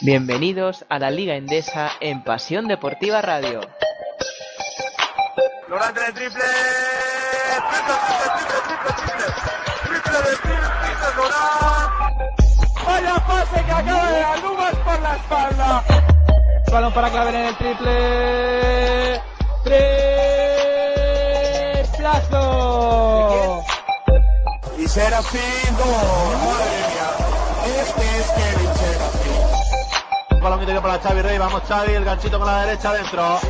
Bienvenidos a la Liga Endesa en Pasión Deportiva Radio. Lorante de triple. Triple, triple, triple, triple, triple. Triple de triple, triple, Vaya pase que acaba de dar Lumas por la espalda. Balón para Claver en el triple. Plazo. Y Serafín, gol. Madre mía. Este es Kevin Balón interior para Xavi Rey. Vamos Xavi, el ganchito con la derecha adentro.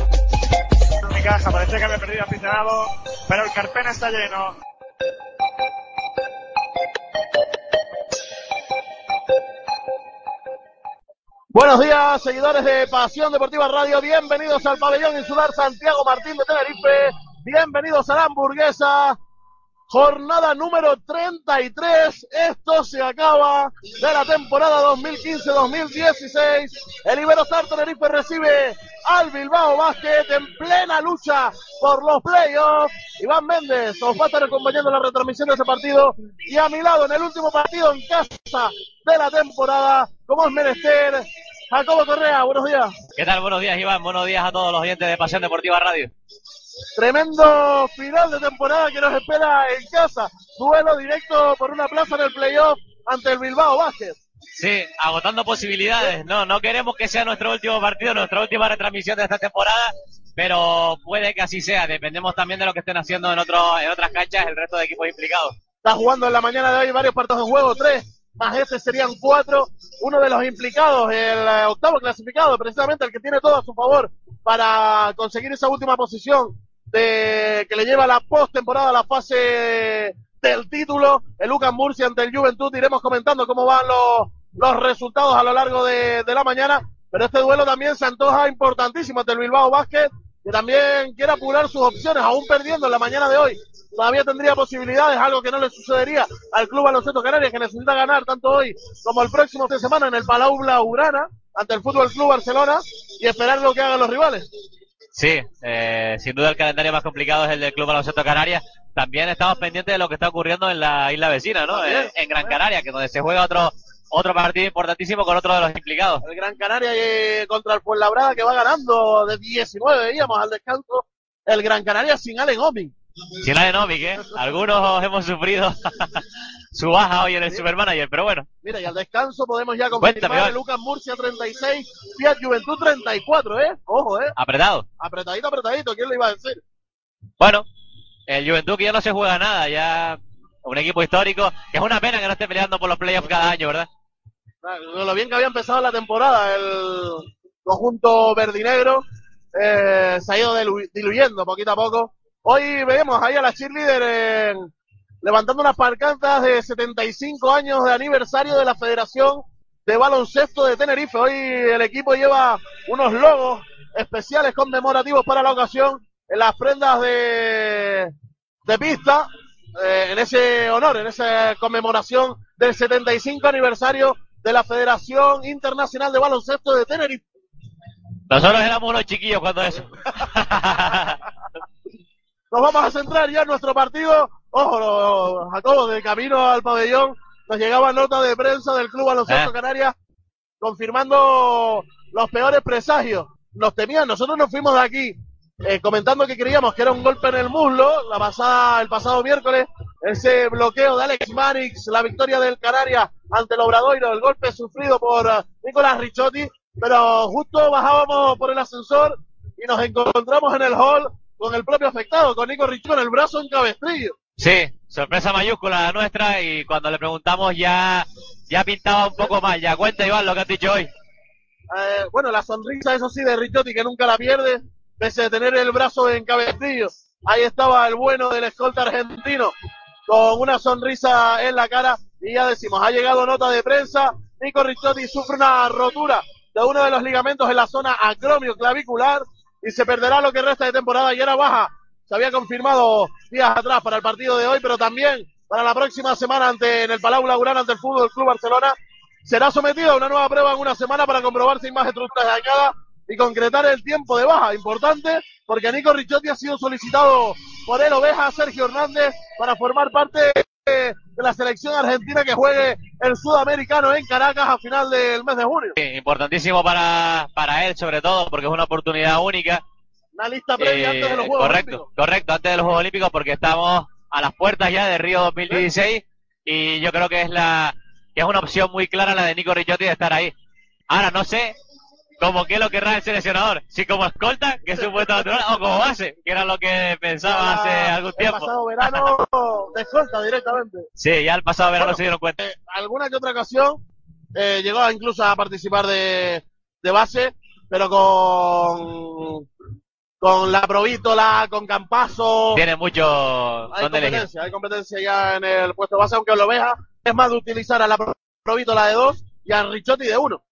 Mi caja, parece que me he perdido aficionado, pero el Carpena está lleno. Buenos días, seguidores de Pasión Deportiva Radio. Bienvenidos al pabellón insular Santiago Martín de Tenerife. Bienvenidos a la hamburguesa. Jornada número 33. Esto se acaba de la temporada 2015-2016. El Iberostar Tenerife recibe al Bilbao Basket en plena lucha por los playoffs. Iván Méndez os va a estar acompañando en la retransmisión de ese partido. Y a mi lado en el último partido en casa de la temporada, como es menester, Jacobo Correa. Buenos días. ¿Qué tal? Buenos días, Iván. Buenos días a todos los oyentes de Pasión Deportiva Radio. Tremendo final de temporada que nos espera en casa. Duelo directo por una plaza en el playoff ante el Bilbao Basket. Sí, agotando posibilidades. No, no queremos que sea nuestro último partido, nuestra última retransmisión de esta temporada, pero puede que así sea. Dependemos también de lo que estén haciendo en, otro, en otras canchas el resto de equipos implicados. Está jugando en la mañana de hoy varios partidos en juego, tres, más este serían cuatro. Uno de los implicados, el eh, octavo clasificado, precisamente el que tiene todo a su favor para conseguir esa última posición de que le lleva la postemporada a la fase del título, el Lucas Murcia ante el Juventud. Iremos comentando cómo van los, los resultados a lo largo de, de la mañana. Pero este duelo también se antoja importantísimo ante el Bilbao Basket, que también quiere apurar sus opciones, aún perdiendo en la mañana de hoy. Todavía tendría posibilidades, algo que no le sucedería al Club Baloncesto Canarias, que necesita ganar tanto hoy como el próximo fin de semana en el Palau Blaugrana ante el Fútbol Club Barcelona y esperar lo que hagan los rivales. Sí, eh, sin duda el calendario más complicado es el del Club Baloncesto Canarias. También estamos pendientes de lo que está ocurriendo en la isla vecina, ¿no? Eh, en Gran Canaria, que donde se juega otro otro partido importantísimo con otro de los implicados. El Gran Canaria eh, contra el Fuenlabrada que va ganando de 19, veíamos al descanso. El Gran Canaria sin Allen Omi. Sin la de Novik, ¿eh? Algunos hemos sufrido su baja hoy en el Supermanager, pero bueno. Mira, y al descanso podemos ya confirmar Lucas Murcia 36, Fiat Juventud 34, ¿eh? Ojo, ¿eh? Apretado. Apretadito, apretadito, ¿quién le iba a decir? Bueno, el Juventud que ya no se juega nada, ya un equipo histórico, que es una pena que no esté peleando por los playoffs cada año, ¿verdad? Lo bien que había empezado la temporada, el conjunto verdinegro eh, se ha ido dilu- diluyendo poquito a poco. Hoy vemos ahí a la cheerleader en- levantando unas parcantas de 75 años de aniversario de la Federación de Baloncesto de Tenerife. Hoy el equipo lleva unos logos especiales conmemorativos para la ocasión en las prendas de, de pista, eh, en ese honor, en esa conmemoración del 75 aniversario de la Federación Internacional de Baloncesto de Tenerife. Nosotros éramos unos chiquillos cuando eso. Nos vamos a centrar ya en nuestro partido. Ojo, Jacobo, de camino al pabellón nos llegaba nota de prensa del Club Baloncesto Eh. Canarias confirmando los peores presagios. Nos temían, nosotros nos fuimos de aquí eh, comentando que creíamos que era un golpe en el muslo la pasada, el pasado miércoles, ese bloqueo de Alex Manix, la victoria del Canarias ante el Obradoiro, el golpe sufrido por eh, Nicolás Ricciotti, pero justo bajábamos por el ascensor y nos encontramos en el hall con el propio afectado, con Nico con el brazo en cabestrillo. Sí, sorpresa mayúscula la nuestra y cuando le preguntamos ya, ya pintaba un poco más. Ya cuenta Iván lo que has dicho hoy. Eh, bueno, la sonrisa, eso sí, de Ricciotti, que nunca la pierde, pese a tener el brazo en cabestrillo. Ahí estaba el bueno del escolta argentino, con una sonrisa en la cara. Y ya decimos, ha llegado nota de prensa. Nico Ricciotti sufre una rotura de uno de los ligamentos en la zona acromio clavicular y se perderá lo que resta de temporada y era baja. Se había confirmado días atrás para el partido de hoy, pero también para la próxima semana ante, en el Palau Laurán ante el Fútbol Club Barcelona. Será sometido a una nueva prueba en una semana para comprobar sin más estructuras dañadas y concretar el tiempo de baja. Importante porque Nico Ricciotti ha sido solicitado por el Oveja Sergio Hernández para formar parte de la selección argentina que juegue el sudamericano en Caracas a final del mes de junio. Sí, importantísimo para, para él, sobre todo, porque es una oportunidad única. Una lista previa antes de los Eh, Juegos correcto, Olímpicos. correcto, antes de los Juegos Olímpicos, porque estamos a las puertas ya de Río 2016 y yo creo que es la que es una opción muy clara la de Nico Ricciotti de estar ahí. Ahora no sé cómo qué lo querrá el seleccionador, si como escolta, que es su puesto natural, o como base, que era lo que pensaba hace algún El tiempo. pasado verano de escolta directamente. Sí, ya el pasado verano Bueno, se dieron cuenta. alguna que otra ocasión eh, llegó incluso a participar de, de base, pero con con la Provítola, con Campazo. Tiene mucho Hay competencia, hay competencia ya en el puesto de base, aunque lo veja, es más de utilizar a la Pro- Provítola de dos y a Richotti de uno.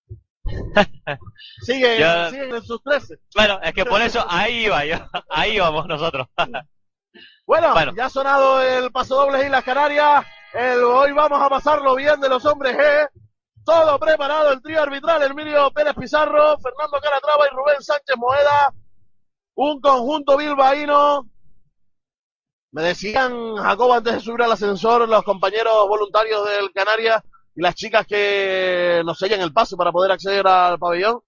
Sigue, Ya- siguen en sus 13. Bueno, es que por eso ahí iba yo, ahí vamos nosotros. Bueno, Bueno. ya ha sonado el paso doble Islas Canarias. El, hoy vamos a pasarlo bien de los hombres G. Todo preparado, el trío arbitral, Emilio Pérez Pizarro, Fernando Calatrava y Rubén Sánchez Moeda. Un conjunto bilbaíno. Me decían, Jacobo, antes de subir al ascensor, los compañeros voluntarios del Canarias y las chicas que nos sellan el pase para poder acceder al pabellón,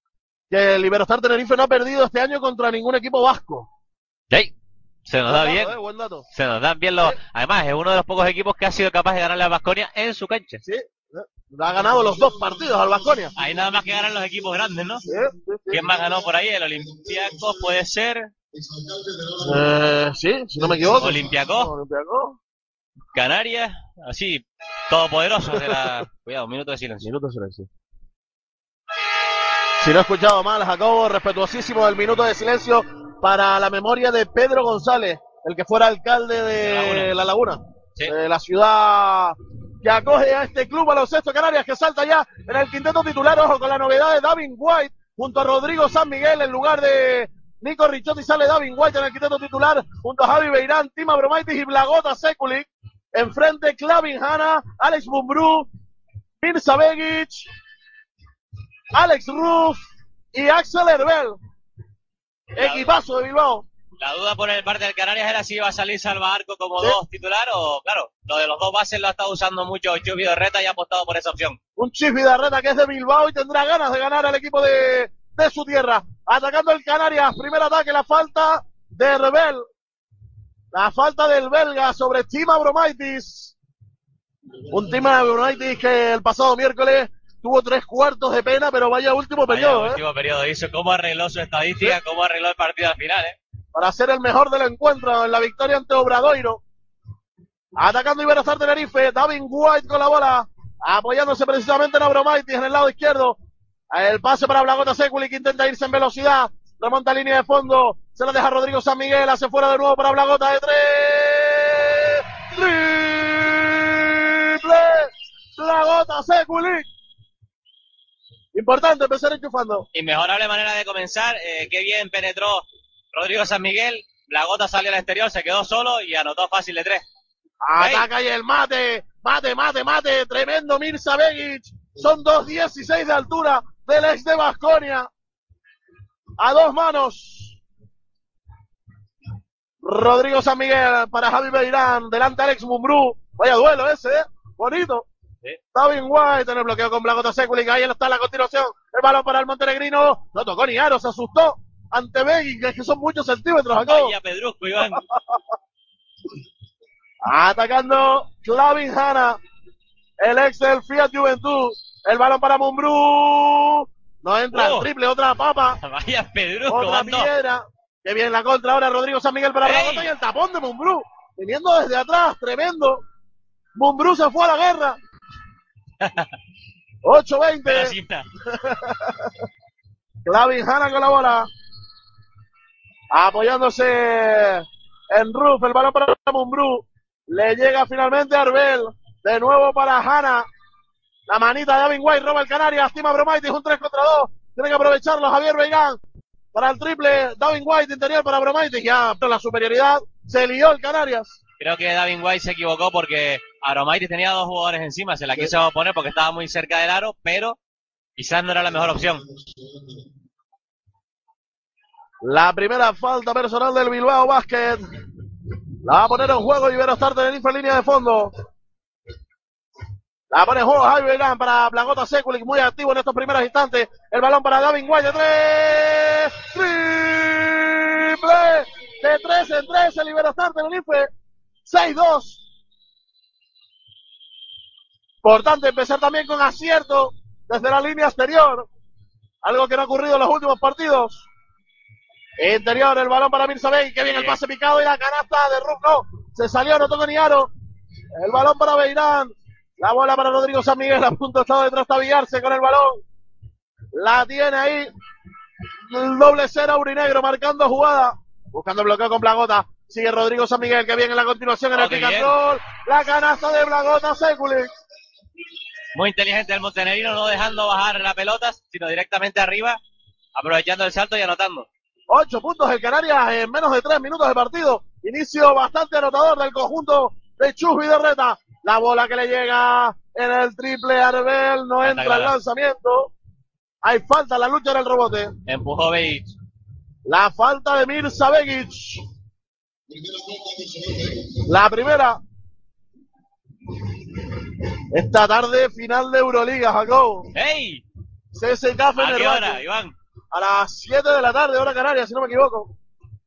que el Iberostar Tenerife no ha perdido este año contra ningún equipo vasco. Se nos da bien. eh, buen dato. Se nos dan bien los. Además, es uno de los pocos equipos que ha sido capaz de ganarle a Vasconia en su cancha. Sí, eh, ha ganado los dos partidos al Vasconia. Ahí nada más que ganan los equipos grandes, ¿no? Sí, sí, sí. ¿Quién más ganó por ahí? El Olympiacos puede ser. Eh, sí, si no me equivoco. Olympiacos. Olympiacos. Canarias, así, todopoderosos de la. Cuidado, un minuto de silencio. Minuto de silencio. Si no he escuchado mal, Jacobo, respetuosísimo del minuto de silencio para la memoria de Pedro González, el que fuera alcalde de La Laguna. La Laguna, Sí. de la ciudad que acoge a este club baloncesto Canarias que salta ya en el quinteto titular, ojo con la novedad de Davin White junto a Rodrigo San Miguel en lugar de Nico Ricciotti sale Davin White en el quinteto titular junto a Javi Beirán, Tima Bromaitis y Blagota Sekulic. Enfrente Clavin Hanna, Alex Mumbrú, Mirza Begic, Alex Ruff y Axel Herbel. Equipazo de Bilbao. La duda por el parte del Canarias era si iba a salir Salva Arco como Sí. dos titular o, claro, lo de los dos bases lo ha estado usando mucho Chubi Reta y ha apostado por esa opción. Un Chif Vidarreta que es de Bilbao y tendrá ganas de ganar al equipo de, de su tierra. Atacando el Canarias. Primer ataque, la falta de Herbel. La falta del belga sobre Tima Bromaitis. Un Tima Bromaitis que el pasado miércoles tuvo tres cuartos de pena, pero vaya último Vaya, periodo, ¿eh? último periodo hizo cómo arregló su estadística, cómo arregló el partido al final, ¿eh? para ser el mejor del encuentro en la victoria ante Obradoiro. Atacando Iberostar Tenerife, David White con la bola, apoyándose precisamente en Abromaitis en el lado izquierdo. El pase para Blagota Seculi que intenta irse en velocidad, remonta línea de fondo, se la deja Rodrigo San Miguel, hace fuera de nuevo para Blagota de tres. Triple. Blagota Seculi. Importante empezar enchufando. Inmejorable manera de comenzar, eh, qué bien penetró Rodrigo San Miguel, la gota salió al exterior, se quedó solo y anotó fácil de tres. Ataca y el mate, mate, mate, mate, tremendo Mirza Begic. Son 2.16 de altura del ex de Basconia. A dos manos. Rodrigo San Miguel para Javi Beirán, delante Alex Mumbrú. Vaya duelo ese, ¿eh? Bonito. Sí. David White en el bloqueo con Blagota Sekulic. Ahí está la continuación. El balón para el montenegrino. No tocó ni aro, se asustó ante Begic, es que son muchos centímetros, Jacobo. Vaya Pedrusco, Iván. Atacando Clavin Hanna, el ex del Fiat Juventud. El balón para Mumbrú. No entra Oh. el triple, otra papa, Vaya Pedrusco, otra piedra. Que viene la contra ahora Rodrigo San Miguel para ¡Ey! Blagota y el tapón de Mumbrú. Viniendo desde atrás, tremendo. Mumbrú se fue a la guerra. 8-20. Pero sin nada. Clavin Hanna con la bola. Apoyándose en Ruf, el balón para Mumbrú. Le llega finalmente a Arbel. De nuevo para Hanna. La manita de Davin White roba el Canarias. Tima Bromaitis, un 3 contra 2. Tiene que aprovecharlo Javier Beirán. Para el triple, Davin White interior para Bromaitis. Ya la superioridad. Se lió el Canarias. Creo que David White se equivocó porque Aromaitis tenía dos jugadores encima, se la quiso poner porque estaba muy cerca del aro, pero quizás no era la mejor opción. La primera falta personal del Bilbao Basket. La va a poner en juego Iberostar Tenerife en línea de fondo. La pone en juego Javi Beirán para Blagota Sekulic, muy activo en estos primeros instantes. El balón para David Guaya, tres. Triple. De tres en tres, el libera Starte Tenerife. 6-2. Importante empezar también con acierto desde la línea exterior. Algo que no ha ocurrido en los últimos partidos. Interior, el balón para Mirza Bey, que viene el pase picado y la canasta de Ruf, no. Se salió, no tocó ni aro. El balón para Beirán. La bola para Rodrigo San Miguel, a punto está de trastabillarse con el balón. La tiene ahí. El doble cero Urinegro marcando jugada. Buscando bloqueo con Blagota. Sigue Rodrigo San Miguel que viene en la continuación en Oh, el pick and bien. roll. La canasta de Blagota Sekulic. Muy inteligente el montenegrino, no dejando bajar la pelota, sino directamente arriba, aprovechando el salto y anotando. Ocho puntos el Canarias en menos de tres minutos de partido. Inicio bastante anotador del conjunto de Chus Vidarreta. La bola que le llega en el triple Arbel no entra el lanzamiento. Hay falta en la lucha en el rebote. Empujó Beich. La falta de Mirza Begic. La primera. Esta tarde final de Euroliga, Jacob. ¡Ey! CSK ¿A qué Fenerbahce. hora, Iván? A las 7 de la tarde, hora canaria, si no me equivoco.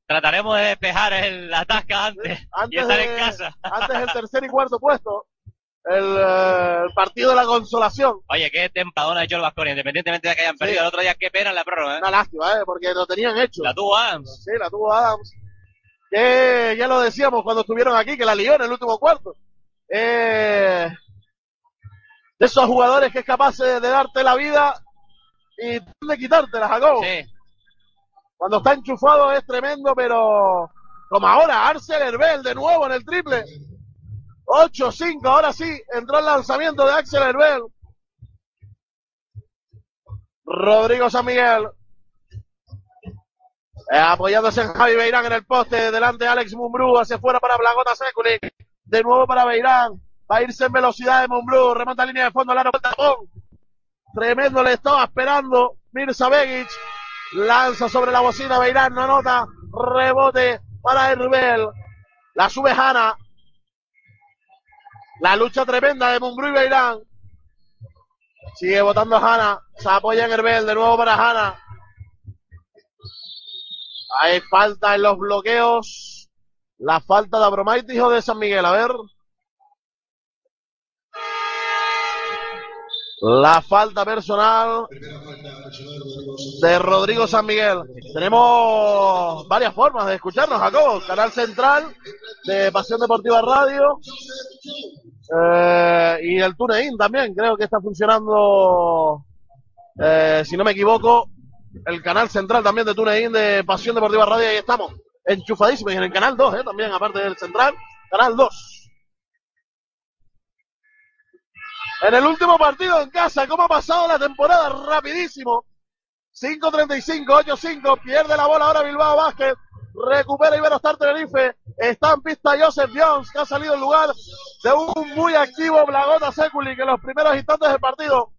Trataremos de despejar el, la tasca antes, y Antes, estar de- en casa. antes del tercer y cuarto puesto. El, eh, el partido de la consolación. Oye, qué tempadón ha hecho el Vasconia, independientemente de que hayan perdido Sí. el otro día, qué pena en la prórroga, ¿eh? Una lástima, ¿eh? porque lo tenían hecho. La tuvo Adams. Sí, la tuvo Adams. Que ya lo decíamos cuando estuvieron aquí, que la lió en el último cuarto. Eh, de esos jugadores que es capaz de, de darte la vida y de quitártela, Jacob. Sí. Cuando está enchufado es tremendo, pero como ahora, Arcel Herbel de nuevo en el triple. 8-5, ahora sí, entró el lanzamiento de Axel Herbel. Rodrigo San Miguel. Eh, apoyándose en Javi Beirán en el poste, delante de Alex Mumbrú, hacia afuera para Blagota Sekulic. De nuevo para Beirán. Va a irse en velocidad de Mumbrú, remonta línea de fondo, Lara tapón. Tremendo le estaba esperando Mirza Begic. Lanza sobre la bocina Beirán, no anota. Rebote para Herbel. La sube Hanna. La lucha tremenda de Mumbrú y Beirán. Sigue votando Hanna. Se apoya en Herbel. De nuevo para Hanna. Hay falta en los bloqueos. La falta de Abromaitis o de San Miguel. A ver. La falta personal de Rodrigo San Miguel. Tenemos varias formas de escucharnos, Jacobo. Canal Central de Pasión Deportiva Radio. Eh, y el TuneIn también, creo que está funcionando, eh, si no me equivoco, el canal central también de TuneIn de Pasión Deportiva Radio. Ahí estamos, enchufadísimos. Y en el canal 2, eh, también, aparte del central, canal 2. En el último partido en casa, ¿cómo ha pasado la temporada? Rapidísimo. 5.35, 8.5, pierde la bola ahora Bilbao Vázquez, recupera Iberostar Tenerife, está en pista Joseph Jones, que ha salido en lugar de un muy activo Blagota Seculi, que en los primeros instantes del partido.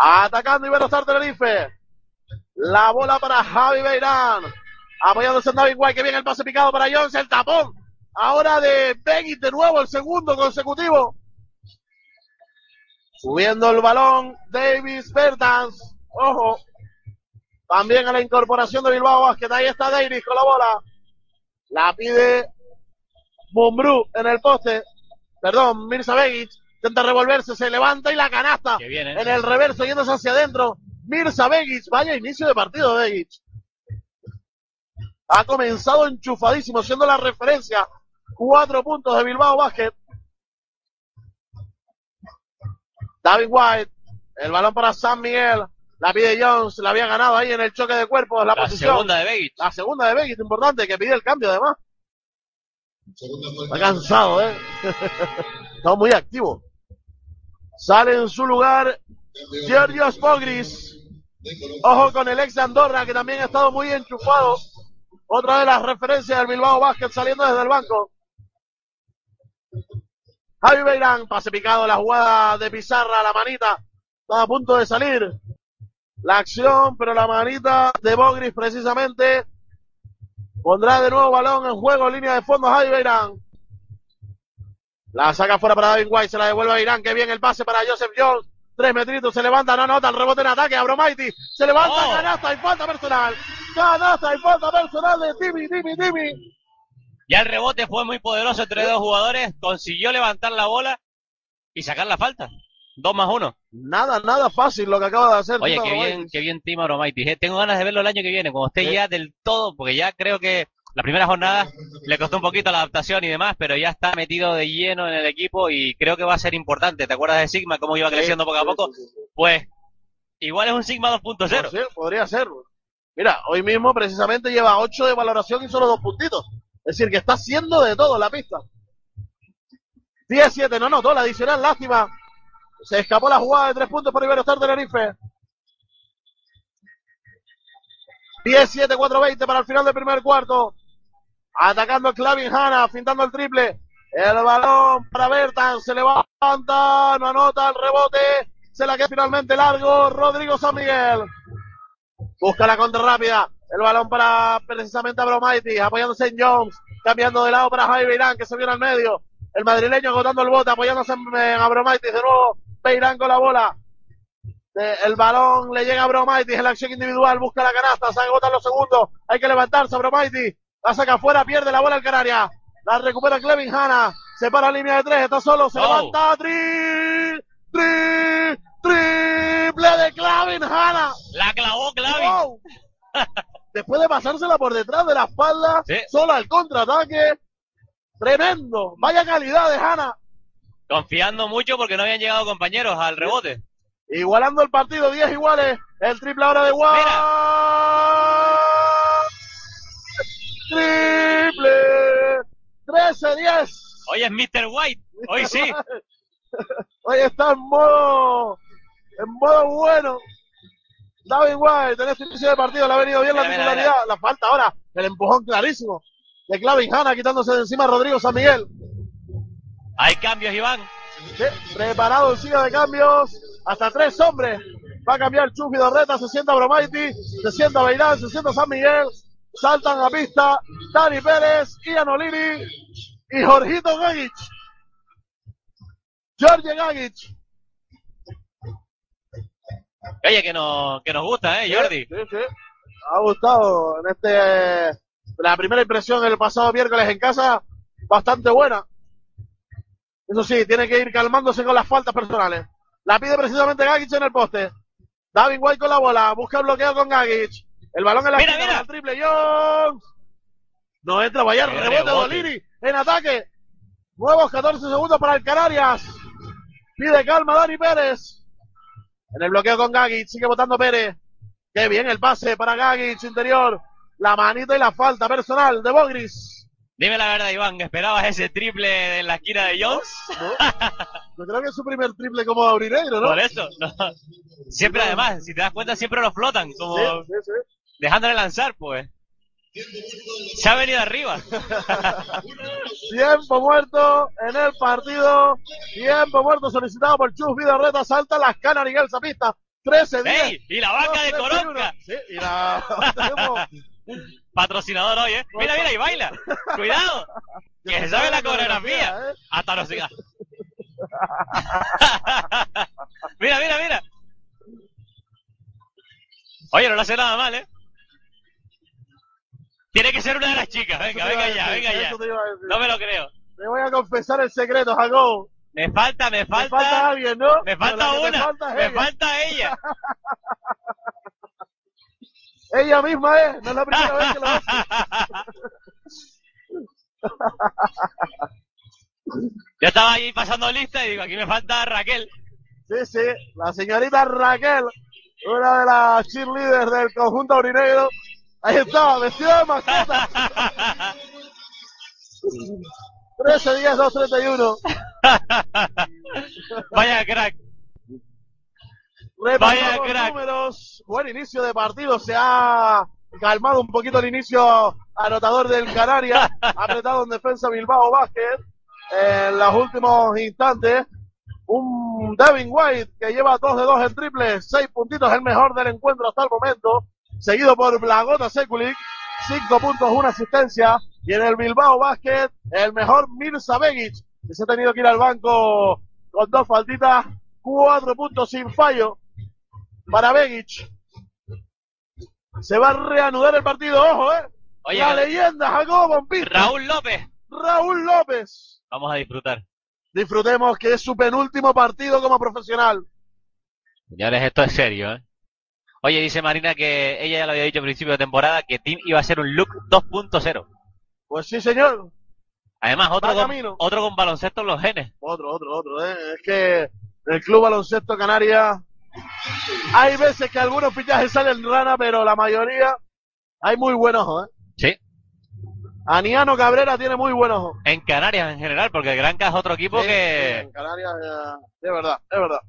Atacando Iberostar Tenerife. La bola para Javi Beirán. Apoyándose en David White, que viene el pase picado para Jones, el tapón. Ahora de Begit de nuevo, el segundo consecutivo. Subiendo el balón, Davis Bertans. Ojo. También a la incorporación de Bilbao Basket. Ahí está Davis con la bola. La pide Mumbrú en el poste. Perdón, Mirza Begic. Intenta revolverse, se levanta y la canasta. Bien, ¿eh? En el reverso, yéndose hacia adentro. Mirza Begic. Vaya inicio de partido, Begic. Ha comenzado enchufadísimo, siendo la referencia. Cuatro puntos de Bilbao Basket. David White. El balón para San Miguel. La pide Jones. La había ganado ahí en el choque de cuerpos. La, La posición. segunda de Begic. La segunda de Begic, importante, que pide el cambio además. Está cansado, eh. Está muy activo. Sale en su lugar Giorgio Spogris. Ojo con el ex de Andorra, que también ha estado muy enchufado. Otra de las referencias del Bilbao Basket saliendo desde el banco. Javi Beirán, pase picado, la jugada de Pizarra, la manita. Está a punto de salir la acción, pero la manita de Bogris precisamente pondrá de nuevo balón en juego, línea de fondo Javi Beirán. La saca fuera para David White, se la devuelve a Irán. Qué bien el pase para Joseph Jones. Tres metritos, se levanta, no anota el rebote en ataque. Abromaiti se levanta, Oh. canasta y falta personal. Canasta y falta personal de Timmy, Timmy, Timmy. Ya el rebote fue muy poderoso entre dos jugadores, consiguió levantar la bola y sacar la falta. Dos más uno. Nada, nada fácil lo que acaba de hacer. Oye, qué bien, Abromaitis. qué bien Team Abromaitis. eh. Tengo ganas de verlo el año que viene, cuando esté ya del todo, porque ya creo que la primera jornada le costó un poquito la adaptación y demás, pero ya está metido de lleno en el equipo y creo que va a ser importante. ¿Te acuerdas de Sigma, cómo iba Sí, creciendo poco a poco? sí, sí. Pues igual es un Sigma 2.0. Pues sí, podría ser. Mira, hoy mismo precisamente lleva 8 de valoración y solo dos puntitos. Es decir, que está haciendo de todo la pista. 10-7, no anotó la adicional, lástima. Se escapó la jugada de tres puntos por Iberostar Tenerife. 10-7, 4-20 para el final del primer cuarto. Atacando Clavin Hanna, fintando el triple. El balón para Bertan, se levanta, no anota el rebote. Se la queda finalmente largo Rodrigo San Miguel. Busca la contra rápida. El balón para precisamente Abromaitis, apoyándose en Jones. Cambiando de lado para Jaime Irán, que se viene al medio. El madrileño agotando el bote, apoyándose en, en Abromaitis. De nuevo, Beirán con la bola. El balón le llega a Abromaitis en la acción individual. Busca la canasta, se agotan los segundos. Hay que levantarse, Abromaitis. La saca afuera, pierde la bola el Canaria. La recupera Clevin Hanna. Se para línea de tres, está solo, se Oh. levanta. Tri, tri, triple de Clevin Hanna. La clavó Clavin. ¡Wow! Después de pasársela por detrás de la espalda, Sí. sola al contraataque. Tremendo. Vaya calidad de Hanna. Confiando mucho porque no habían llegado compañeros al rebote. Igualando el partido, 10 iguales. El triple ahora de Watt. Triple. 13-10. Hoy es Mr. White. Hoy sí. Hoy está en modo, en modo bueno. David White en este inicio de partido le ha venido bien la Mira, mira, titularidad. La falta ahora, el empujón clarísimo de Clavin Hanna quitándose de encima a Rodrigo San Miguel. Hay cambios, Iván. Sí, preparado en silla de cambios. Hasta tres hombres. Va a cambiar Chufi Dorreta, se sienta Bromaiti, se sienta Beirán, se sienta San Miguel. Saltan a pista Dani Pérez, Ian Olini y Jorgito Gagic. George Gagic. Oye, que nos, que nos gusta, ¿eh, Jordi? Sí, sí. Ha gustado en este, la primera impresión el pasado miércoles en casa, bastante buena. Eso sí, tiene que ir calmándose con las faltas personales. La pide precisamente Gagic en el poste. David White con la bola, busca bloqueo con Gagic. El balón en la Mira, esquina mira. para el triple Jones. No entra, vaya rebote de rebote. Olini en ataque. Nuevos 14 segundos para el Canarias. Pide calma Dani Pérez. En el bloqueo con Gagic, sigue votando Pérez. Qué bien el pase para Gagic interior. La manita y la falta personal de Bogris. Dime la verdad, Iván, ¿esperabas ese triple en la esquina de Jones? Yo creo que es su primer triple como aurinegro, ¿no? Por eso. no. Siempre, además, si te das cuenta, siempre lo flotan, como Sí, sí, sí. dejándole lanzar, pues. Se ha venido arriba. Tiempo muerto en el partido. Tiempo muerto solicitado por Chus Vidorreta. Salta las canas Miguel Zapista. 13 10. ¡Ey! Y la vaca de Coronca. Sí, y la Patrocinador hoy, ¿eh? Mira, mira, y baila. Cuidado. Que se sabe la coreografía. ¿eh? Hasta los siga. mira, mira, mira. Oye, no lo hace nada mal, ¿eh? Tiene que ser una de las chicas. Venga, venga ya, venga ya. No me lo creo. Te voy a confesar el secreto, Jacob. Me falta, me Me falta. falta alguien, ¿no? Me falta una. falta me falta ella. Ella misma es, no es la primera vez que lo hace. Yo estaba ahí pasando lista y digo, aquí me falta Raquel. Sí, sí, la señorita Raquel, una de las cheerleaders del conjunto aurinegro. Ahí está, vestida de mascota. 13 días, 231. Vaya crack. Repasamos Vaya crack. números. Buen inicio de partido. Se ha calmado un poquito el inicio anotador del Canaria. apretado en defensa Bilbao Basket. En los últimos instantes. Un Devin White que lleva 2 de 2 en triple. 6 puntitos, el mejor del encuentro hasta el momento. Seguido por Blagota Sekulic. 5 puntos, una asistencia. Y en el Bilbao Basket, el mejor Mirza Begic. que se ha tenido que ir al banco con dos faltitas, cuatro puntos sin fallo para Begic. Se va a reanudar el partido, ojo, eh. Oye, la leyenda Jacobo Bompista. Raúl López. Raúl López. Vamos a disfrutar. Disfrutemos que es su penúltimo partido como profesional. Señores, esto es serio, ¿eh? Oye, dice Marina que ella ya lo había dicho al principio de temporada que Team iba a ser un look 2.0. Pues sí, señor. Además, otro con, camino. otro con baloncesto en los genes. Otro, otro, otro. ¿eh? Es que el Club Baloncesto Canarias hay veces que algunos fichajes salen rana, pero la mayoría hay muy buen ojo. ¿eh? Sí. Aniano Cabrera tiene muy buen ojo. En Canarias en general, porque el Granca es otro equipo Sí, sí, que... en Canarias, eh, es verdad, es verdad.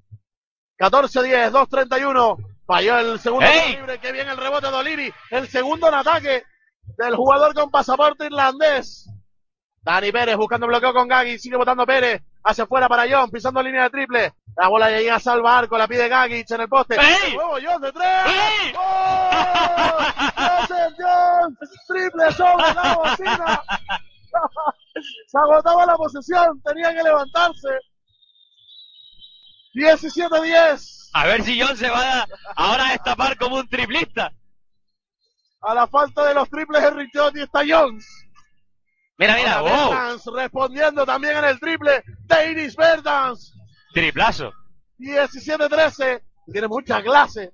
14-10, 2-31. Falló el segundo ¡Ey! tiro libre. Qué bien el rebote de Oliri. El segundo en ataque del jugador con pasaporte irlandés. Dani Pérez buscando bloqueo con Gagi. Sigue votando Pérez. Hacia afuera para John. Pisando línea de triple. La bola llega a salva arco. La pide Gagic en el poste. ¡Ey! Nuevo John de tres. ¡Ey! ¡Oh! Joseph John. Triple sobre la bocina. Se agotaba la posesión. Tenía que levantarse. 17-10. A ver si John se va a, ahora a destapar como un triplista. A la falta de los triples Henry Jones y está Jones. Mira, mira, wow. Bertans respondiendo también en el triple de Iris Bertans. Triplazo. 17-13. Tiene mucha clase.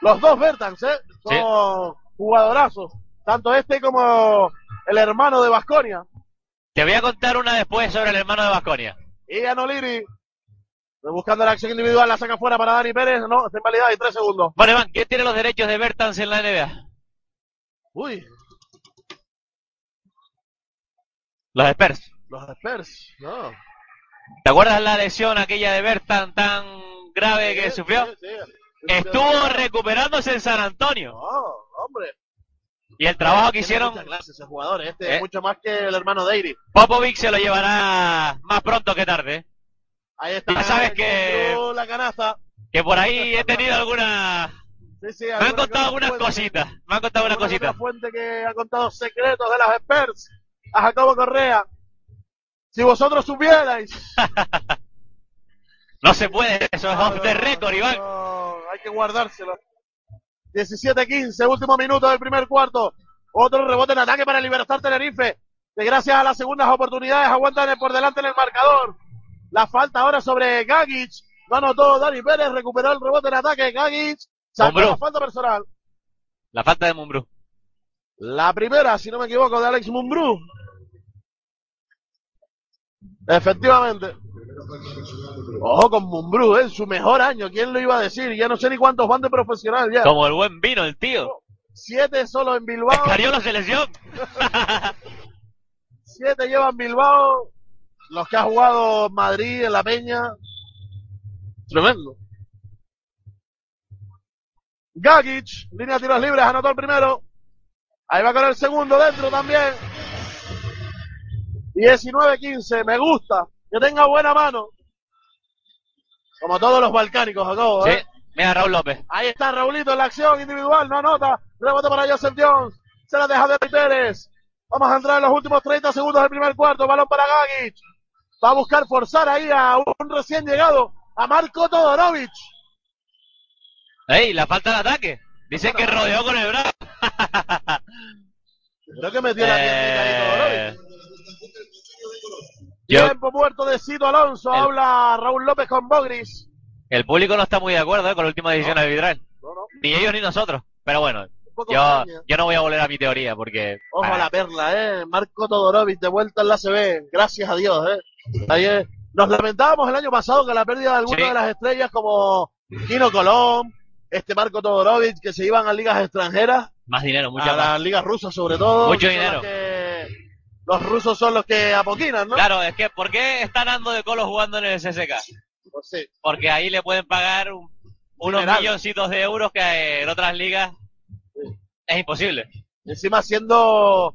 Los dos Bertans, ¿eh? Son Sí. jugadorazos. Tanto este como el hermano de Vasconia. Te voy a contar una después sobre el hermano de Vasconia. Ian O'Leary. Buscando la acción individual, la saca fuera para Dani Pérez. No, está en validad y tres segundos. Bueno, Iván, ¿quién tiene los derechos de Bertans en la NBA? Uy, Los Spurs. los Spurs. No. ¿Te acuerdas la lesión aquella de Bertan tan grave que Sí, sufrió? sí, sí. Estuvo recuperándose en San Antonio. No, hombre. Y el trabajo que hicieron, mucha clase ese jugador. Este Eh. es mucho más que el hermano de Iris. Popovic se lo llevará más pronto que tarde. Ahí está. Ya sabes que- La canasta. Que por ahí he tenido alguna... Sí, sí, Me han contado algunas fuente- cositas. Me han contado algunas cositas. fuente que ha contado secretos de las Spurs a Jacobo Correa. Si vosotros supierais. No se puede, eso es off the record, Iván. no, hay que guardárselo. 17-15, último minuto del primer cuarto. Otro rebote en ataque para Libertad Tenerife. Que gracias a las segundas oportunidades aguantan por delante en el marcador. La falta ahora sobre Gagic. No anotó Dani Pérez, recuperó el rebote en ataque. Gagic sacó la falta personal. La falta de Mumbrú. La primera, si no me equivoco, de Alex Mumbrú. Efectivamente. Ojo con Mumbrú, ¿eh? en su mejor año. ¿Quién lo iba a decir? Ya no sé ni cuántos van de profesional ya. Como el buen vino, el tío. Siete solo en Bilbao. Escariola selección. Siete llevan Bilbao. Los que ha jugado Madrid en la Peña. Tremendo. Gagic, línea de tiros libres, anotó el primero. Ahí va con el segundo dentro también. 19-15, me gusta. Que tenga buena mano. Como todos los balcánicos, Jacobo, Sí. ¿eh? Mira, Raúl López. Ahí está Raulito en la acción individual, no anota. Rebote para Joseph Jones. Se la deja de Pérez. Vamos a entrar en los últimos 30 segundos del primer cuarto. Balón para Gagic. Va a buscar forzar ahí a un recién llegado, a Marco Todorovic. Ey, la falta de ataque. Dicen que rodeó con el brazo. Creo que metió la piernita ahí Eh, Todorovic. Yo- Tiempo muerto de Cito Alonso. El- Habla Raúl López con Bogris. el público no está muy de acuerdo eh, con la última decisión. No, no, Ni ellos ni nosotros. Pero bueno, yo, yo no voy a volver a mi teoría porque... Ojo a la perla, eh. Marco Todorovic de vuelta en la CB. Gracias a Dios, eh. Ayer nos lamentábamos el año pasado que la pérdida de algunas Sí. de las estrellas como Kino Colón, este Marco Todorovic, que se iban a ligas extranjeras, Más dinero, a más. las ligas rusas sobre todo. Mucho dinero. Los rusos son los que apoquinan, ¿no? Claro, es que ¿por qué está Nando de Colo jugando en el SSK? Pues sí. Porque ahí le pueden pagar un- unos milloncitos de euros que en otras ligas es imposible. Encima siendo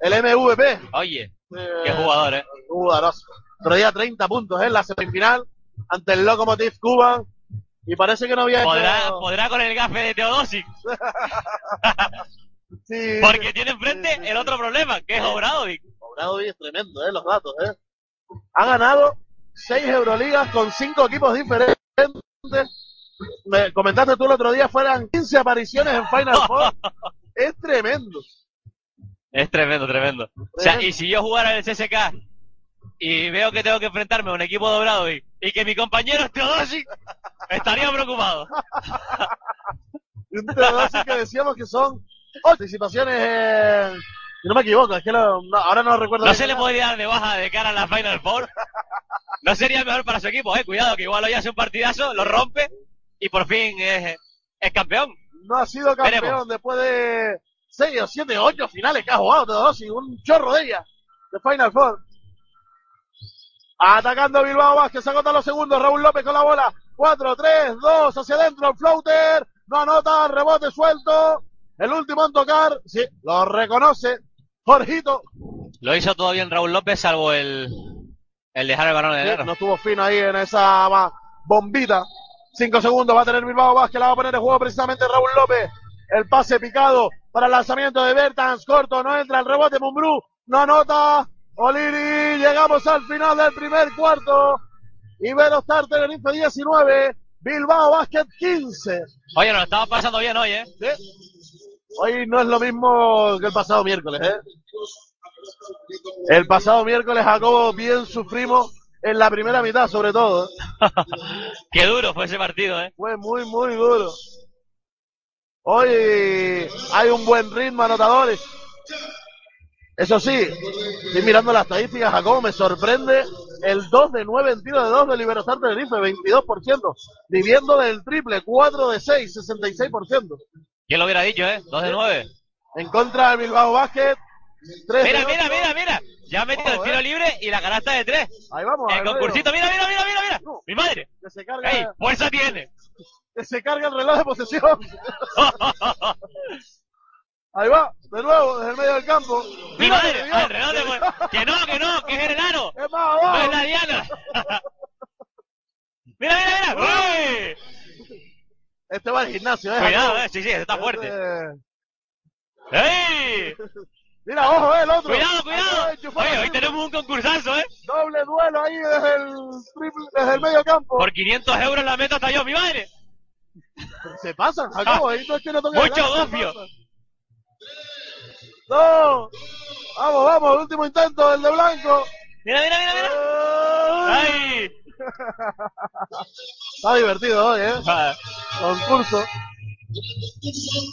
el MVP. Oye, eh, qué jugador, ¿eh? Jugadorazo. Otro día 30 puntos, ¿eh? En la semifinal ante el Lokomotiv Cuban. Y parece que no había Podrá, hecho- podrá con el gafe de Teodosic, Sí, porque tiene enfrente sí, sí, el otro problema, que es. Obradovic. Obradovic es tremendo, ¿eh? Los datos, ¿eh? Ha ganado seis Euroligas con cinco equipos diferentes. Me comentaste tú el otro día, fueran 15 apariciones en Final Four. es tremendo. Es tremendo, tremendo. O sea, y si yo jugara en el CSK y veo que tengo que enfrentarme a un equipo doblado y, y que mi compañero es Teodosic, estaría preocupado. Un Teodosic que decíamos que son participaciones. Si no me equivoco, es que lo- no, ahora no recuerdo ¿No se le podría dar de baja de cara a la Final Four? ¿No sería mejor para su equipo? Eh, cuidado, que igual hoy hace un partidazo, lo rompe y por fin es, es campeón. No ha sido campeón Veremos. después de 6 o 7 o 8 finales que ha jugado Teodosic, un chorro de ellas, de Final Four. Atacando Bilbao Vázquez, se agotan los segundos, Raúl López con la bola, 4, 3, 2, hacia adentro, el floater, no anota, rebote suelto, el último en tocar, sí, lo reconoce, Jorgito, Lo hizo todo bien Raúl López, salvo el, el dejar el balón en el Sí, no estuvo fino ahí en esa bombita. Cinco segundos va a tener Bilbao Vázquez, la va a poner en juego precisamente Raúl López. El pase picado para el lanzamiento de Bertans, corto, no entra el rebote, Mumbrú, no anota. Oliri, llegamos al final del primer cuarto. Iberostar Tenerife 19, Bilbao Basket 15. Oye, nos estamos pasando bien hoy, ¿eh? ¿Sí? Hoy no es lo mismo que el pasado miércoles, ¿eh? El pasado miércoles, Jacobo, bien sufrimos en la primera mitad, sobre todo. ¿eh? Qué duro fue ese partido, ¿eh? Fue muy, muy duro. Hoy hay un buen ritmo, anotadores. Eso sí, estoy mirando las estadísticas, Jacobo, me sorprende el 2 de 9 en tiro de 2 de Liberostar Tenerife, 22%. Viviendo del triple, 4 de 6, 66%. ¿Quién lo hubiera dicho, eh? Dos de nueve. En contra del Bilbao Basket, 3 Mira, mira, 8. mira, mira. Ya ha metido el tiro eh. libre y la canasta de tres. Ahí vamos. El concursito, mira, mira, mira, mira, mira. Mi madre. Que se carga. ¡Fuerza tiene! que se carga el reloj de posesión. Ahí va, de nuevo, desde el medio del campo. ¡Mi Mira, madre! Dios. ¡Al reloj de- ¡Que no, que no! ¡Que es el enano! Es más ¡No abajo. es la Diana! ¡Mira, mira, mira! ¡Uy! Este va al gimnasio, eh. Cuidado, eh. Sí, sí, está fuerte. Este- ¡Ey! Mira, ojo, eh, el otro. ¡Cuidado, cuidado! Oye, hoy tenemos un concursazo, ¿eh? Doble duelo ahí desde el triple, desde el medio campo. Por 500 euros la meta hasta yo, mi madre. Se pasan, Jacobo, ahí no es que no toque Mucho gofio. No. Vamos, vamos, el último intento, el de blanco. Mira, mira, mira, mira. Ay. ¡Ay! Está divertido hoy, eh. Concurso.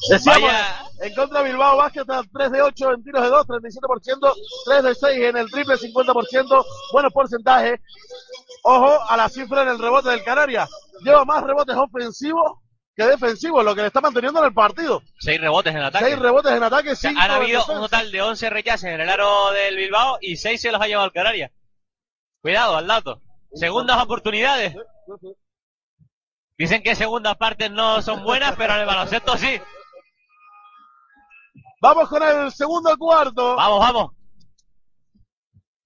Decíamos, Vaya. en contra de Bilbao Vázquez, está 3 de 8 en tiros de 2, 37%, 3 de 6 en el triple, 50%, buenos porcentajes. Ojo a la cifra en el rebote del Canarias. Lleva más rebotes ofensivos que defensivos, lo que le está manteniendo en el partido. Seis rebotes en ataque. 6 rebotes en ataque, O sea, 5 han habido un total de 11 rechaces en el aro del Bilbao y 6 se los ha llevado el Canarias. Cuidado, al dato. Segundas oportunidades. Dicen que segundas partes no son buenas, pero en el baloncesto sí. Vamos con el segundo cuarto. Vamos, vamos.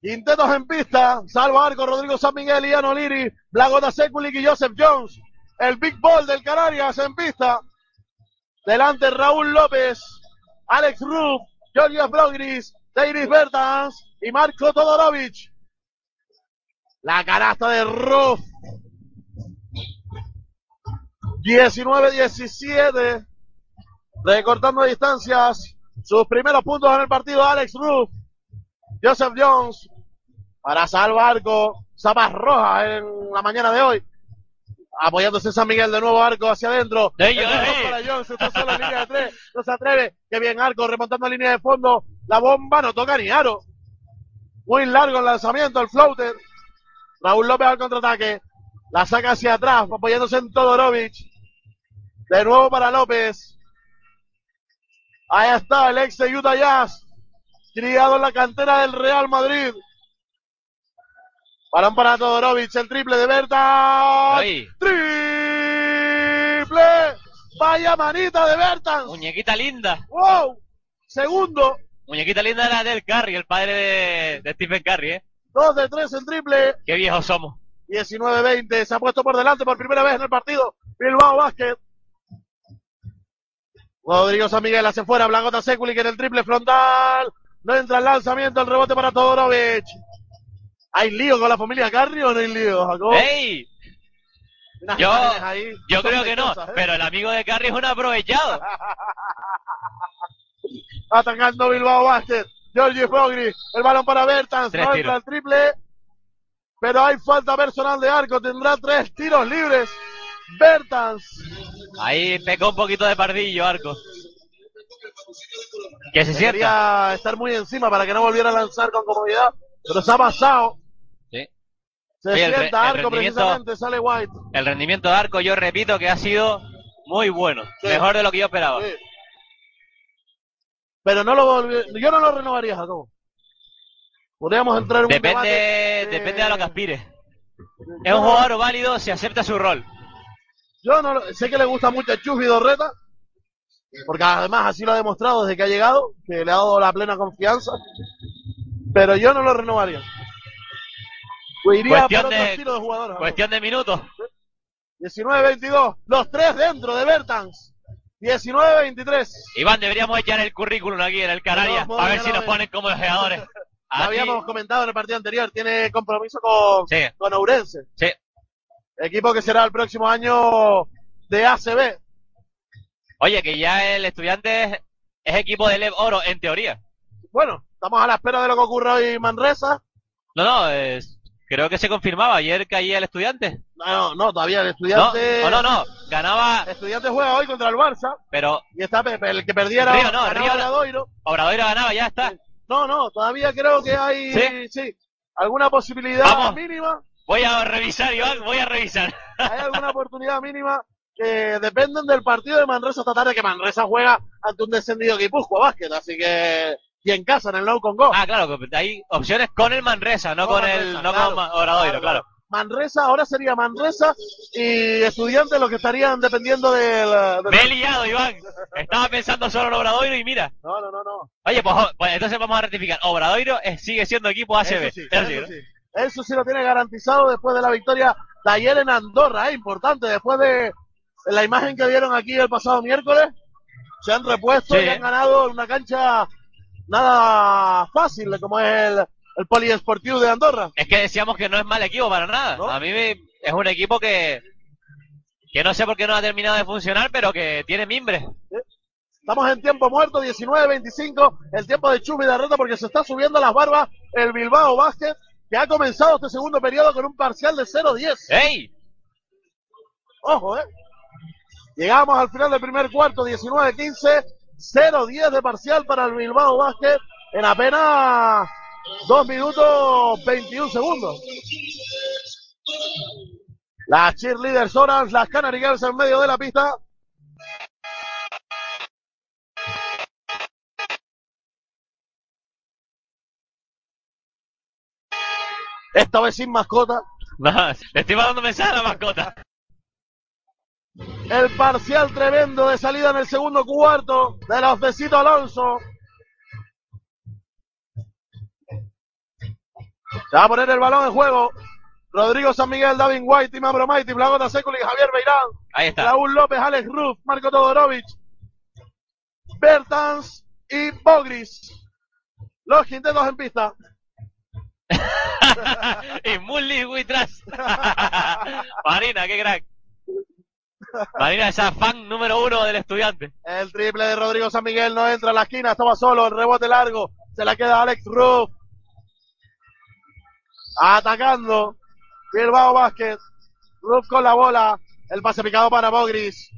Intentos en pista. Salva arco Rodrigo San Miguel, Ian Oliri, Blagota Sekulic y Joseph Jones. El Big Ball del Canarias en pista. Delante Raúl López, Alex Ruff, Georgios Blogris, Deiris Bertans y Marco Todorovic. La canasta de Ruff. 19-17. Recortando distancias. Sus primeros puntos en el partido Alex Ruff. Joseph Jones para salvar arco. Zapas roja en la mañana de hoy. Apoyándose San Miguel de nuevo arco hacia adentro. Para Jones, está solo en línea de tres. No se atreve. Qué bien arco remontando a línea de fondo. La bomba no toca ni aro. Muy largo el lanzamiento, el floater. Raúl López al contraataque. La saca hacia atrás, apoyándose en Todorovic. De nuevo para López. Ahí está el ex de Utah Jazz. Criado en la cantera del Real Madrid. Balón para Todorovic, el triple de Berta. Triple. Vaya manita de Bertans. Muñequita linda. Wow. Segundo. Muñequita linda era del Curry, el padre de, de Stephen Curry, ¿eh? Dos de tres en triple. Qué viejos somos. 19-20. Se ha puesto por delante por primera vez en el partido. Bilbao Basket. Rodrigo San Miguel hacia fuera. Blagota Sekulic en el triple frontal. No entra el lanzamiento, el rebote para Todorovic. ¿Hay lío con la familia Carri o no hay lío, Jacob? ¡Ey! Yo, ahí yo creo que no, ¿eh? pero el amigo de Carry es un aprovechado. Atacando Bilbao Basket. Georgie Fogri. El balón para Bertans. No entra el triple. Pero hay falta personal de arco. Tendrá tres tiros libres. Bertans. Ahí pecó un poquito de pardillo, Arco. Que se sienta. Quería estar muy encima para que no volviera a lanzar con comodidad. Pero se ha pasado. Sí. Se Oye, sienta arco precisamente. Sale White. El rendimiento de Arco, yo repito que ha sido muy bueno. Sí. Mejor de lo que yo esperaba. Sí. Pero no lo yo no lo renovaría, Jacobo. Podríamos entrar en un Depende, debate, eh, depende de lo que aspire. Es un jugador válido si acepta su rol. Yo no lo- sé que le gusta mucho a Chus Vidorreta, porque además así lo ha demostrado desde que ha llegado, que le ha dado la plena confianza. Pero yo no lo renovaría. Pues iría Cuestión por de- de. Cuestión de minutos. 19-22, los tres dentro de Bertans. 19-23. Iván, deberíamos echar el currículum aquí en el Canarias. No, A ver si nos ponen como jugadores. Aquí- habíamos comentado en el partido anterior, tiene compromiso con, Sí, con Ourense. sí. Equipo que será el próximo año de ACB. Oye, que ya el estudiante es, es equipo de Lev Oro, en teoría. Bueno, estamos a la espera de lo que ocurra hoy en Manresa. No, no, es- creo que se confirmaba. Ayer caía el estudiante. No, no, todavía el No, estudiante. no, no, no. Ganaba, El estudiante juega hoy contra el Barça pero y está Pepe, el que perdiera Río no, Río no. Obradoiro. Obradoiro ganaba, ya está. No, no, todavía creo que hay ¿Sí? sí, alguna posibilidad Vamos. mínima, Voy a revisar, Iván, voy a revisar. hay alguna oportunidad mínima que dependen del partido de Manresa esta tarde que Manresa juega ante un descendido Guipúzcoa Básquet, así que y en casa en el Nou Congo. Ah, claro, hay opciones con el Manresa, no Con con Manresa, el, no claro, con Obradoiro, claro. Manresa, ahora sería Manresa y estudiantes los que estarían dependiendo del, del- Me he liado, Iván. Estaba pensando solo en Obradoiro y mira. No, no, no, no. Oye, pues, o- pues entonces vamos a rectificar. Obradoiro eh, sigue siendo equipo ACB. Eso sí, Eso sí, eso ¿no? sí. Eso sí lo tiene garantizado después de la victoria de ayer en Andorra, ¿eh? importante, después de la imagen que vieron aquí el pasado miércoles, se han repuesto Sí. y han ganado en una cancha nada fácil como es el, el poliesportivo de Andorra. Es que decíamos que no es mal equipo para nada. ¿No? A mí me- es un equipo que, que no sé por qué no ha terminado de funcionar, pero que tiene mimbre. Estamos en tiempo muerto, 19-25, el tiempo de Chumi de reta porque se está subiendo a las barbas el Bilbao Basket, que ha comenzado este segundo periodo con un parcial de 0-10. ¡Ey! Ojo, ¿eh? Llegamos al final del primer cuarto, 19-15, 0-10 de parcial para el Bilbao Basket en apenas 2 minutos 21 segundos. Las cheerleaders Orange, las Canary Girls en medio de la pista. Esta vez sin mascota. No, le estoy mandando mensaje a la mascota. El parcial tremendo de salida en el segundo cuarto de los Alonso. Se va a poner el balón en juego. Rodrigo San Miguel, David White, Tim Abromaiti, Blagota Seculi, Javier Beirán, Ahí está. Raúl López, Alex Ruff, Marco Todorovic, Bertans y Bogris. Los intentos en pista. y Mully Witras. Marina, qué crack. Marina, esa fan número uno del estudiante. El triple de Rodrigo San Miguel no entra a la esquina, estaba solo, el rebote largo, se la queda Alex Ruff. Atacando. Bilbao Basket. Ruff con la bola. El pase picado para Bogris.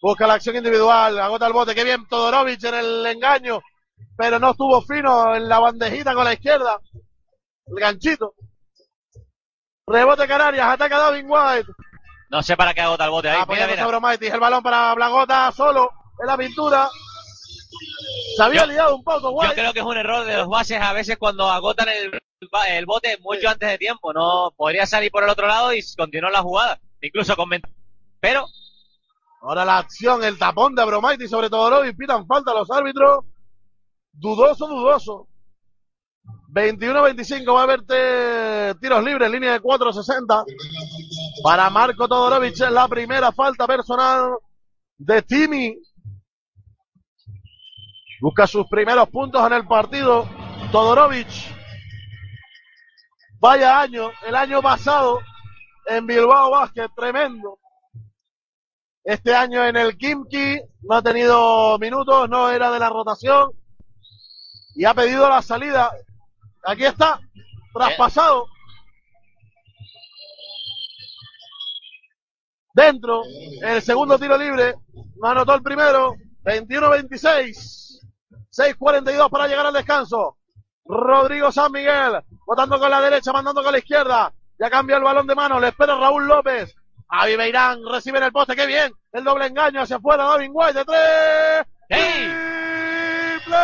Busca la acción individual. Agota el bote. Qué bien Todorovic en el engaño. Pero no estuvo fino en la bandejita con la izquierda. El ganchito. Rebote Canarias. Ataca David White. No sé para qué agota el bote ahí. Mira, Apoyándose mira. a Bromaitis. El balón para Blagota solo en la pintura. Se había Yo- liado un poco, Yo creo que es un error de los bases a veces cuando agotan el, el bote mucho Sí. antes de tiempo. No podría salir por el otro lado y continuar la jugada. Incluso con ventaja. Pero Ahora la acción, el tapón de Abromaitis sobre Todorovic, pitan falta a los árbitros. Dudoso, dudoso. 21-25 va a haber te- tiros libres, línea de 4-60. Para Marco Todorovic es la primera falta personal de Timi. Busca sus primeros puntos en el partido. Todorovic. Vaya año, el año pasado en Bilbao Basket, tremendo. Este año en el Kimki no ha tenido minutos, no era de la rotación y ha pedido la salida. Aquí está, traspasado. Dentro, el segundo tiro libre, no anotó el primero, 21-26, 6-42 para llegar al descanso. Rodrigo San Miguel, botando con la derecha, mandando con la izquierda. Ya cambia el balón de mano, le espera Raúl López. Avi Beirán recibe en el poste, qué bien. El doble engaño hacia afuera, David White de tres. Triple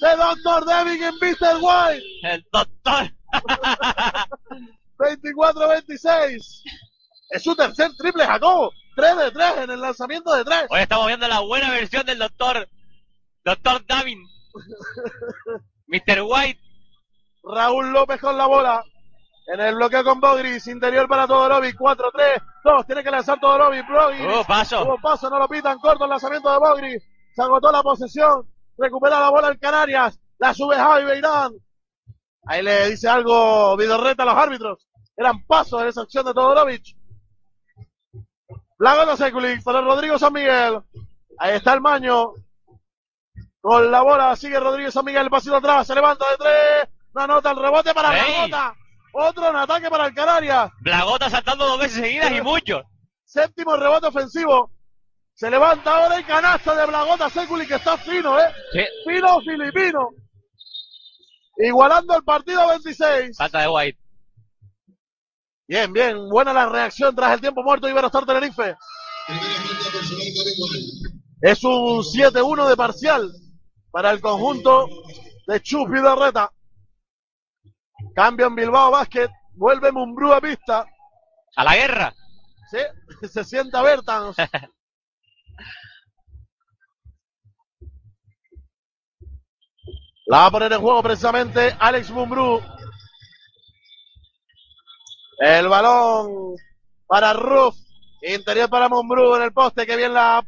de Doctor Devin en Mr. White. El doctor. 24-26. Es su tercer triple, Jacobo. 3 de 3 en el lanzamiento de 3. Hoy estamos viendo la buena versión del doctor, doctor Davin. Mr. White. Raúl López con la bola. En el bloqueo con Bogris, interior para Todorovic, 4-3, 2, tiene que lanzar Todorovic, Bogris. Hubo paso. Hubo paso, no lo pitan, corto el lanzamiento de Bogris. Se agotó la posesión, recupera la bola el Canarias, la sube Javi Beirán. Ahí le dice algo Vidorreta a los árbitros. Eran pasos en esa acción de Todorovic. Lagona Sekulic para Rodrigo San Miguel. Ahí está el maño. Con la bola sigue Rodrigo San Miguel, pasito atrás, se levanta de tres. No anota el rebote para. Blagota. Otro en ataque para el Canarias. Blagota saltando dos veces seguidas y mucho. Séptimo rebote ofensivo. Se levanta ahora el canasta de Blagota Seculi que está fino, ¿eh? Sí. Fino filipino. Igualando el partido 26. Falta de White. Bien, bien. Buena la reacción tras el tiempo muerto de Iberostar Tenerife. Es un 7-1 de parcial para el conjunto de Chus Vidorreta. Cambio en Bilbao Basket. Vuelve Mumbrú a pista. A la guerra. Sí, se sienta Bertans. La va a poner en juego precisamente Alex Mumbrú. El balón para Ruf. Interior para Mumbrú en el poste. Que bien la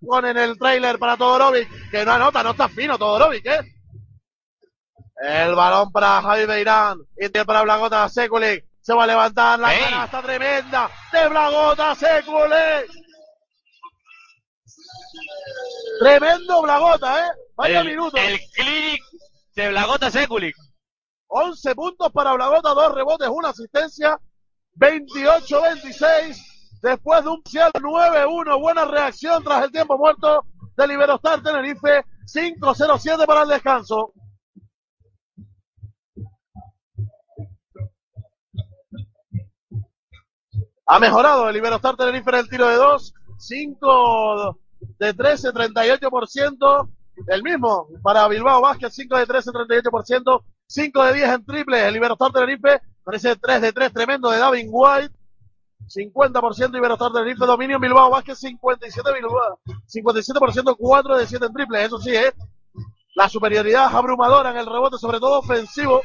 pone en el trailer para Todorovic. Que no anota, no está fino Todorovic, ¿eh? El balón para Javi Beirán. Interior para Blagota Sekulic. Se va a levantar la canasta tremenda de Blagota Sekulic. Tremendo Blagota, ¿eh? Vaya el, minutos. el clinic de Blagota Sekulic. 11 puntos para Blagota, 2 rebotes, una asistencia. 28-26. Después de un parcial 9-1. Buena reacción tras el tiempo muerto de Liberostar Tenerife. 5-0-7 para el descanso. Ha mejorado el Liberostar Tenerife en el tiro de 2. 5 de 13, 38%. El mismo para Bilbao Vázquez, 5 de 13, 38%. 5 de 10 en triple. El Liberostar Tenerife parece 3 de 3 tremendo de Davin White. 50% Iberostar Tenerife, dominio Bilbao Vázquez, 57 Bilbao, 57% 4 de 7 en triple. Eso sí, ¿eh? La superioridad abrumadora en el rebote, sobre todo ofensivo,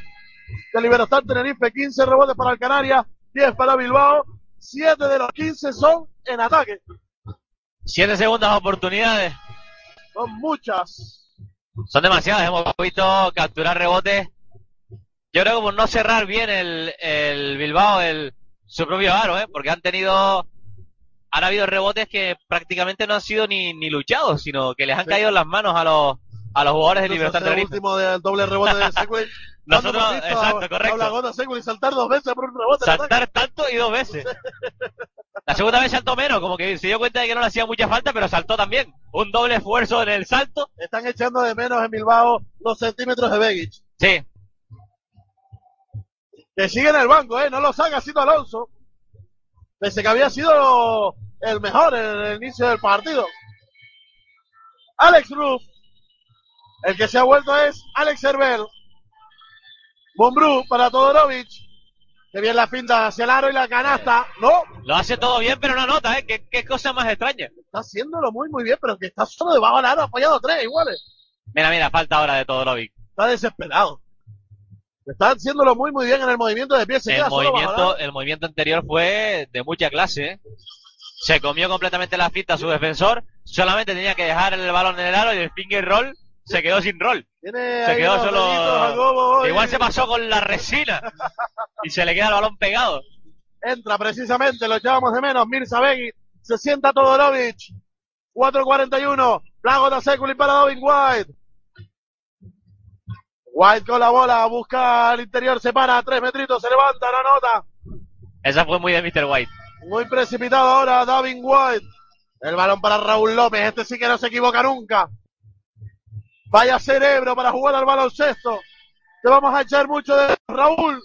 de Liberostar Tenerife. 15 rebotes para el Canarias, 10 para Bilbao. 7 de los 15 son en ataque. Siete segundas oportunidades. Son muchas. Son demasiadas. Hemos visto capturar rebotes. Yo creo que por no cerrar bien el, el Bilbao, el, su propio aro, ¿eh? Porque han tenido, han habido rebotes que prácticamente no han sido ni, ni luchados, sino que les han Sí. caído en las manos a los, a los jugadores de Libertad Entonces, el último del doble rebote de Segui. Nosotros, exacto, correcto. Blagota Segui saltar dos veces por un rebote. Saltar tanto y dos veces. La segunda vez saltó menos, como que se dio cuenta de que no le hacía mucha falta, pero saltó también. Un doble esfuerzo en el salto. Están echando de menos en Bilbao los centímetros de Begic. Sí, Que sigue en el banco, ¿eh? No lo saca Cito Alonso. Pese que había sido el mejor en el inicio del partido. Alex Ruff. El que se ha vuelto es Alex Herbel. Bombrú para Todorovic. Que bien la pinta hacia el aro y la canasta. No, lo hace todo bien, pero no nota, ¿eh? Qué, qué cosa más extraña. está haciéndolo muy muy bien, pero que está solo debajo del aro apoyado tres iguales. Mira, mira, falta ahora de Todorovic. Está desesperado. Está haciéndolo muy muy bien en el movimiento de pie. Se El movimiento, el movimiento anterior fue de mucha clase, ¿eh? Se comió completamente la pista a su defensor, solamente tenía que dejar el balón en el aro y el finger roll se quedó sin rol. Se quedó solo-. Igual se pasó con la resina y se le queda el balón pegado. Entra precisamente, lo echábamos de menos. Mirza Begui, se sienta Todorovic. 4.41. Plagota Seculi para Dobin White. White con la bola, busca al interior, se para, tres metritos, se levanta, no anota. Esa fue muy de Mr. White. Muy precipitado ahora Davin White. El balón para Raúl López, este sí que no se equivoca nunca. Vaya cerebro para jugar al baloncesto. Te vamos a echar mucho de Raúl.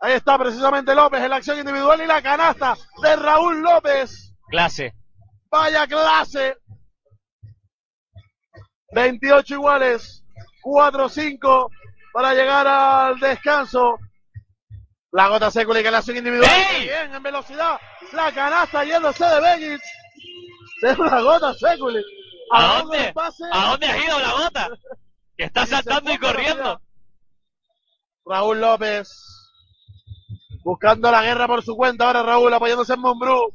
Ahí está precisamente López en la acción individual y la canasta de Raúl López. Clase. Vaya clase. 28 iguales. 4-5 para llegar al descanso. La gota Seculi que la acción individual. ¡Ey! Bien, en velocidad. La canasta yéndose de Begis. De la gota Seculi. ¿A dónde? ¿A dónde ha ido la gota? Que está saltando y corriendo. Raúl López. Buscando la guerra por su cuenta. Ahora Raúl apoyándose en Mumbrú.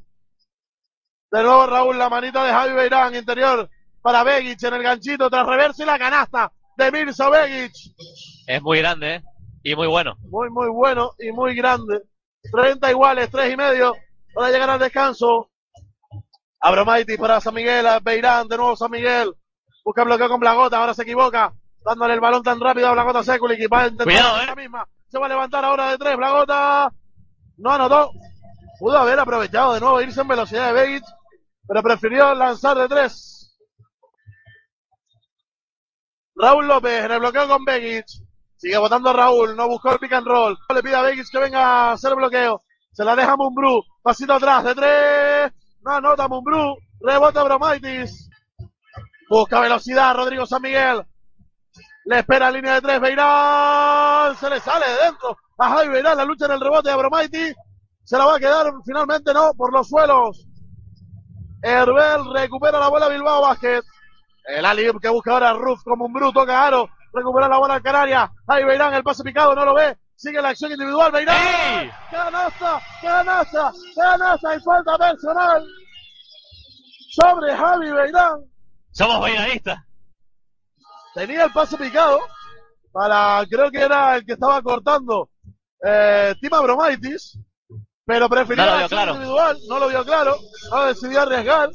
De nuevo Raúl, la manita de Javi Beirán, interior para Begic en el ganchito tras reverso y la canasta de Mirza Begic. Es muy grande, ¿eh? Y muy bueno. Muy, muy bueno y muy grande. 30 iguales, 3 y medio para llegar al descanso. Abromaitis para San Miguel, a Beirán, de nuevo San Miguel. Busca bloqueo con Blagota, ahora se equivoca. Dándole el balón tan rápido a Blagota Seculi, que va a intentar Cuidado, eh. la misma. Se va a levantar ahora de tres, Blagota. No anotó. Pudo haber aprovechado de nuevo irse en velocidad de Begic, pero prefirió lanzar de tres. Raúl López en el bloqueo con Begic. Sigue votando Raúl, no buscó el pick and roll. Le pide a Begic que venga a hacer el bloqueo. Se la deja Mumbrú. Pasito atrás de tres. No anota Mumbrú. Rebota Bromaitis. Busca velocidad Rodrigo San Miguel. Le espera en línea de tres. Beirán. Se le sale de dentro. A Javi Beirán la lucha en el rebote de Bromaitis. Se la va a quedar finalmente no por los suelos. Herbel recupera la bola Bilbao Basket. El Ali que busca ahora Ruf como un bruto Aro. Recupera la bola Canaria. Ahí Beirán, el pase picado, no lo ve. Sigue la acción individual. Beirán. ¡Ey! Canasta, canasta, canasta y falta personal. Sobre Javi Beirán. Somos bailaristas. Tenía el pase picado para, creo que era el que estaba cortando, eh, Tima Bromaitis. Pero prefirió No la acción claro. individual, no lo vio claro, no decidió arriesgar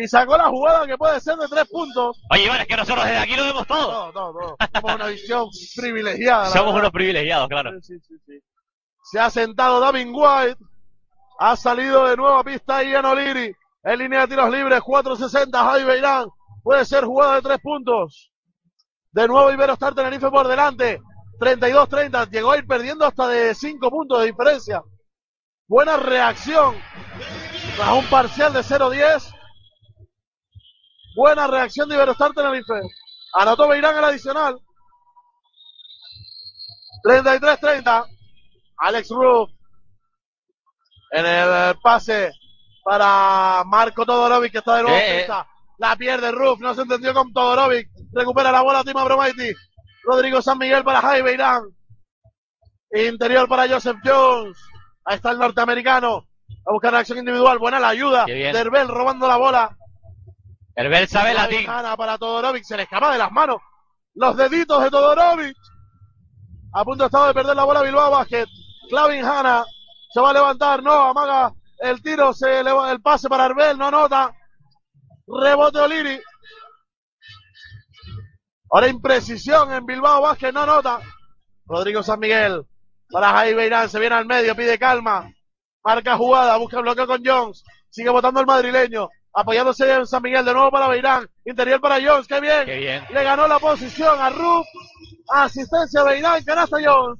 y sacó la jugada que puede ser de tres puntos. Oye, Iván, es que nosotros desde aquí lo vemos todo. No, no, no, somos una visión privilegiada. Somos verdad. unos privilegiados, claro. Sí, sí, sí. Se ha sentado Davin White. Ha salido de nuevo a pista Ian O'Leary. En línea de tiros libres, 4.60. Javi Beirán. Puede ser jugada de tres puntos. De nuevo Iberostar Tenerife por delante. 32-30. Llegó a ir perdiendo hasta de 5 puntos de diferencia. Buena reacción. Tras un parcial de 0-10. Buena reacción de Iberostar Tenerife. Anotó Beirán el adicional. 33-30. Alex Roof. En el pase para Marco Todorovic, que está de nuevo Eh, eh. La pierde Roof, no se entendió con Todorovic. Recupera la bola Tima Bromaiti. Rodrigo San Miguel para Jaime Beirán. Interior para Joseph Jones. Ahí está el norteamericano. A buscar la acción individual. Buena la ayuda. Derbel robando la bola. Herbel sabe La latín. para Todorovic, se le escapa de las manos. Los deditos de Todorovic. A punto estaba de perder la bola Bilbao Basket. Clavin Hanna se va a levantar, no, amaga el tiro, se eleva el pase para Arbel, no anota. Rebote Oliri. Ahora imprecisión en Bilbao Basket, no anota. Rodrigo San Miguel para Jaime Beirán, se viene al medio, pide calma. Marca jugada, busca el bloqueo con Jones. Sigue votando el madrileño. Apoyándose en San Miguel de nuevo para Beirán. Interior para Jones, qué bien. Qué bien. Le ganó la posición a Ruf. Asistencia Beirán, canasta Jones.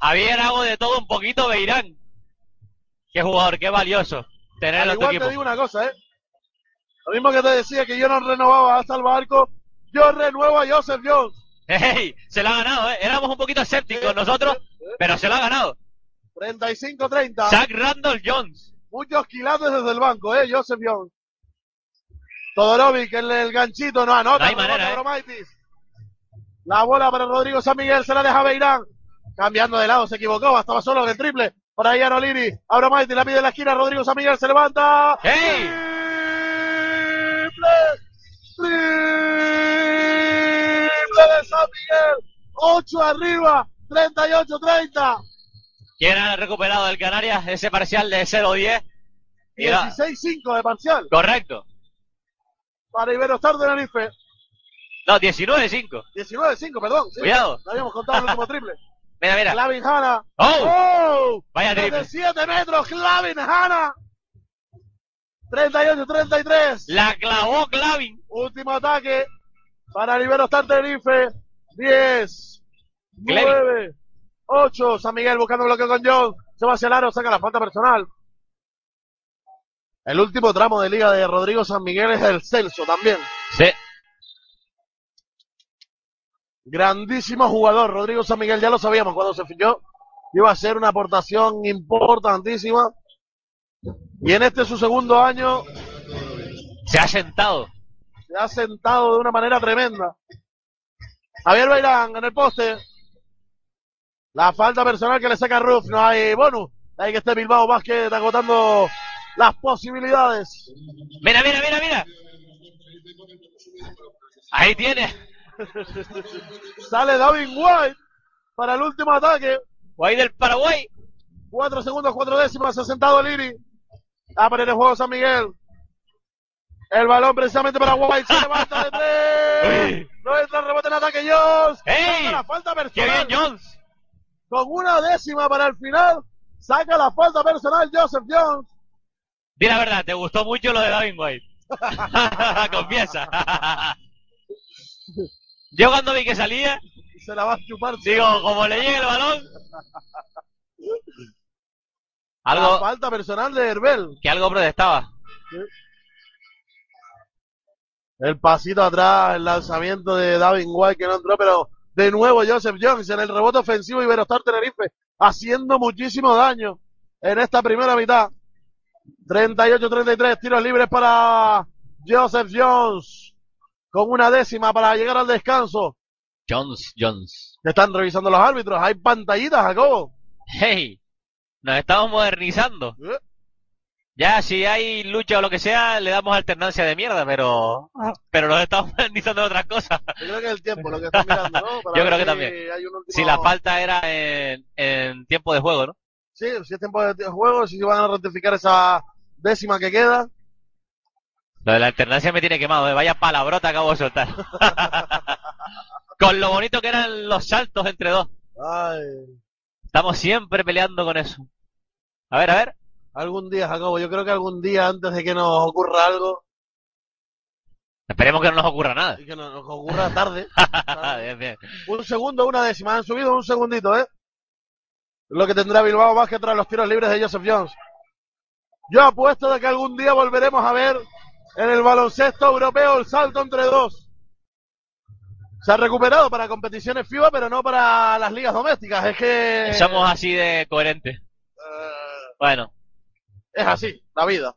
Javier hago de todo un poquito Beirán. Qué jugador, qué valioso tenerlo Al en tu igual te equipo. digo una cosa, ¿eh? Lo mismo que te decía que yo no renovaba hasta el barco. Yo renuevo a Joseph Jones. Hey, se lo ha ganado, ¿eh? Éramos un poquito escépticos nosotros, pero se lo ha ganado. 35-30. Zach Randall Jones. Muchos quilates desde el banco, ¿eh? Joseph Jones. Todorovic, el, el ganchito, no anota. No hay ¿eh? La bola para Rodrigo San Miguel, se la deja Beirán. Cambiando de lado, se equivocó, estaba solo en el triple. Para Ian Oliri. A Bromaitis, la pide en la esquina, Rodrigo San Miguel se levanta. ¡Hey! Triple. Miguel. 8 arriba, 38-30. ¿Quién ha recuperado del Canarias ese parcial de 0-10? Y era- 16-5 de parcial Correcto. para Iberostar de Tenerife. No, 19-5. 19-5, perdón. sí. Cuidado. No habíamos contado el último triple. Mira, mira. Clavin Hanna. ¡Oh! ¡Oh! Vaya triple. 7 metros, Clavin Hanna. 38-33. La clavó Clavin. Último ataque para Iberostar Tenerife. 10, Clevin. 9, 8. San Miguel buscando bloqueo con John. Se va hacia el aro, saca la falta personal. El último tramo de liga de Rodrigo San Miguel es el Celso también. Sí. Grandísimo jugador, Rodrigo San Miguel, ya lo sabíamos cuando se fichó. Iba a ser una aportación importantísima. Y en este su segundo año Se ha sentado. se ha sentado de una manera tremenda. Javier Bailán en el poste. La falta personal que le saca Ruf. No hay bonus. Hay que esté Bilbao Vázquez agotando las posibilidades. Mira, mira, mira, mira. Ahí tiene. Sale David White para el último ataque. Guay del Paraguay. Cuatro segundos, cuatro décimas. Se ha sentado Liri. A poner el juego San Miguel. El balón precisamente para White. Se levanta de tres. No entra el rebote en ataque Jones. ¡Ey! La falta ¡Qué personal. bien, Jones! Con una décima para el final. Saca la falta personal Joseph Jones. Di la verdad, ¿te gustó mucho lo de David White? Confiesa. Yo cuando vi que salía, se la va a chupar. digo, como le llegue el balón. La Algo, falta personal de Herbel. que algo protestaba. El pasito atrás, el lanzamiento de David White que no entró, pero de nuevo Joseph Jones en el rebote ofensivo y Iberostar Tenerife haciendo muchísimo daño en esta primera mitad. 38-33 tiros libres para Joseph Jones con una décima para llegar al descanso. Jones, Jones. Están revisando los árbitros. Hay pantallitas, Jacobo. Hey, nos estamos modernizando. Eh, Ya, si hay lucha o lo que sea, le damos alternancia de mierda, pero, pero nos estamos en otras cosas. Yo creo que es el tiempo lo que están mirando, ¿no? Para Yo creo que si también. último- Si la falta era en, en tiempo de juego, ¿no? Sí, si es tiempo de juego, si van a ratificar esa décima que queda. Lo de la alternancia me tiene quemado, ¿eh? vaya palabrota acabo de soltar. con lo bonito que eran los saltos entre dos. Ay, Estamos siempre peleando con eso. A ver, a ver. Algún día, Jacobo, yo creo que algún día antes de que nos ocurra algo, Esperemos que no nos ocurra nada. y que nos, nos ocurra tarde, bien, bien. un segundo, una décima, han subido un segundito, ¿eh? Lo que tendrá Bilbao Vázquez tras los tiros libres de Joseph Jones. Yo apuesto de que algún día volveremos a ver en el baloncesto europeo el salto entre dos. Se ha recuperado para competiciones FIBA, pero no para las ligas domésticas. Es que Somos así de coherentes. eh, Bueno, es así, la vida.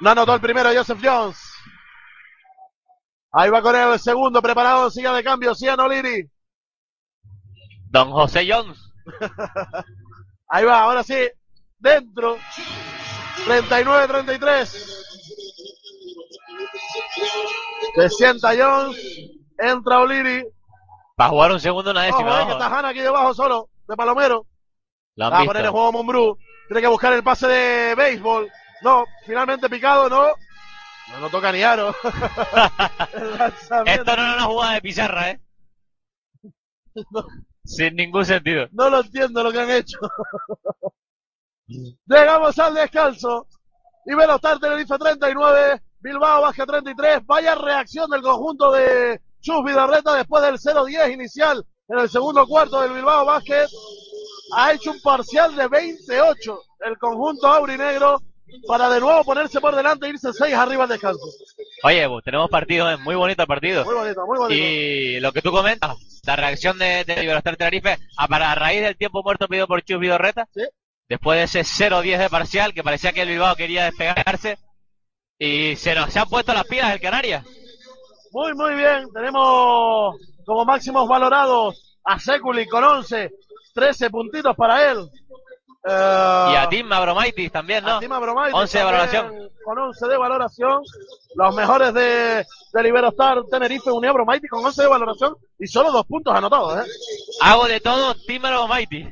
No anotó el primero Joseph Jones. Ahí va con el segundo, preparado, siga de cambio, Ciano Liri. don José Jones. Ahí va, ahora sí, dentro. 39-33. Se sienta Jones, entra O'Leary. Va a jugar un segundo una décima. eh, que ojo. está Hanna aquí debajo solo, de Palomero. Lo han Va a poner el juego Mumbrú. Tiene que buscar el pase de béisbol. No, finalmente picado, no. No, no toca ni aro. Esto no era una jugada de pizarra, ¿eh? Sin ningún sentido. No lo entiendo lo que han hecho. Llegamos al descanso. Y Velostar Tenerife 39, Bilbao Vázquez 33. Vaya reacción del conjunto de Chus Vidarreta después del 0-10 inicial en el segundo cuarto del Bilbao Vázquez. Ha hecho un parcial de 28 el conjunto aurinegro para de nuevo ponerse por delante e irse 6 arriba al descanso. Oye, pues, tenemos partido, es muy bonito el partido. Muy bonito, muy bonito. Y lo que tú comentas, la reacción de, de Iberostar Tenerife a, para, a raíz del tiempo muerto pedido por Chus Vidorreta, Sí. después de ese 0-10 de parcial que parecía que el Bilbao quería despegarse, y se nos se han puesto las pilas el Canarias. Muy, muy bien. Tenemos como máximos valorados a Seculi con 11, 13 puntitos para él. Eh, Y a Tim Abromaitis también, ¿no? a Tim Abromaitis 11 de valoración. con 11 de valoración. Los mejores de, de Iberostar, Tenerife, Unión Bromaiti con 11 de valoración y solo dos puntos anotados. ¿eh? Hago de todo, Tímaro Mighty.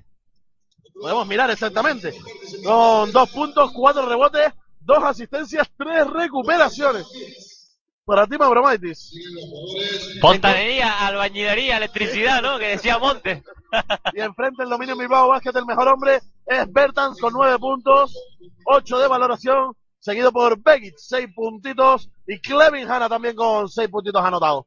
Podemos mirar exactamente. Con dos puntos, cuatro rebotes, dos asistencias, tres recuperaciones. Para Tima Bromaitis. Fontanería, albañilería, electricidad, ¿no? Que decía Monte. Y enfrente el dominio Bilbao Basket, el mejor hombre es Bertans con nueve puntos, ocho de valoración, seguido por Begic, seis puntitos, y Clevin Hanna también con seis puntitos anotados.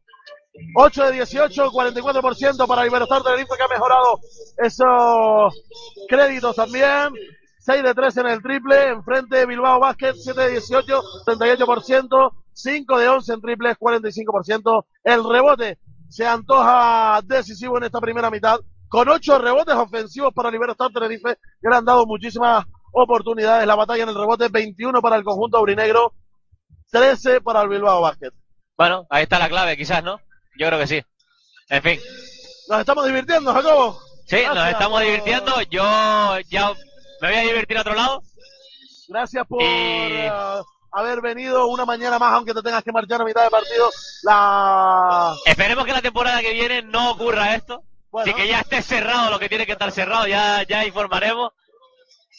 8 de 18, 44% para Iberostar Tenerife que ha mejorado esos créditos también. 6 de 13 en el triple, enfrente Bilbao Basket, 7 de 18, 38%, 5 de 11 en triples, 45%. El rebote se antoja decisivo en esta primera mitad, con 8 rebotes ofensivos para Libertad Tenerife, que le han dado muchísimas oportunidades. La batalla en el rebote, 21 para el conjunto aurinegro, 13 para el Bilbao Basket. Bueno, ahí está la clave, quizás, ¿no? Yo creo que sí. En fin. Nos estamos divirtiendo, Jacobo. Sí, nos estamos divirtiendo. Yo ya me voy a divertir a otro lado. Gracias por uh, haber venido una mañana más, aunque te tengas que marchar a mitad de partido. La... Esperemos que la temporada que viene no ocurra esto. Así que ya esté cerrado lo que tiene que estar cerrado, ya, ya informaremos.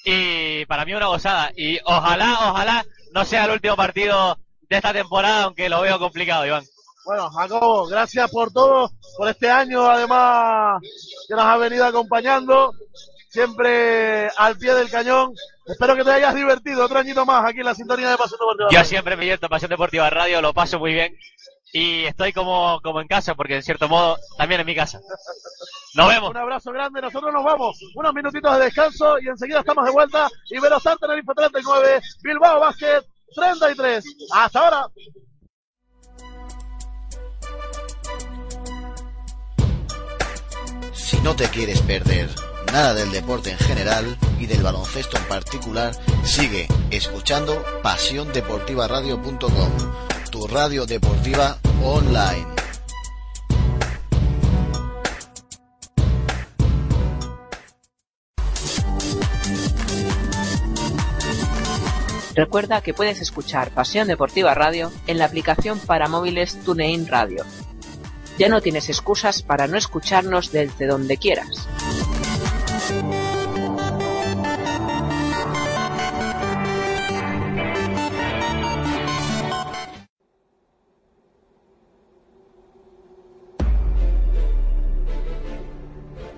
Y para mí una gozada. Y ojalá, ojalá no sea el último partido de esta temporada, aunque lo veo complicado, Iván. Bueno, Jacobo, gracias por todo, por este año además que nos ha venido acompañando, siempre al pie del cañón. Espero que te hayas divertido otro añito más aquí en la sintonía de Pasión Deportiva. Yo siempre me divierto Pasión Deportiva Radio, lo paso muy bien y estoy como, como en casa, porque en cierto modo también en mi casa. Nos vemos. Un abrazo grande, nosotros nos vamos. Unos minutitos de descanso y enseguida estamos de vuelta. Iberostar Tenerife 39, Bilbao Basket 33. Hasta ahora. Si no te quieres perder nada del deporte en general y del baloncesto en particular, sigue escuchando pasiondeportivaradio.com, radio deportiva online. Recuerda que puedes escuchar Pasión Deportiva Radio en la aplicación para móviles TuneIn Radio ya no tienes excusas para no escucharnos desde donde quieras.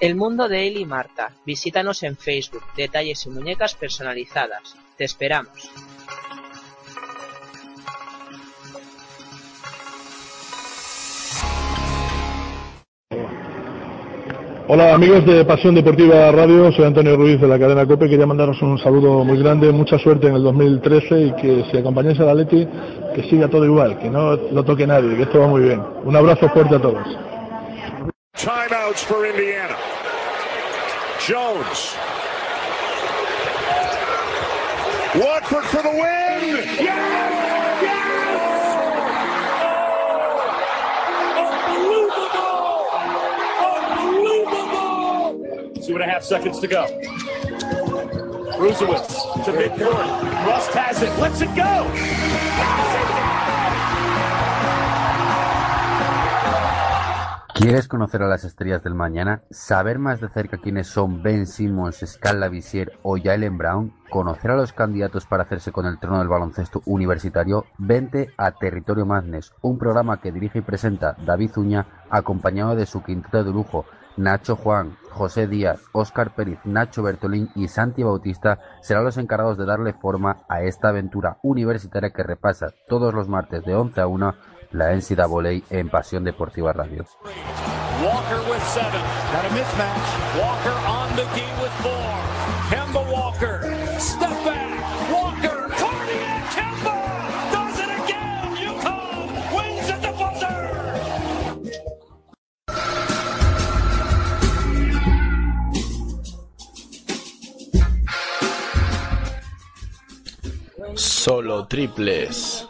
El mundo de él y Marta. Visítanos en Facebook. Detalles y muñecas personalizadas. Te esperamos. Hola amigos de Pasión Deportiva Radio, soy Antonio Ruiz de la cadena COPE, quería mandaros un saludo muy grande, mucha suerte en el 2013 y que si acompañáis a la Leti, que siga todo igual, que no lo toque nadie, que esto va muy bien. Un abrazo fuerte a todos. Timeouts for Indiana. Jones. Watford for the win. Yes! Yes! Unbelievable! Unbelievable! Two and a half seconds to go. Brusewitz to midcourt. Rust has it. Lets it go. ¿Quieres conocer a las estrellas del mañana? ¿Saber más de cerca quiénes son Ben Simmons, Scala Visier o Jalen Brown? ¿Conocer a los candidatos para hacerse con el trono del baloncesto universitario? Vente a Territorio Madness, un programa que dirige y presenta David Uña, acompañado de su quinteto de lujo, Nacho Juan, José Díaz, Óscar Pérez, Nacho Bertolín y Santi Bautista serán los encargados de darle forma a esta aventura universitaria que repasa todos los martes de 11 a 1 la NCAA en Pasión Deportiva Radio. Walker with seven. Got a mismatch. Walker on the key with four. Kemba Walker. Step back. Walker. Cardiac Kemba. Does it again. UConn wins at the buzzer. Solo triples.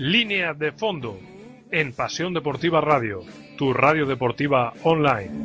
Línea de fondo en Pasión Deportiva Radio, tu radio deportiva online.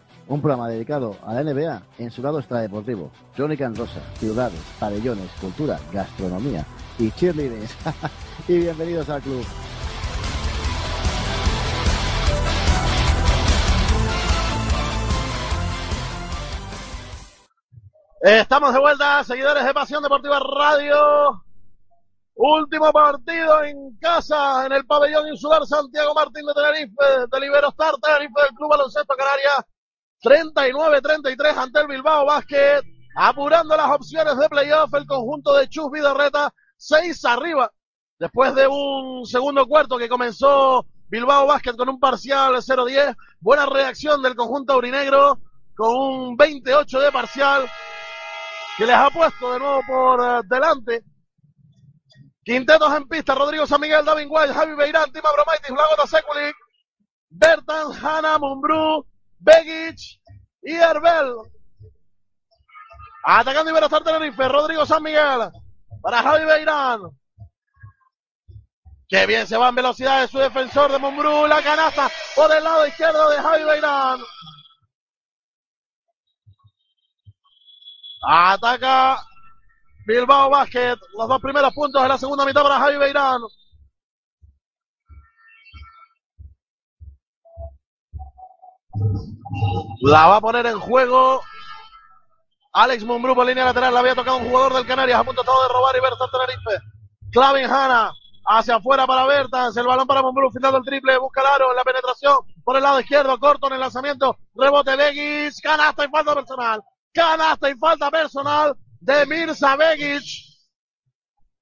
Un programa dedicado a la NBA en su lado extradeportivo. Crónica en rosa, ciudades, pabellones, cultura, gastronomía y cheerleaders. y bienvenidos al club. Estamos de vuelta, seguidores de Pasión Deportiva Radio. Último partido en casa, en el pabellón insular Santiago Martín de Tenerife, del Iberostar Tenerife del Club Baloncesto Canarias. 39-33 ante el Bilbao Basket, apurando las opciones de playoff el conjunto de Chus Vidarreta, 6 arriba, después de un segundo cuarto que comenzó Bilbao Basket con un parcial 0-10, buena reacción del conjunto aurinegro con un 28 de parcial que les ha puesto de nuevo por eh, delante. Quintetos en pista, Rodrigo San Miguel, David White, Javi Beirán, Tima Bromaitis, Blagota Sekulic, Bertan, Hanna, Mumbrú, Begic y Herbel. Atacando Iberostar Tenerife, Rodrigo San Miguel para Javi Beirán. Que bien se va en velocidad de su defensor de Mumbrú, la canasta por el lado izquierdo de Javi Beirán. Ataca Bilbao Basket. Los dos primeros puntos de la segunda mitad para Javi Beirán. La va a poner en juego Alex Mumbrú por línea lateral. La había tocado un jugador del Canarias. A punto de robar y Bertan Tenerife. Clavin Hanna. Hacia afuera para Bertans. El balón para Mumbrú. Final del triple. Busca el aro la penetración. Por el lado izquierdo. Corto en el lanzamiento. Rebote Begis. Canasta y falta personal. Canasta y falta personal de Mirza Begic.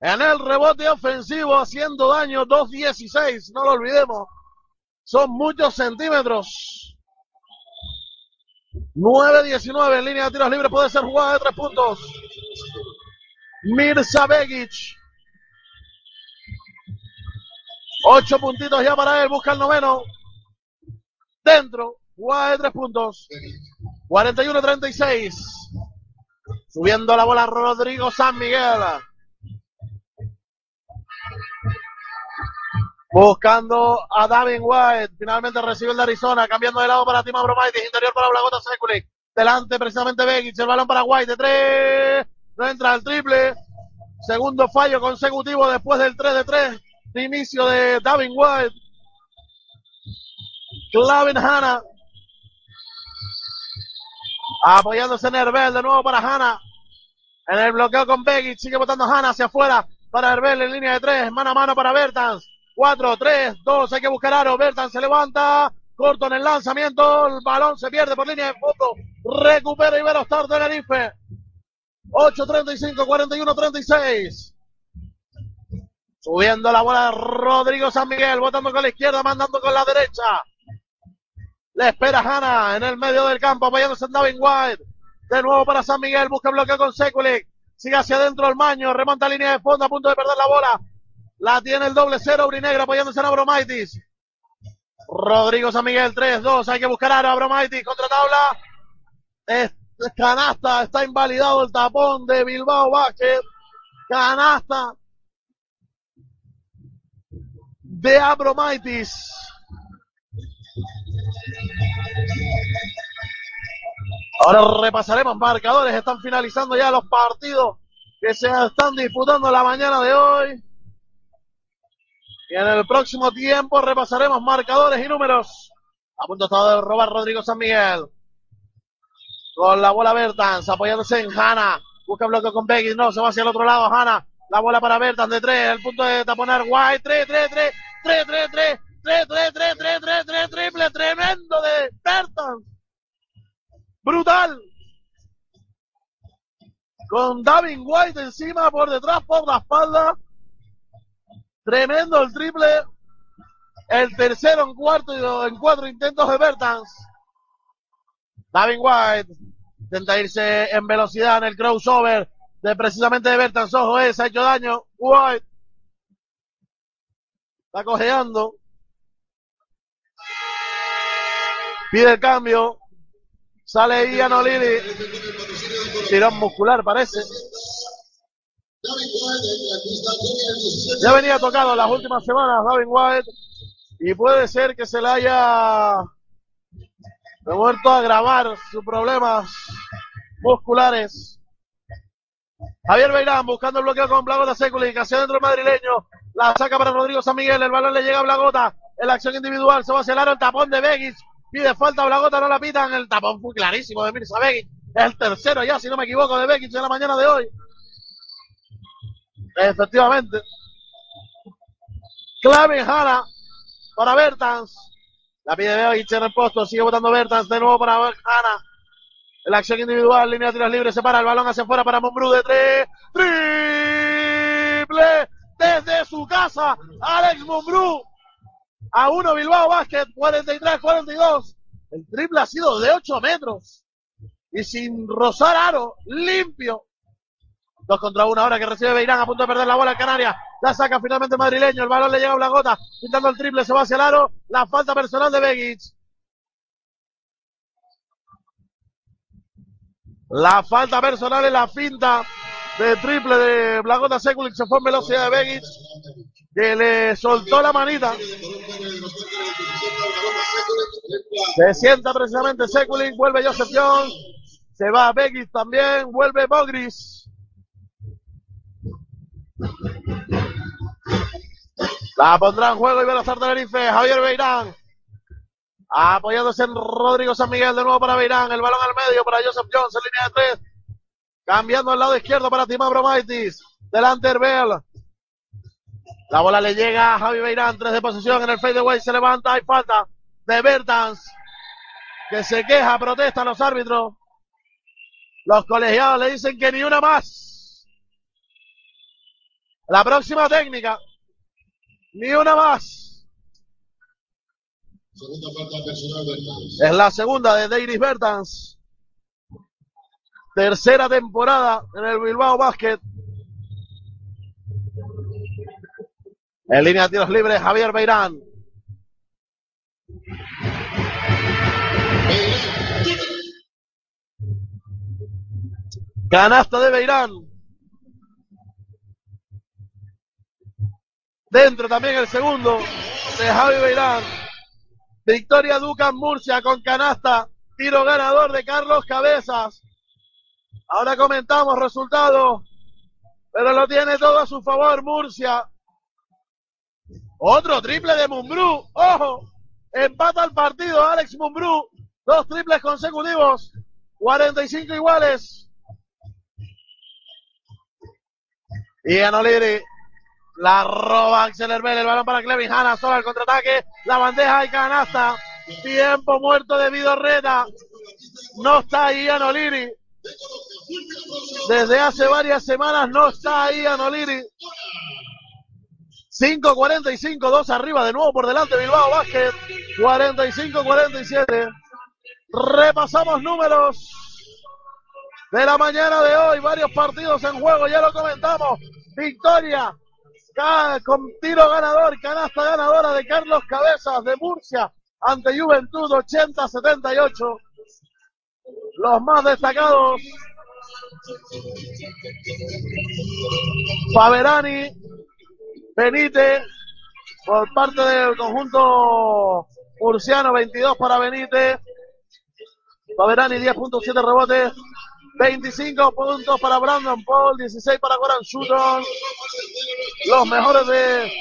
En el rebote ofensivo haciendo daño 2.16. No lo olvidemos. Son muchos centímetros. 9-19 en línea de tiros libres. Puede ser jugada de tres puntos. Mirza Begic. Ocho puntitos ya para él. Busca el noveno. Dentro. Jugada de tres puntos. 41-36. Subiendo la bola Rodrigo San Miguel. Buscando a David White. Finalmente recibe el de Arizona. Cambiando de lado para Tima Bromaitis. Interior para Blagota Sekulic. Delante precisamente Begic. El balón para White de tres. No entra el triple. Segundo fallo consecutivo después del 3 de 3 de inicio de David White. Clavin Hanna. Apoyándose en Herbel de nuevo para Hanna. En el bloqueo con Begic. Sigue botando Hanna hacia afuera para Herbel en línea de tres. Mano a mano para Bertans. 4, 3, 2, hay que buscar aro. Bertans se levanta. Corto en el lanzamiento. El balón se pierde por línea de fondo. Recupera Iberostar Tenerife. 8-35, 41-36. Subiendo la bola Rodrigo San Miguel. Botando con la izquierda, mandando con la derecha. Le espera Hanna en el medio del campo, apoyándose en David White. De nuevo para San Miguel, busca bloqueo con Sekulic. Sigue hacia adentro el maño, remonta línea de fondo, a punto de perder la bola. La tiene el doble cero, Brinegra apoyándose en Abromaitis. Rodrigo San Miguel, 3-2, hay que buscar a Abromaitis, contra tabla. Es, canasta, está invalidado el tapón de Bilbao Basket. Canasta de Abromaitis. Ahora repasaremos marcadores, están finalizando ya los partidos que se están disputando la mañana de hoy. Y en el próximo tiempo repasaremos marcadores y números. A punto está de robar Rodrigo San Miguel. Con la bola Bertans, apoyándose en Hanna. Busca bloqueo con Beggins, no, se va hacia el otro lado Hanna. La bola para Bertans de tres, el punto de taponar White, 3, 3, 3, 3, 3, 3, 3, 3, 3, 3, 3, 3, triple, tremendo de Bertans. Brutal. Con David White encima, por detrás, por la espalda. Tremendo el triple. El tercero en cuarto en cuatro intentos de Bertans. David White intenta irse en velocidad en el crossover de precisamente de Bertans. Ojo, eh, se ha hecho daño. White está cojeando. Pide el cambio. Sale Ian O'Leary. Tirón muscular parece. Ya venía tocado las últimas semanas David White y puede ser que se le haya vuelto a agravar sus problemas musculares. Javier Beirán buscando el bloqueo con Blagota Seculic hacia adentro madrileño. La saca para Rodrigo San Miguel. El balón le llega a Blagota. En la acción individual se va hacia el aro. El tapón de Begis. Pide falta a Blagota. No la pitan. El tapón fue clarísimo de Mirza Begis. El tercero ya, si no me equivoco, de Bekic en la mañana de hoy. Efectivamente. Clave Jara para Bertans. La pide Bekic en el posto. Sigue votando Bertans de nuevo para Jara. La acción individual, línea de tiros libres, se para el balón hacia afuera para Monbrú de tres. Triple desde su casa. Alex Monbrú. A uno Bilbao Basket, 43-42. El triple ha sido de 8 metros. Y sin rozar aro, limpio. Dos contra uno ahora que recibe Beirán a punto de perder la bola en Canarias. La saca finalmente madrileño. El balón le llega a Blagota. Pintando el triple, se va hacia el aro. La falta personal de Begic. La falta personal en la finta de triple de Blagota Sekulic. Se fue en velocidad de Begic. Que le soltó la manita. Se sienta precisamente Sekulic. Vuelve Joseph Young. Se va Begic también. Vuelve Bogris. La pondrá en juego lanzar Tenerife. Javier Beirán. Apoyándose en Rodrigo San Miguel de nuevo para Beirán. El balón al medio para Joseph Jones en línea de tres. Cambiando al lado izquierdo para Timán Bromaitis. Delante Herbel. La bola le llega a Javi Beirán. Tres de posición en el fadeaway. Se levanta. Hay falta de Bertans. Que se queja, protesta a los árbitros. Los colegiados le dicen que ni una más. La próxima técnica. Ni una más. Es la segunda de Deiris Bertans. Tercera temporada en el Bilbao Basket. En línea de tiros libres, Javier Beirán. Canasta de Beirán. Dentro también el segundo de Javi Beirán. Victoria Ducan Murcia con canasta. Tiro ganador de Carlos Cabezas. Ahora comentamos resultados. Pero lo tiene todo a su favor Murcia. Otro triple de Mumbrú. Ojo. Empata el partido Alex Mumbrú. Dos triples consecutivos. 45 iguales. Y Anoliri la roba Axel Herbel, el balón para Clevin Hanna, solo al contraataque, la bandeja y canasta. Tiempo muerto de Vidorreta. No está ahí Anoliri. Desde hace varias semanas no está ahí Anoliri. 5.45, 2 arriba de nuevo por delante Bilbao Basket. 45-47. Repasamos números de la mañana de hoy. Varios partidos en juego, ya lo comentamos. Victoria con tiro ganador, canasta ganadora de Carlos Cabezas de Murcia ante Juventud 80-78. Los más destacados. Faberani, Benítez, por parte del conjunto murciano, 22 para Benítez. Faberani, 10.7 rebotes. 25 puntos para Brandon Paul, 16 para Goran Sutton. Los mejores de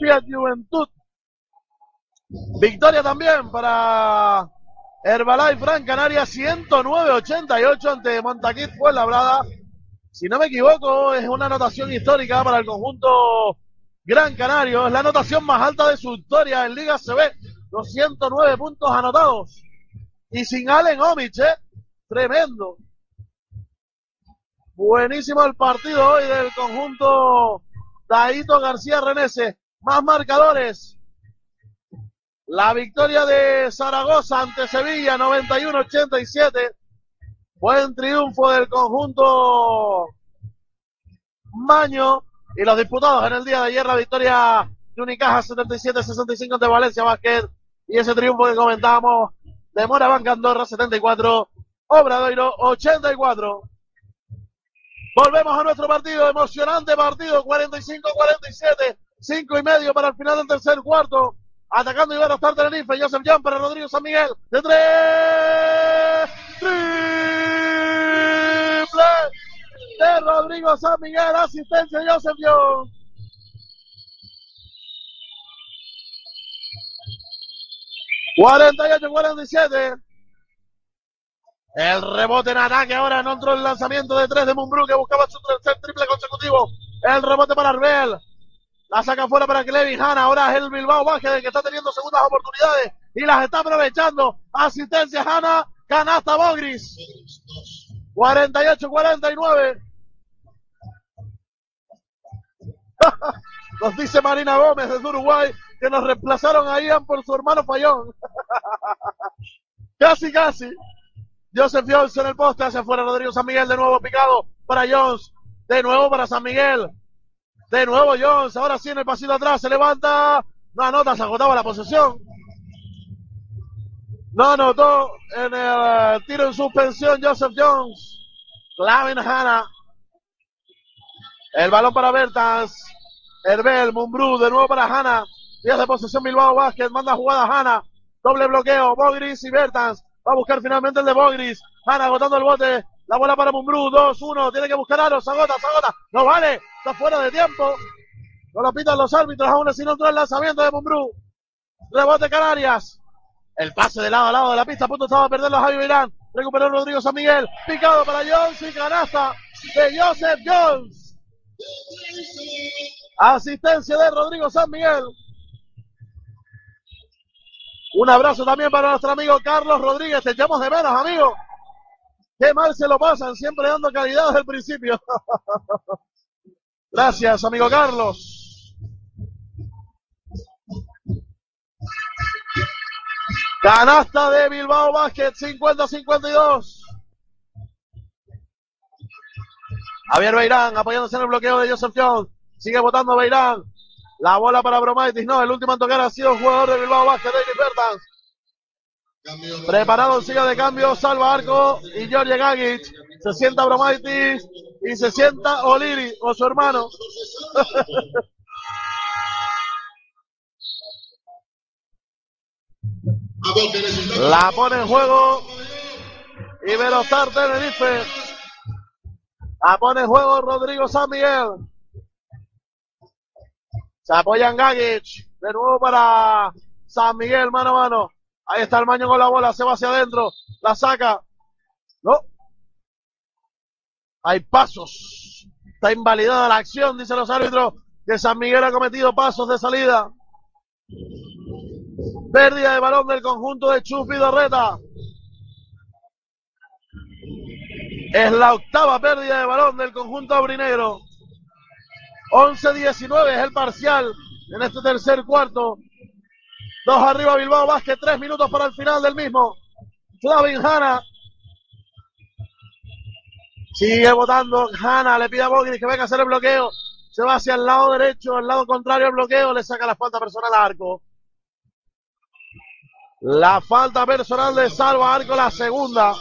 Fiat Juventud. Victoria también para Herbalife Gran Canaria, 109-88 ante Montaquit Fuenlabrada. Si no me equivoco, es una anotación histórica para el conjunto Gran Canario. Es la anotación más alta de su historia en Liga CB. Los 109 puntos anotados. Y sin Allen Omich, ¿eh? Tremendo. Buenísimo el partido hoy del conjunto Daito García Renese. Más marcadores. La victoria de Zaragoza ante Sevilla, 91-87. Buen triunfo del conjunto Maño. Y los disputados en el día de ayer, la victoria de Unicaja 77-65 ante Valencia Basket. Y ese triunfo que comentábamos de Moraván Andorra 74, Obradoiro 84. Volvemos a nuestro partido, emocionante partido, 45-47, 5 y medio para el final del tercer cuarto. Atacando Iván Ostar Tenerife, Joseph Jan para Rodrigo San Miguel, de tres, triple de Rodrigo San Miguel, asistencia de Joseph Jan. Cuarenta y ocho, cuarenta y siete. El rebote en ataque ahora no entró el lanzamiento de tres de Mumbrú que buscaba su tercer triple consecutivo. El rebote para Arbel. La saca fuera para Clevin Hanna. Ahora es el Bilbao Baje que está teniendo segundas oportunidades y las está aprovechando. Asistencia Hanna. Canasta Bogris. 48-49. Nos dice Marina Gómez desde Uruguay que nos reemplazaron a Ian por su hermano Fallón. casi, casi. Joseph Jones en el poste hacia afuera. Rodrigo San Miguel de nuevo picado para Jones. De nuevo para San Miguel. De nuevo Jones. Ahora sí en el pasito atrás. Se levanta. No anota. Se agotaba la posesión. No anotó en el tiro en suspensión Joseph Jones. Clavin Hanna. El balón para Bertans. Herbel, Mumbrú, de nuevo para Hanna. Días de posesión Bilbao Vázquez. Manda jugada Hanna. Doble bloqueo. Bogris y Bertans. Va a buscar finalmente el de Bogris. Hanna agotando el bote. La bola para Mumbrú. 2-1. Tiene que buscar a Se agota, agota. No vale. Está fuera de tiempo. No lo pitan los árbitros. Aún así no entró el lanzamiento de Mumbrú. Rebote Canarias. El pase de lado a lado de la pista. Punto estaba a perderlo Javi Beirán. Recuperó Rodrigo San Miguel. Picado para Jones y canasta de Joseph Jones. Asistencia de Rodrigo San Miguel. Un abrazo también para nuestro amigo Carlos Rodríguez. Te echamos de menos, amigo. Qué mal se lo pasan, siempre dando calidad desde el principio. Gracias, amigo Carlos. Canasta de Bilbao Basket, 50-52. Javier Beirán apoyándose en el bloqueo de Joseph Jones. Sigue votando Beirán. La bola para Bromaitis. No, el último en tocar ha sido el jugador de Bilbao Basket, David Bertans. Preparado silla de cambio, salva arco y George Gagic. Se sienta Bromaitis y se sienta Oliri o su hermano. La pone en juego Iberostar Tenerife. La pone en juego Rodrigo San Miguel. Se apoya en Gagic. De nuevo para San Miguel, mano a mano. Ahí está el maño con la bola. Se va hacia adentro. La saca. No. Hay pasos. Está invalidada la acción, dicen los árbitros. Que San Miguel ha cometido pasos de salida. Pérdida de balón del conjunto de Chupi Dorreta. Es la octava pérdida de balón del conjunto aurinegro. 11-19 es el parcial en este tercer cuarto. Dos arriba Bilbao Vázquez, tres minutos para el final del mismo. Flavin Hanna. Sigue votando Hanna, le pide a Bogris que venga a hacer el bloqueo. Se va hacia el lado derecho, al lado contrario al bloqueo, le saca la falta personal a Arco. La falta personal de Salva Arco, la segunda.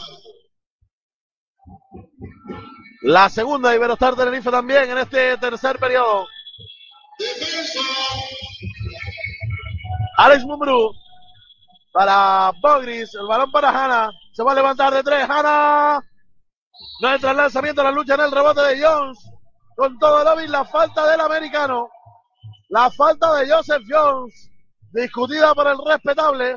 La segunda de Iberostar Tenerife también en este tercer periodo. Alex Mumbrú para Bogris, el balón para Hanna. Se va a levantar de tres. Hanna no entra el lanzamiento, la lucha en el rebote de Jones. Con todo lobby, la falta del americano. La falta de Joseph Jones, discutida por el respetable.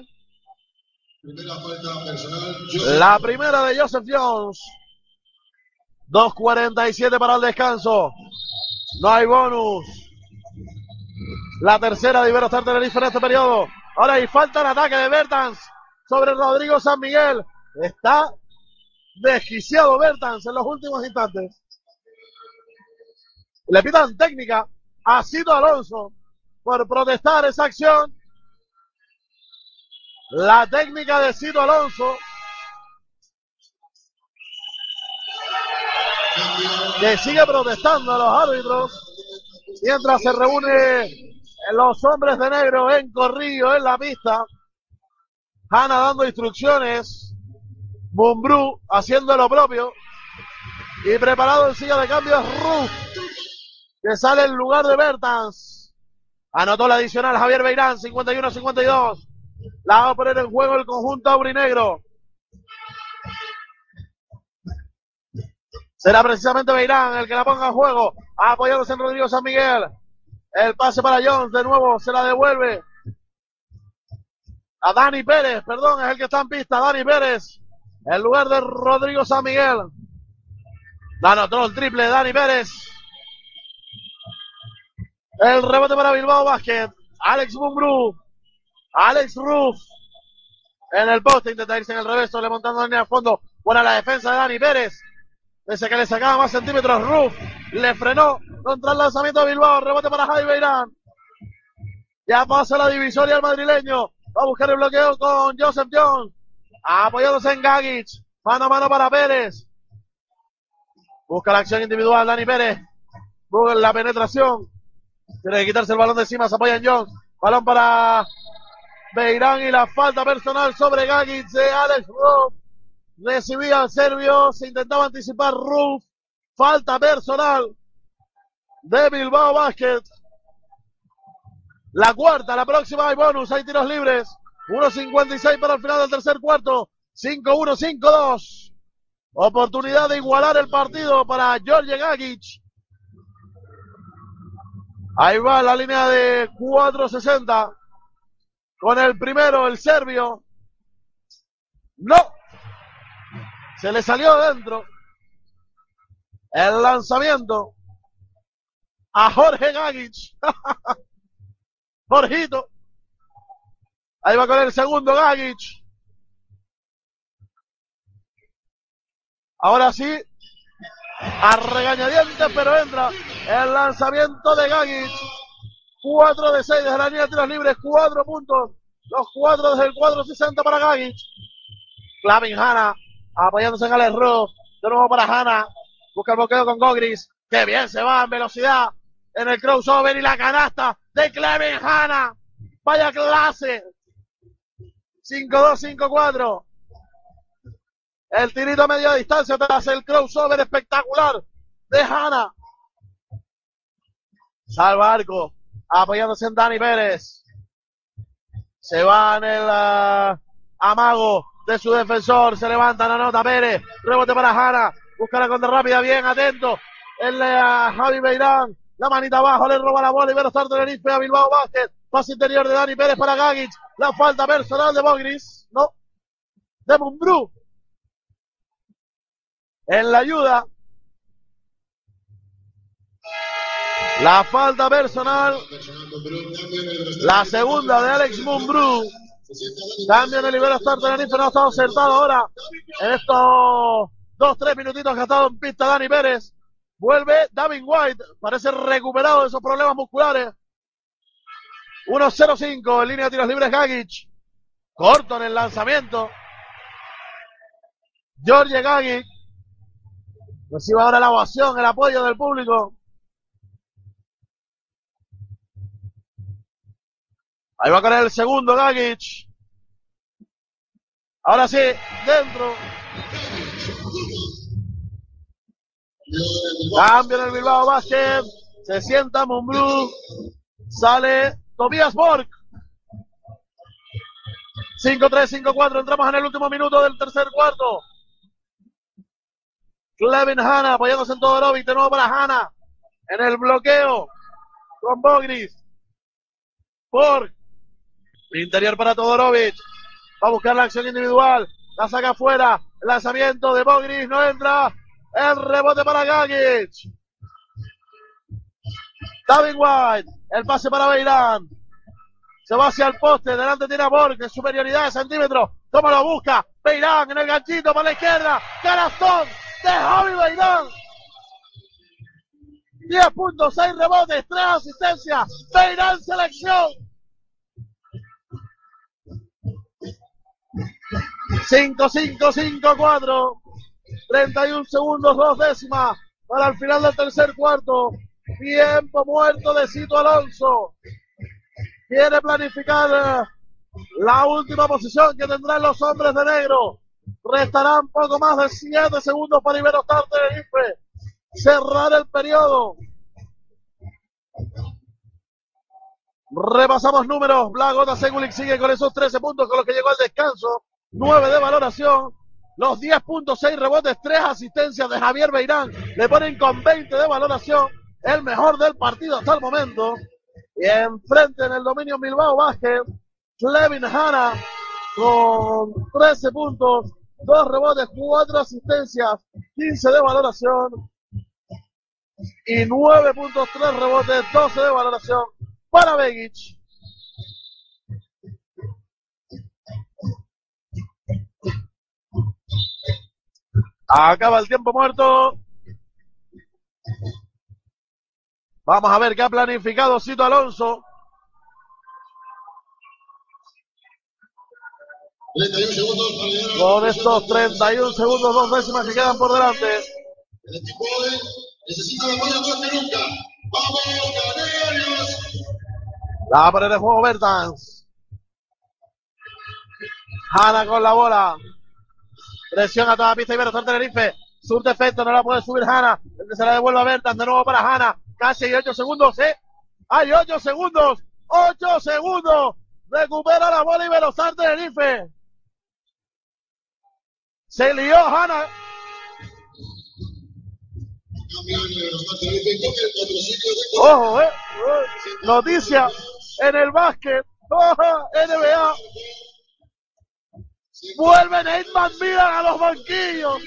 La primera de Joseph Jones. 2.47 para el descanso. No hay bonus. La tercera de Iberostar Tenerife en este periodo. Ahora hay falta en ataque de Bertans sobre Rodrigo San Miguel. Está desquiciado Bertans en los últimos instantes. Le pitan técnica a Cito Alonso por protestar esa acción. La técnica de Cito Alonso que sigue protestando a los árbitros mientras se reúne los hombres de negro en corrillo en la pista. Hanna dando instrucciones. Mumbrú haciendo lo propio. Y preparado en silla de cambios Ruth, que sale en lugar de Bertans. Anotó la adicional Javier Beirán, 51-52. La va a poner en juego el conjunto aurinegro. Será precisamente Beirán el que la ponga en juego. Apoyándose en Rodrigo San Miguel. El pase para Jones. De nuevo se la devuelve. A Dani Pérez, perdón, es el que está en pista. Dani Pérez. en lugar de Rodrigo San Miguel. Anotó el triple Dani Pérez. El rebote para Bilbao Basket. Alex Bumbrú. Alex Ruff. En el poste intenta irse en el reverso, le montando en el fondo. Buena la defensa de Dani Pérez. Desde que le sacaba más centímetros, Ruff le frenó contra el lanzamiento de Bilbao. Rebote para Javi Beirán. Ya pasa la divisoria al madrileño. Va a buscar el bloqueo con Joseph Jones. Apoyándose en Gagic. Mano a mano para Pérez. Busca la acción individual Dani Pérez. Busca la penetración. Tiene que quitarse el balón de encima. Se apoya en Jones. Balón para Beirán y la falta personal sobre Gagic de Alex Ruff. Recibía al serbio. Se intentaba anticipar Ruff. Falta personal de Bilbao Basket. La cuarta, la próxima hay bonus, hay tiros libres. 1.56 para el final del tercer cuarto. 5-1, 5-2. Oportunidad de igualar el partido para George Gagic. Ahí va la línea de 4.60. Con el primero, el serbio. No. Se le salió adentro. El lanzamiento a Jorge Gagic. Jorgito. Ahí va con el segundo Gagic. Ahora sí. A regañadientes, pero entra el lanzamiento de Gagic. 4 de 6 desde la línea de tiros libres, 4 puntos. Los 4 desde el 4.60 para Gagic. Clavin Hanna apoyándose en el error. De nuevo para Hanna. Busca el bloqueo con Gogris. Que bien se va en velocidad. En el crossover y la canasta de Cleven Hanna. Vaya clase. 5-2, 5-4. El tirito a media distancia tras el crossover espectacular de Hanna. Salva arco. Apoyándose en Dani Pérez. Se va en el uh, amago de su defensor. Se levanta la nota Pérez. Rebote para Hanna. Busca la contra rápida. Bien atento. El uh, Javi Beirán. La manita abajo. Le roba la bola. Y Iberostar Tenerife a Bilbao Basket. Pase interior de Dani Pérez para Gagic. La falta personal de Bogris. No. De Mumbrú. En la ayuda. La falta personal. La segunda de Alex Mumbrú. Cambio en el libero Star Tenerife. No ha estado acertado ahora. En estos dos, tres minutitos que ha estado en pista Dani Pérez. Vuelve David White. Parece recuperado de esos problemas musculares. 1-0-5 en línea de tiros libres Gagic. Corto en el lanzamiento. George Gagic. Recibe ahora la ovación, el apoyo del público. Ahí va a caer el segundo Gagic. Ahora sí, dentro. Cambio en el Bilbao Basket. Se sienta Mumbrú. Sale Tobias Borg. 5-3, 5-4. Entramos en el último minuto del tercer cuarto. Clevin Hanna apoyándose en Todorovic. De nuevo para Hanna. En el bloqueo. Con Bogris. Borg. Interior para Todorovic. Va a buscar la acción individual. La saca afuera. Lanzamiento de Bogris. No entra. El rebote para Gagic. David White. El pase para Beirán. Se va hacia el poste. Delante tiene a Borg. En superioridad de centímetros. Toma lo busca. Beirán en el ganchito para la izquierda. Canastón de Javi Beirán. 10 puntos, 6 rebotes, 3 asistencias. Beirán selección. 5, 5, 5, 4. 31 segundos, dos décimas para el final del tercer cuarto. Tiempo muerto de Cito Alonso. Quiere planificar la última posición que tendrán los hombres de negro. Restarán poco más de 7 segundos para Iberostar Tenerife. Cerrar el periodo. Repasamos números. Blagota Segulik sigue con esos 13 puntos con los que llegó al descanso. 9 de valoración. Los 10.6 rebotes, 3 asistencias de Javier Beirán. Le ponen con 20 de valoración. El mejor del partido hasta el momento. Y enfrente en el dominio Bilbao Vázquez. Clevin Hanna con 13 puntos, dos rebotes, cuatro asistencias, 15 de valoración y 9.3 rebotes, 12 de valoración para Begic. Acaba el tiempo muerto. Vamos a ver qué ha planificado Cito Alonso. Con estos 31 segundos, dos décimas que quedan por delante. Necesita la apoyo más que nunca. ¡Vamos, Canarios! La pared de juego Bertans. Hanna con la bola. Presión a toda la pista y Bertans Tenerife. Sub defecto, no la puede subir Hanna. El que se la devuelve a Bertans. De nuevo para Hanna. Casi hay 8 segundos, ¿eh? Hay 8 segundos. 8 segundos. Recupera la bola y Bertans Tenerife. Se lió Hanna. Ojo, eh. Noticia en el básquet. Ojo, NBA. Vuelve Nate McMillan a los banquillos.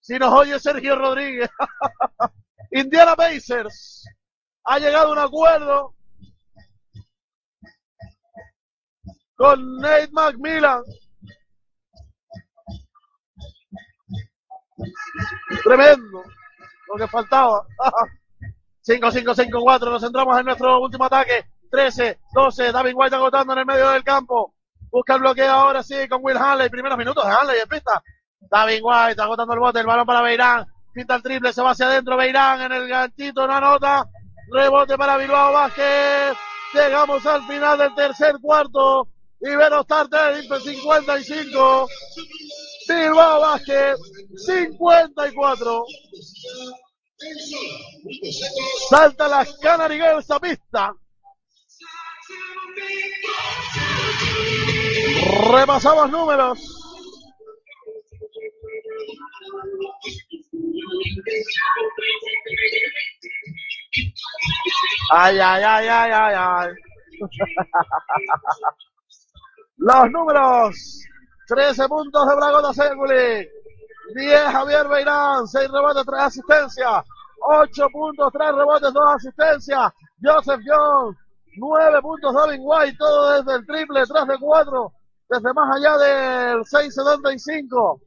Si nos oye Sergio Rodríguez. Indiana Pacers. Ha llegado a un acuerdo con Nate McMillan. Tremendo. Lo que faltaba. 5, 5, 5, 4. Nos centramos en nuestro último ataque. 13, 12. David White agotando en el medio del campo. Busca el bloqueo ahora sí con Will Hanley. Primeros minutos de Hanley en pista. David White agotando el bote. El balón para Beirán. Pinta el triple. Se va hacia adentro. Beirán en el ganchito. No anota. Rebote para Bilbao Vázquez. Llegamos al final del tercer cuarto. Ibero Starter 55. Bilbao Vázquez 54. Salta las Canary Girls a pista. Repasamos números. Ay, ay, ay, ay, ay, ay. Los números. 13 puntos de Bragota Seguli. 10 Javier Beirán. 6 rebotes, 3 asistencias. 8 puntos, 3 rebotes, 2 asistencias. Joseph Jones. 9 puntos David White. Todo desde el triple. 3 de 4. Desde más allá del 6.75.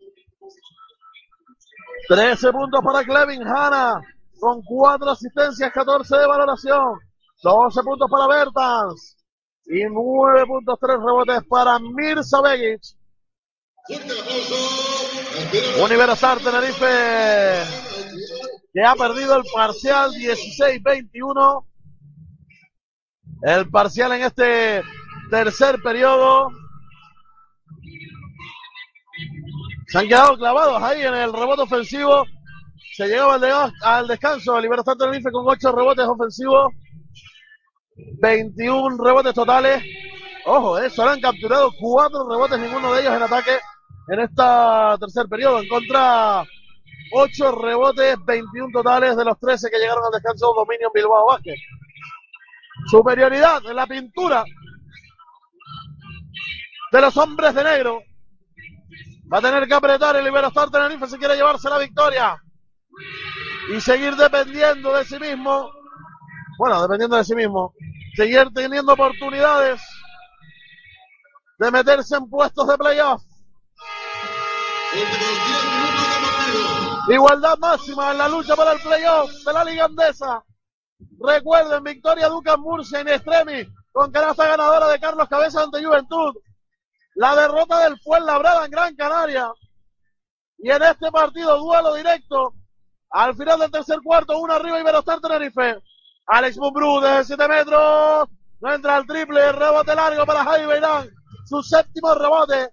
13 puntos para Clevin Hanna. Con 4 asistencias, 14 de valoración. 12 puntos para Bertans. Y 9 puntos, 3 rebotes para Mirza Begic. Universidad Tenerife que ha perdido el parcial 16-21. El parcial en este tercer periodo. Se han quedado clavados ahí en el rebote ofensivo. Se llegaba al, al descanso. Libertad Tenerife con 8 rebotes ofensivos. 21 rebotes totales. Ojo, eh, solo han capturado 4 rebotes, ninguno de ellos en ataque en esta tercer periodo. En contra, 8 rebotes, 21 totales de los 13 que llegaron al descanso. Dominio en Bilbao Vázquez. Superioridad en la pintura de los hombres de negro. Va a tener que apretar el Iberostar Tenerife si quiere llevarse la victoria. Y seguir dependiendo de sí mismo. Bueno, dependiendo de sí mismo. Seguir teniendo oportunidades de meterse en puestos de playoff. Igualdad máxima en la lucha para el playoff de la Liga Andesa. Recuerden, victoria Ducas Murcia en extremis con canasta ganadora de Carlos Cabeza ante Juventud. La derrota del Fuenlabrada en Gran Canaria. Y en este partido, duelo directo. Al final del tercer cuarto, uno arriba y Verostar Tenerife. Alex Mumbrú desde 7 metros. No entra al triple. Rebote largo para Javi Beirán. Su séptimo rebote.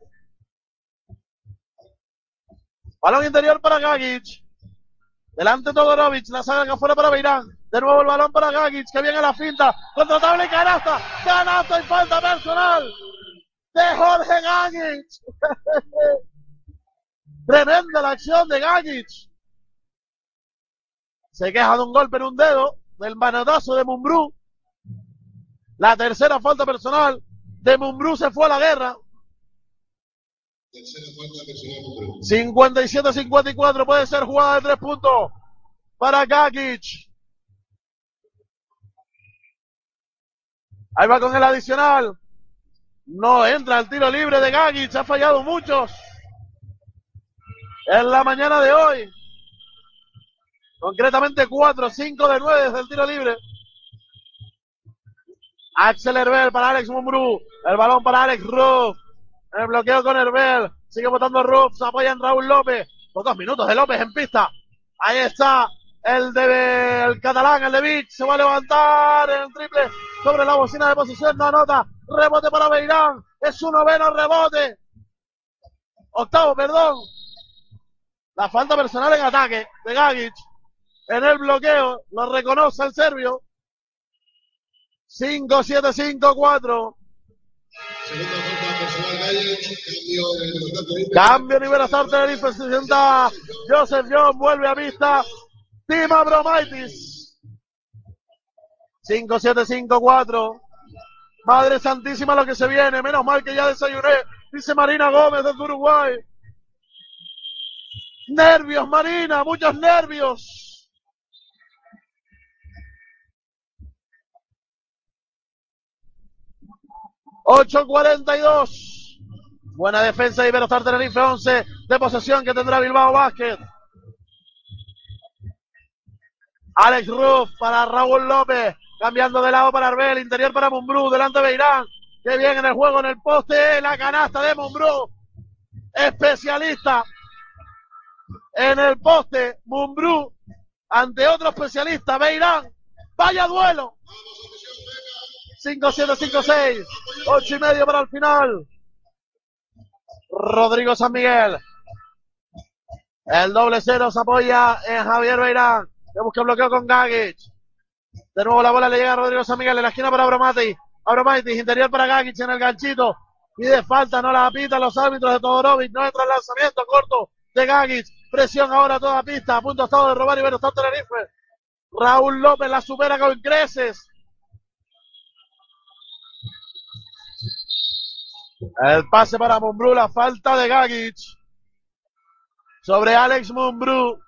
Balón interior para Gagic. Delante Todorovic. La que afuera para Beirán. De nuevo el balón para Gagic. Que viene a la finta. Contra tabla y canasta. Canasta y falta personal. De Jorge Gagic. Tremenda la acción de Gagic. Se queja de un golpe en un dedo. Del manotazo de Mumbrú. La tercera falta personal de Mumbrú se fue a la guerra. 57-54 puede ser jugada de tres puntos para Gagic. Ahí va con el adicional. No entra el tiro libre de Gagic. Ha fallado muchos. En la mañana de hoy. Concretamente 4, 5 de 9 desde el tiro libre. Axel Herbel para Alex Mumbrú. El balón para Alex Ruff. El bloqueo con Herbel. Sigue votando Ruff. Se apoya en Raúl López. Pocos minutos de López en pista. Ahí está el de el catalán, el de Vic. Se va a levantar en el triple sobre la bocina de posición. No anota. Rebote para Beirán. Es su noveno rebote. Octavo, perdón. La falta personal en ataque de Gagic. En el bloqueo. Lo reconoce el serbio. 5, 7, 5, 4. Cambio Liberazar Tenerife, se presenta Joseph John, vuelve a vista. Tima Bromaitis. 5, 7, 5, 4. Madre Santísima lo que se viene. Menos mal que ya desayuné. Dice Marina Gómez desde Uruguay. Nervios, Marina, muchos nervios. Ocho cuarenta y dos. Buena defensa de Iberostar Tenerife 11 de posesión que tendrá Bilbao Basket. Alex Ruff para Raúl López. Cambiando de lado para Arbel. Interior para Mumbrú. Delante Beirán. Qué bien en el juego, en el poste. La canasta de Mumbrú. Especialista en el poste. Mumbrú. Ante otro especialista. Beirán. Vaya duelo. 5-7-5-6. 8 y medio para el final. Rodrigo San Miguel. El doble cero se apoya en Javier Beirán. Que busca bloqueo con Gagic. De nuevo la bola le llega a Rodrigo San Miguel en la esquina para Abromati. Abromati, interior para Gagic en el ganchito. Pide falta, no la pita los árbitros de Todorovic. No entra el lanzamiento corto de Gagic. Presión ahora a toda pista. A punto estado de robar y Iberostar Tenerife. Raúl López la supera con creces. El pase para Mumbrú, la falta de Gagic. Sobre Alex Mumbrú.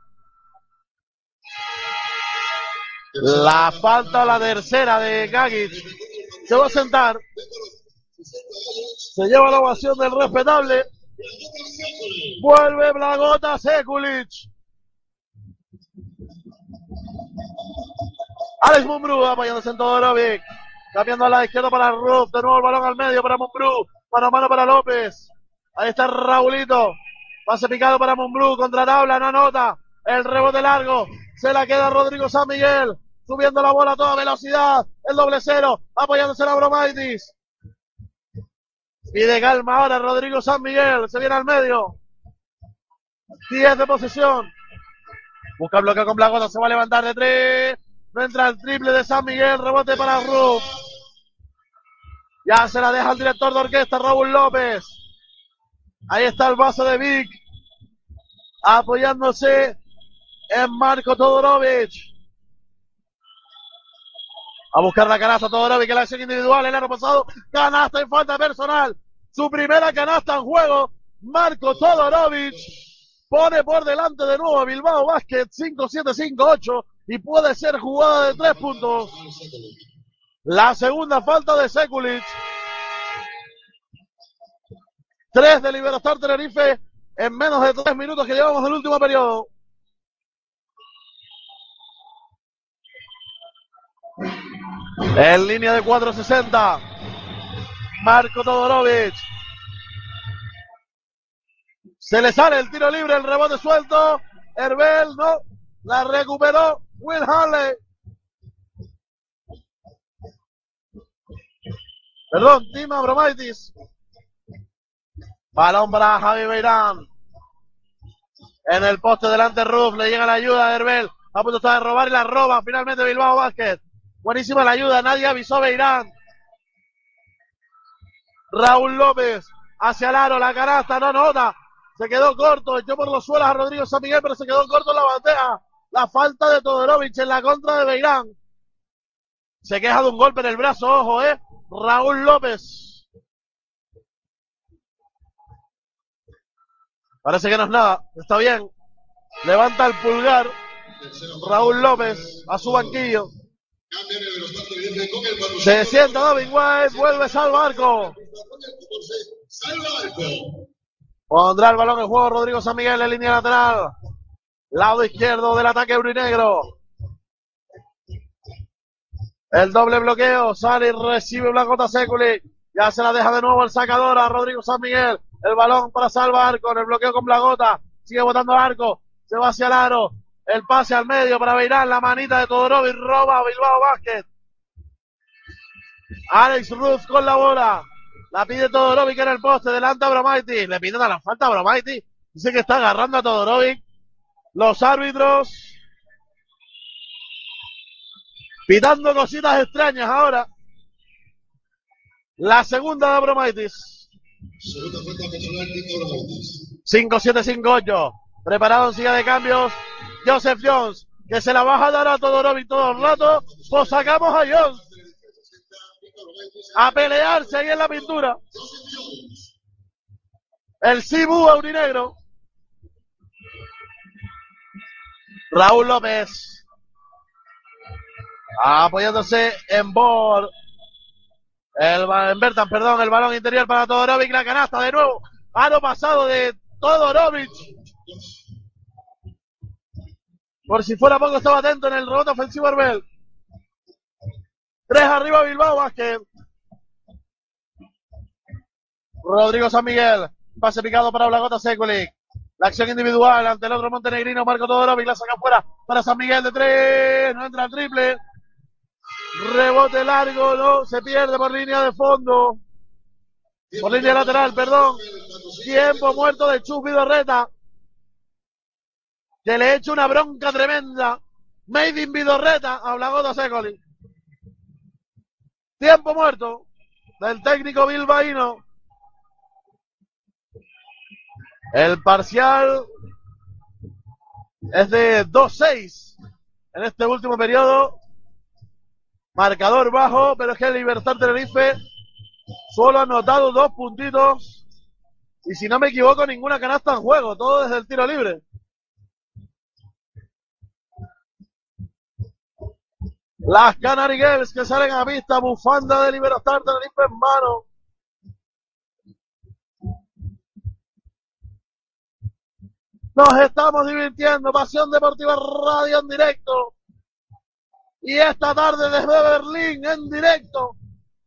La falta, la tercera de Gagic. Se va a sentar. Se lleva la ovación del respetable. Vuelve Blagota Sekulic. Alex Mumbrú apoyándose en Todorovic. Cambiando a la izquierda para Ruff. De nuevo el balón al medio para Mumbrú. Mano a mano para López. Ahí está Raulito. Pase picado para Mumbrú. Contra tabla. No anota. El rebote largo. Se la queda Rodrigo San Miguel. Subiendo la bola a toda velocidad. El doble cero. Apoyándose la Bromaitis. Pide calma ahora Rodrigo San Miguel. Se viene al medio. 10 de posesión. Busca bloqueo con Blagota. Se va a levantar de tres. No entra el triple de San Miguel. Rebote para Ruff. Ya se la deja el director de orquesta, Raúl López. Ahí está el vaso de Vic. Apoyándose en Marco Todorovic. A buscar la canasta Todorovic en la acción individual el año pasado. Canasta y falta personal. Su primera canasta en juego. Marco Todorovic pone por delante de nuevo a Bilbao Basket 5-7-5-8 y puede ser jugada de tres puntos. La segunda falta de Sekulic. Tres de Liberostar Tenerife en menos de tres minutos que llevamos del último periodo. En línea de 460. Marco Todorovic. Se le sale el tiro libre, el rebote suelto. Herbel no. La recuperó Will Harley. Perdón, Tima Bromaitis. Balón para Javi Beirán. En el poste delante Ruf, le llega la ayuda de Herbel. A punto está de robar y la roba finalmente Bilbao Basket. Buenísima la ayuda, nadie avisó Beirán. Raúl López hacia el aro, la canasta, no nota. Se quedó corto, echó por los suelos a Rodrigo San Miguel, pero se quedó corto en la bandeja. La falta de Todorovic en la contra de Beirán. Se queja de un golpe en el brazo, ojo, eh. Raúl López. Parece que no es nada. Está bien. Levanta el pulgar. Raúl López a su banquillo. Se sienta David White. Vuelve salva arco. Pondrá el balón en juego Rodrigo San Miguel en línea lateral. Lado izquierdo del ataque eurinegro. El doble bloqueo. Sale y recibe Blancota Seculi. Ya se la deja de nuevo el sacador a Rodrigo San Miguel. El balón para Salva Arco en el bloqueo con Blagota. Sigue botando Arco. Se va hacia el aro. El pase al medio para Beirán. La manita de Todorovic. Roba a Bilbao Basket. Alex Ruth con la bola. La pide Todorovic en el poste. Delante a Bromaiti. Le piden a la falta a Bromaiti. Dice que está agarrando a Todorovic. Los árbitros. Pitando cositas extrañas ahora. La segunda de Abromaitis. 5-7-5-8. Preparado en silla de cambios. Joseph Jones. Que se la baja a dar a Todorovic todo el rato. Pues sacamos a Jones. A pelearse ahí en la pintura. El Cibu Aurinegro. Raúl López. Apoyándose en Bor. El, en Bertan, perdón, el balón interior para Todorovic, la canasta de nuevo. Aro pasado de Todorovic. Por si fuera poco estaba atento en el rebote ofensivo Arbel. Tres arriba Bilbao Vázquez. Rodrigo San Miguel. Pase picado para Blagota Sekulic. La acción individual ante el otro montenegrino, Marco Todorovic, la saca fuera para San Miguel de tres. No entra el triple. Rebote largo, no, se pierde por línea de fondo. Por línea lateral, perdón. Tiempo muerto de Chus Vidorreta. Que le echa una bronca tremenda. Made in Vidorreta a Blagota Secoli. Tiempo muerto del técnico bilbaíno. El parcial es de 2-6 en este último periodo. Marcador bajo, pero es que el Libertad Tenerife solo ha anotado dos puntitos. Y si no me equivoco, ninguna canasta en juego, todo desde el tiro libre. Las Canary Girls que salen a vista, bufanda de Libertad Tenerife en mano. Nos estamos divirtiendo, Pasión Deportiva Radio en directo. Y esta tarde desde Berlín en directo,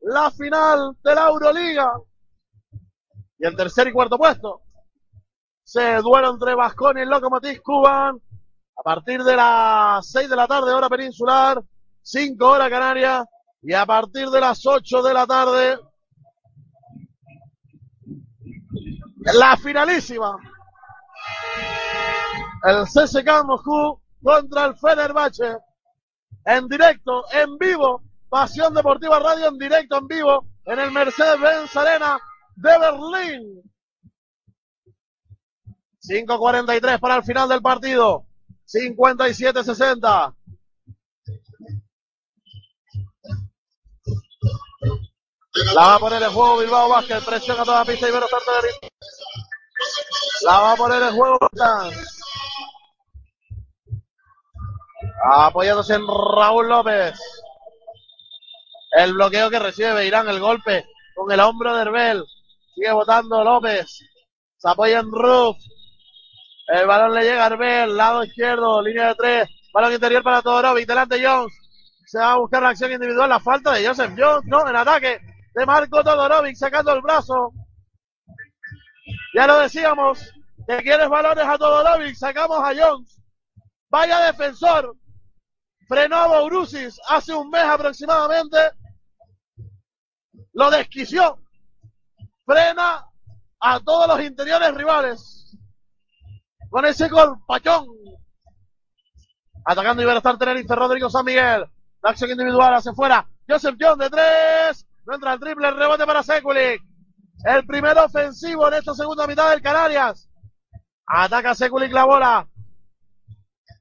la final de la Euroliga. Y el tercer y cuarto puesto. Se duelo entre Vasconi y Lokomotiv Cuban. A partir de las 6 de la tarde, hora peninsular, 5 hora canaria. Y a partir de las 8 de la tarde, la finalísima. El CSK Moscú contra el Fenerbahce en directo, en vivo, Pasión Deportiva Radio en directo, en vivo, en el Mercedes-Benz Arena de Berlín. 5.43 para el final del partido. 57-60. La va a poner en juego Bilbao Vázquez, presión a toda pista y Ibero de La va a poner en juego apoyándose en Raúl López. El bloqueo que recibe Beirán, el golpe con el hombro de Herbel. Sigue votando López. Se apoya en Ruf. El balón le llega a Herbel, lado izquierdo, línea de tres. Balón interior para Todorovic, delante Jones. Se va a buscar la acción individual, la falta de Joseph Jones, no, en ataque de Marco Todorovic sacando el brazo. Ya lo decíamos, que quieres balones a Todorovic, sacamos a Jones. Vaya defensor, frenó a Bourusis hace un mes aproximadamente, lo desquició, frena a todos los interiores rivales con ese golpachón. Atacando Iberostar Tenerife, Rodrigo San Miguel. La acción individual hacia fuera. Joseph John de tres. No entra el triple, rebote para Sekulic. El primer ofensivo en esta segunda mitad del Canarias. Ataca Sekulic la bola.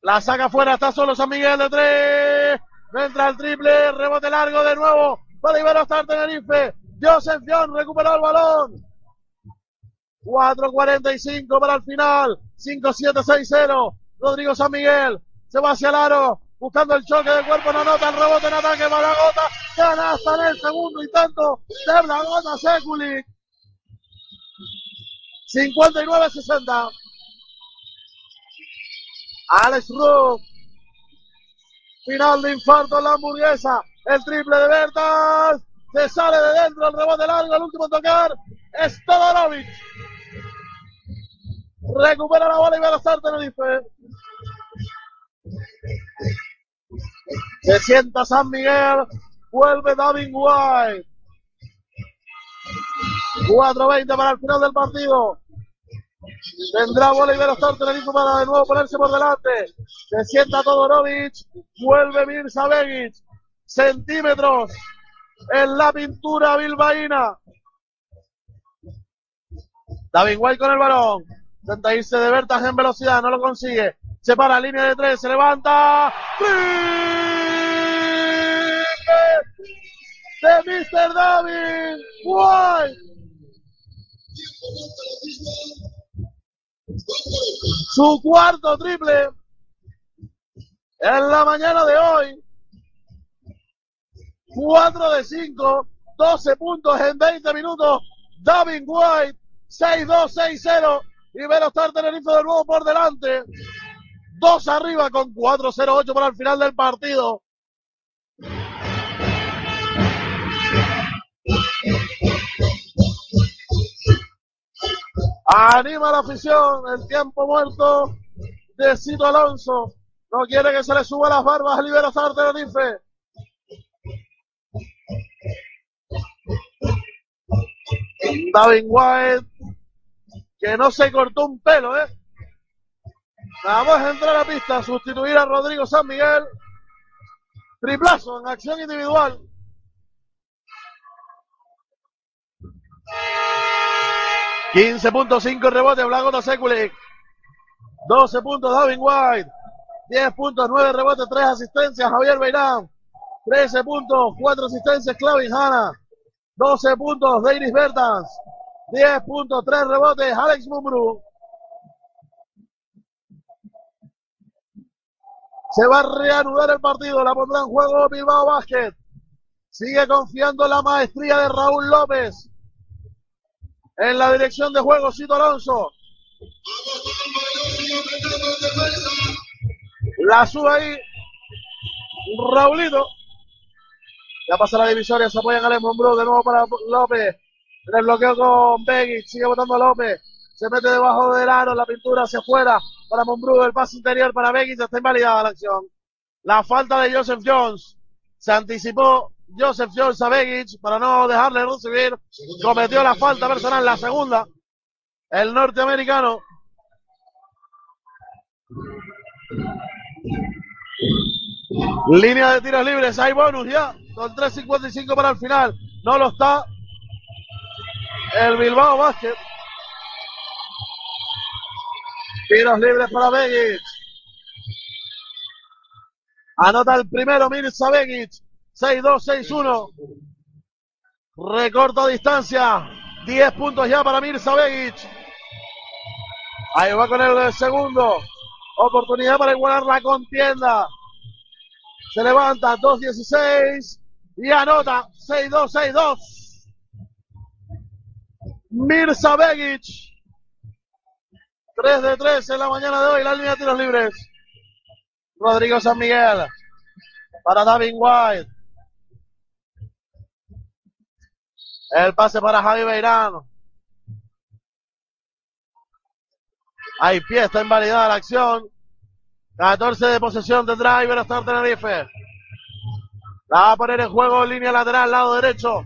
La saca fuera, está solo San Miguel de tres. Entra el triple, rebote largo de nuevo para Iberostar Tenerife. Joseph John recuperó el balón. 4.45 para el final. 5-7-6-0. Rodrigo San Miguel se va hacia el aro. Buscando el choque de cuerpo, no nota el rebote en ataque para Blagota. Gana hasta en el segundo intento de Blagota Sekulic. 59-60. Alex Rook. Final de infarto en la hamburguesa. El triple de Bertas. Se sale de dentro el rebote largo. El último tocar es Todorovic. Recupera la bola y va a estar Tenerife. Se sienta San Miguel. Vuelve David White. 4.20 para el final del partido. Tendrá bola Iberostar Tenerife para de nuevo ponerse por delante. Se sienta Todorovic. Vuelve Mirza Begic. Centímetros en la pintura bilbaína. David White con el balón. Intenta irse de Bertas en velocidad, no lo consigue. Se para, línea de tres, se levanta. De Mr. David White. Su cuarto triple en la mañana de hoy. 4 de 5, 12 puntos en 20 minutos. David White, 6-2, 6-0. Y Velostar Tenerife de nuevo por delante. Dos arriba con 4-0-8 para el final del partido. Anima la afición, el tiempo muerto de Cito Alonso. No quiere que se le suba las barbas a Liberazar Tenerife. David White, que no se cortó un pelo, ¿eh? Vamos a entrar a la pista, sustituir a Rodrigo San Miguel. Triplazo en acción individual. Quince puntos, cinco rebotes, Blagota Sekulic. 12 puntos, David White. 10 puntos, 9 rebotes, 3 asistencias, Javier Beirán. 13 puntos, 4 asistencias, Clavin Hanna. 12 puntos, Deiris Bertans. 10 puntos, 3 rebotes, Alex Mumbrú. Se va a reanudar el partido, la pondrá en juego Bilbao Basket. Sigue confiando en la maestría de Raúl López. En la dirección de juego, Cito Alonso. La sube ahí. Raulito. Ya pasa la divisoria, se apoya en Alex Monbro, de nuevo para López. En el bloqueo con Begui, sigue votando López. Se mete debajo del aro, la pintura hacia afuera para Monbru, el pase interior para Begui, ya está invalidada la acción. La falta de Joseph Jones. Se anticipó Joseph Jones a Begic para no dejarle recibir. Cometió la falta personal, la segunda. El norteamericano. Línea de tiros libres, hay bonus ya, con 3.55 para el final. No lo está el Bilbao Basket. Tiros libres para Begic. Anota el primero Mirza Begic. 6-2, 6-1. Recorta distancia. 10 puntos ya para Mirza Begic. Ahí va con el segundo. Oportunidad para igualar la contienda. Se levanta 2-16 y anota 6-2, 6-2. Mirza Begic. 3 de 3 en la mañana de hoy, la línea de tiros libres. Rodrigo San Miguel. Para David White. El pase para Javi Beirán. Hay pie, está invalidada la acción. 14 de posesión tendrá Iberostar Tenerife. La va a poner en juego en línea lateral, lado derecho.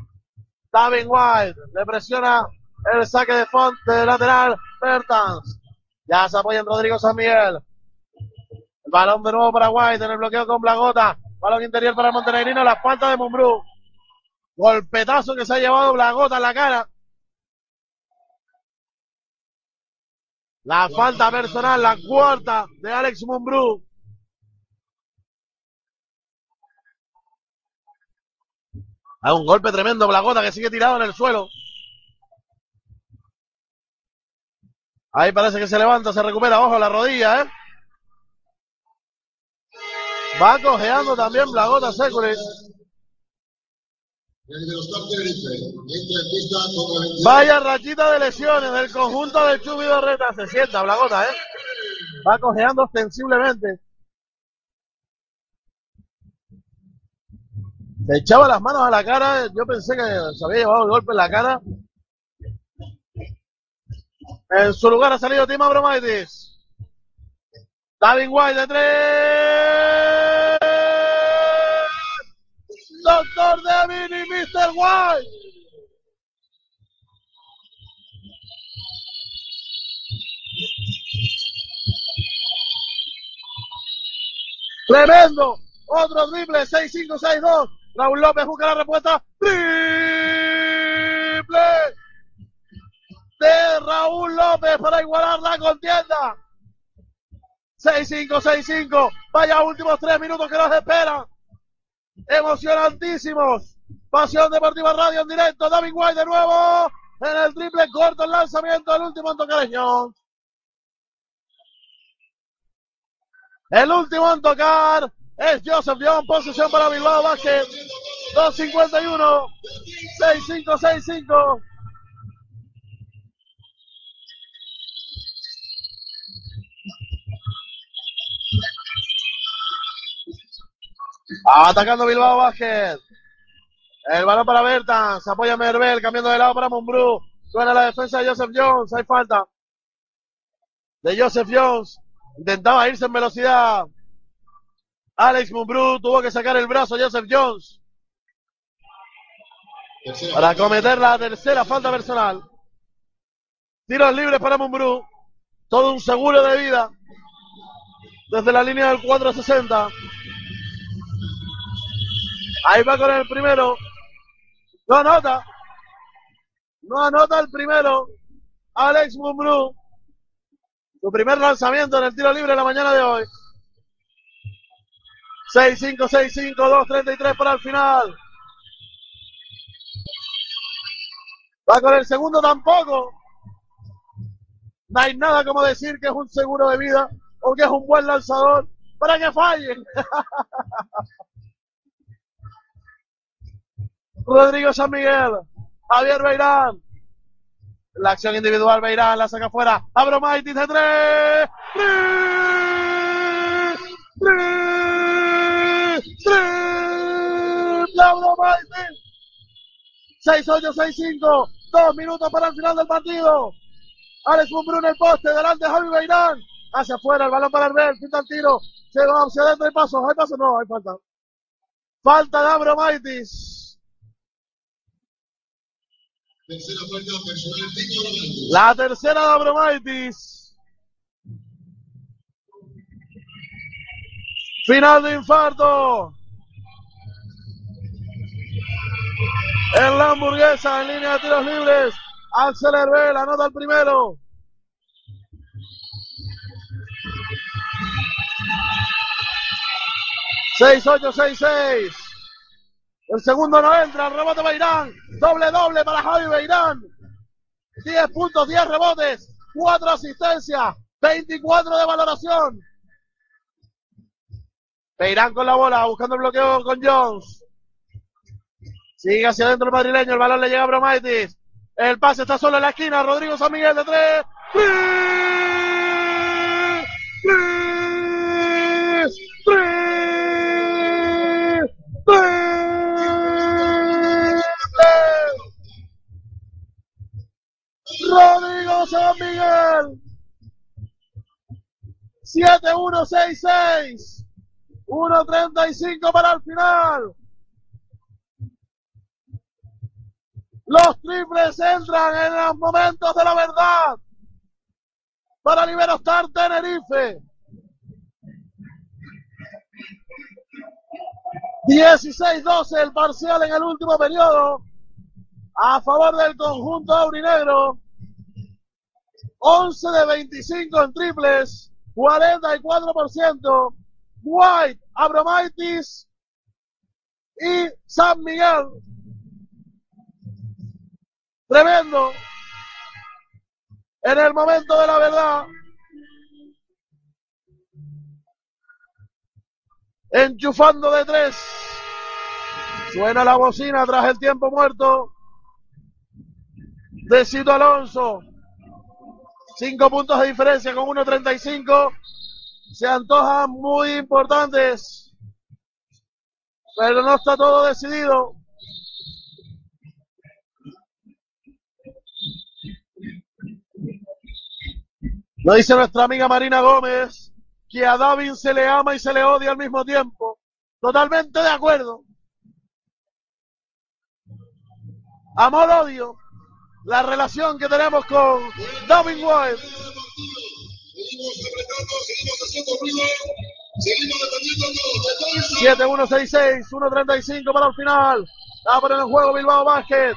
David White. Le presiona el saque de font de lateral. Bertans. Ya se apoya en Rodrigo San Miguel. El balón de nuevo para White en el bloqueo con Blagota. Balón interior para el Montenegrino. La falta de Mumbrú. Golpetazo que se ha llevado Blagota en la cara. La falta personal, la cuarta de Alex Mumbrú. Hay un golpe tremendo, Blagota que sigue tirado en el suelo. Ahí parece que se levanta, se recupera, ojo la rodilla, ¿eh? Va cojeando también Blagota Securi. Vaya rachita de lesiones del conjunto de Chubi Reta. Se sienta Blagota, ¿eh? Va cojeando ostensiblemente. Se echaba las manos a la cara. Yo pensé que se había llevado el golpe en la cara. En su lugar ha salido Tim Abromaitis. David White de tres. Doctor David y Mr. White. Tremendo. Otro triple. 6-5, 6-2. Raúl López busca la respuesta. Triple de Raúl López para igualar la contienda. 6-5, 6-5. Vaya últimos tres minutos que nos esperan. Emocionantísimos. Pasión Deportiva Radio en directo. David White de nuevo. En el triple corto el lanzamiento del último en tocar El último en tocar es Joseph Young. Posesión para Bilbao Vázquez. 2.51. 6-5, Atacando Bilbao Vázquez. El balón para Bertan. Se apoya Merbel. Cambiando de lado para Mumbrú. Suena la defensa de Joseph Jones. Hay falta. De Joseph Jones. Intentaba irse en velocidad. Alex Mumbrú tuvo que sacar el brazo a Joseph Jones. Para cometer la tercera falta personal. Tiros libres para Mumbrú. Todo un seguro de vida. Desde la línea del 460. Ahí va con el primero. No anota. No anota el primero. Alex Mumbrú. Su primer lanzamiento en el tiro libre de la mañana de hoy. 6-5, 6-5, 2-33 para el final. Va con el segundo tampoco. No hay nada como decir que es un seguro de vida o que es un buen lanzador para que fallen. Rodrigo San Miguel, Javier Beirán. La acción individual, Beirán la saca afuera. Abromaitis de tres. ¡Tres! ¡Tres! Abromaitis. 6-8, 6-5. Dos minutos para el final del partido. Alex Mumbrú en el poste. Delante Javi Beirán. Hacia afuera. El balón para Arbel. Pinta el tiro. Se va hacia adentro. Hay pasos. Hay pasos. No, hay falta. Falta de Abromaitis. La tercera de Abromaitis. Final de infarto. En la hamburguesa, en línea de tiros libres. Axel Herbel anota el primero. Seis, ocho, seis, seis. El segundo no entra, rebote Beirán. Doble doble para Javi Beirán. 10 puntos, 10 rebotes, 4 asistencias, 24 de valoración. Beirán con la bola, buscando el bloqueo con Jones. Sigue hacia adentro el madrileño, el balón le llega a Bromaitis. El pase está solo en la esquina, Rodrigo San Miguel de tres. ¡Tres! Rodrigo San Miguel. 7-1-6-6. 1-35 para el final. Los triples entran en los momentos de la verdad. Para Liberostar Tenerife. 16-12 el parcial en el último periodo. A favor del conjunto aurinegro. 11 de 25 en triples, 44%. White, Abromaitis y San Miguel. Tremendo. en el momento de la verdad. Enchufando de tres. Suena la bocina tras el tiempo muerto de Cito Alonso. Cinco puntos de diferencia con 1.35. Se antojan muy importantes. Pero no está todo decidido. Lo dice nuestra amiga Marina Gómez, que a David se le ama y se le odia al mismo tiempo. Totalmente de acuerdo. Amor-odio. La relación que tenemos con David White. Treinta y cinco para el final. A poner en juego Bilbao Basket.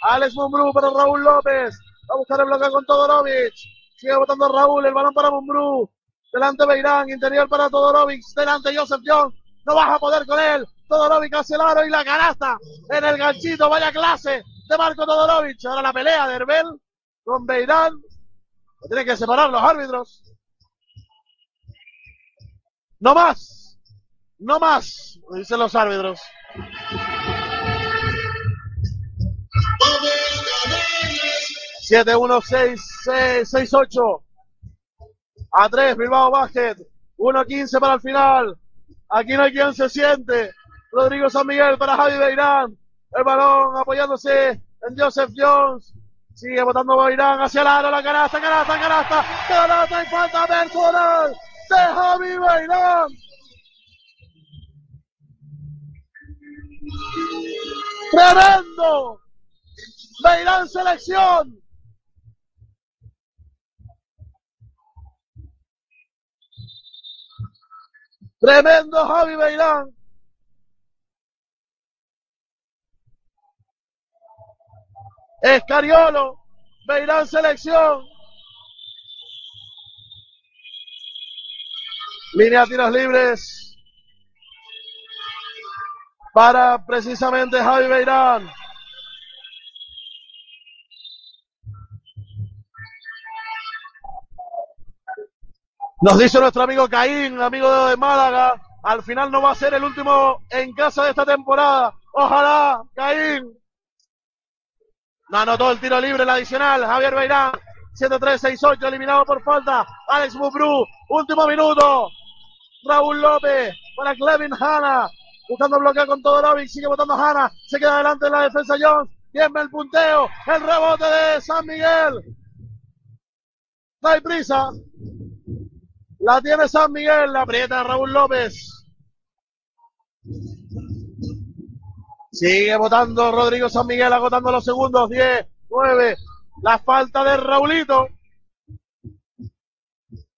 Alex Mumbrú para Raúl López. Va a buscar el bloqueo con Todorovic. Sigue votando Raúl. El balón para Mumbrú. Delante Beirán. Interior para Todorovic. Delante Joseph John. No vas a poder con él. Todorovic hacia el aro y la canasta. En el ganchito. Vaya clase de Marco Todorovic. Ahora la pelea de Herbel con Beirán. Lo tienen que separar los árbitros. No más. No más. Dicen los árbitros. Siete, uno, seis, seis, seis, ocho. A tres, Bilbao Basket. 1-15 para el final. Aquí no hay quien se siente. Rodrigo San Miguel para Javi Beirán. El balón apoyándose en Joseph Jones. Sigue botando Beirán hacia el aro, la canasta, canasta, canasta. Canasta y falta personal de Javi Beirán. Tremendo. Beirán selección. Tremendo Javi Beirán. Escariolo. Beirán selección. Línea tiros libres. Para precisamente Javi Beirán. Nos dice nuestro amigo Caín, amigo de Málaga, al final no va a ser el último en casa de esta temporada. Ojalá, Caín. No anotó el tiro libre, el adicional. Javier Beirán, 7-3-6-8, eliminado por falta. Alex Mubrú, último minuto. Raúl López para Clevin Hanna. Buscando bloqueo con Todorovic, sigue votando Hanna. Se queda adelante en la defensa Jones. Bien el punteo. El rebote de San Miguel. No hay prisa. La tiene San Miguel, la aprieta Raúl López. Sigue votando Rodrigo San Miguel, agotando los segundos. 10, 9. La falta de Raulito.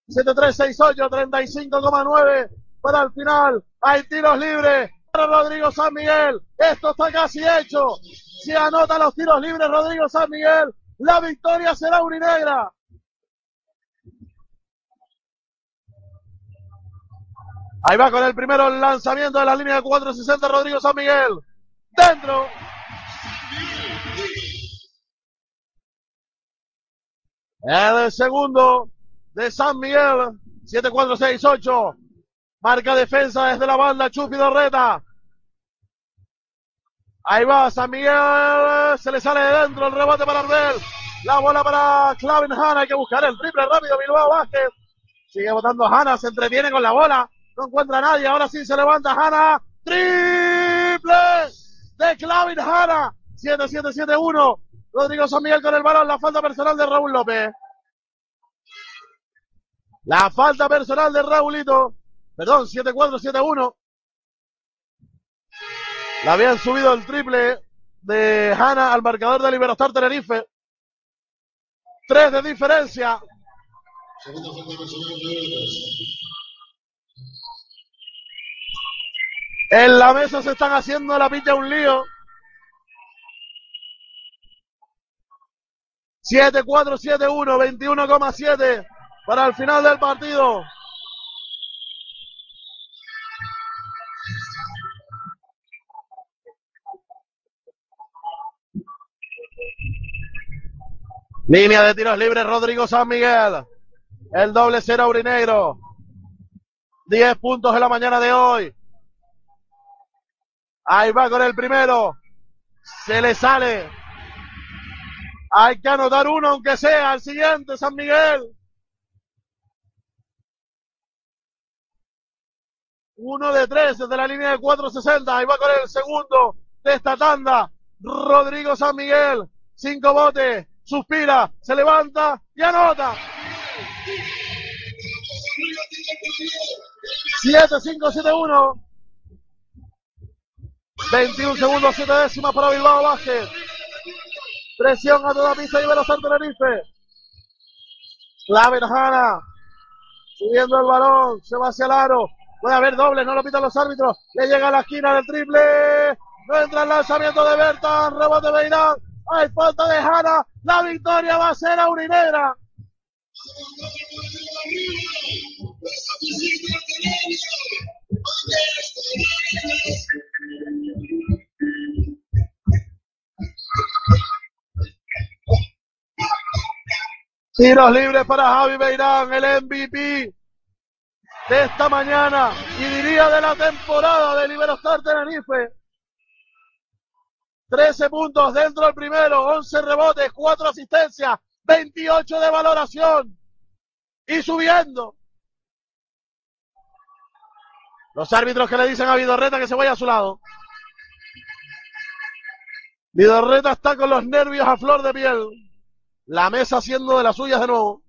7-3-6-8, 35,9 para el final. Hay tiros libres para Rodrigo San Miguel. Esto está casi hecho. Si anota los tiros libres Rodrigo San Miguel, la victoria será uninegra. Ahí va con el primero lanzamiento de la línea de 460 Rodrigo San Miguel. Dentro. El segundo de San Miguel. 7-4-6-8. Marca defensa desde la banda Chupi Dorreta. Ahí va San Miguel. Se le sale de dentro el rebote para Ardel. La bola para Clavin Hanna. Hay que buscar el triple rápido. Bilbao Vázquez. Sigue botando Hanna. Se entretiene con la bola. No encuentra nadie. Ahora sí se levanta Hanna. Triple de Clavin Hanna. 7-7-7-1. Rodrigo San Miguel con el balón. La falta personal de Raúl López. La falta personal de Raúlito. Perdón, 7-4-7-1. Le habían subido el triple de Hanna al marcador de Liberostar Tenerife. Tres de diferencia. En la mesa se están haciendo la pilla un lío. 7-4-7-1, 21,7 para el final del partido. Línea de tiros libres, Rodrigo San Miguel. El doble cero aurinegro. 10 puntos en la mañana de hoy. Ahí va con el primero. Se le sale. Hay que anotar uno, aunque sea al siguiente, San Miguel. Uno de tres desde la línea de 460. Ahí va con el segundo de esta tanda. Rodrigo San Miguel. Cinco botes. Suspira. Se levanta y anota. 7, 5, 7, 1. 21 segundos, 7 décimas para Bilbao Vázquez. Presión a toda pista y Veloz Tenerife. La Benjana. Subiendo el balón. Se va hacia el aro. Puede haber doble, no lo pitan los árbitros. Le llega a la esquina del triple. No entra el lanzamiento de Berta. Rebote Beirán. Hay falta de Jana. La victoria va a ser a Urinegra. Tiros libres para Javi Beirán, el MVP de esta mañana y diría de la temporada de Liberostar Tenerife. 13 puntos dentro del primero, 11 rebotes, 4 asistencias, 28 de valoración y subiendo. Los árbitros que le dicen a Vidorreta que se vaya a su lado. Vidorreta está con los nervios a flor de piel. La mesa haciendo de las suyas de nuevo.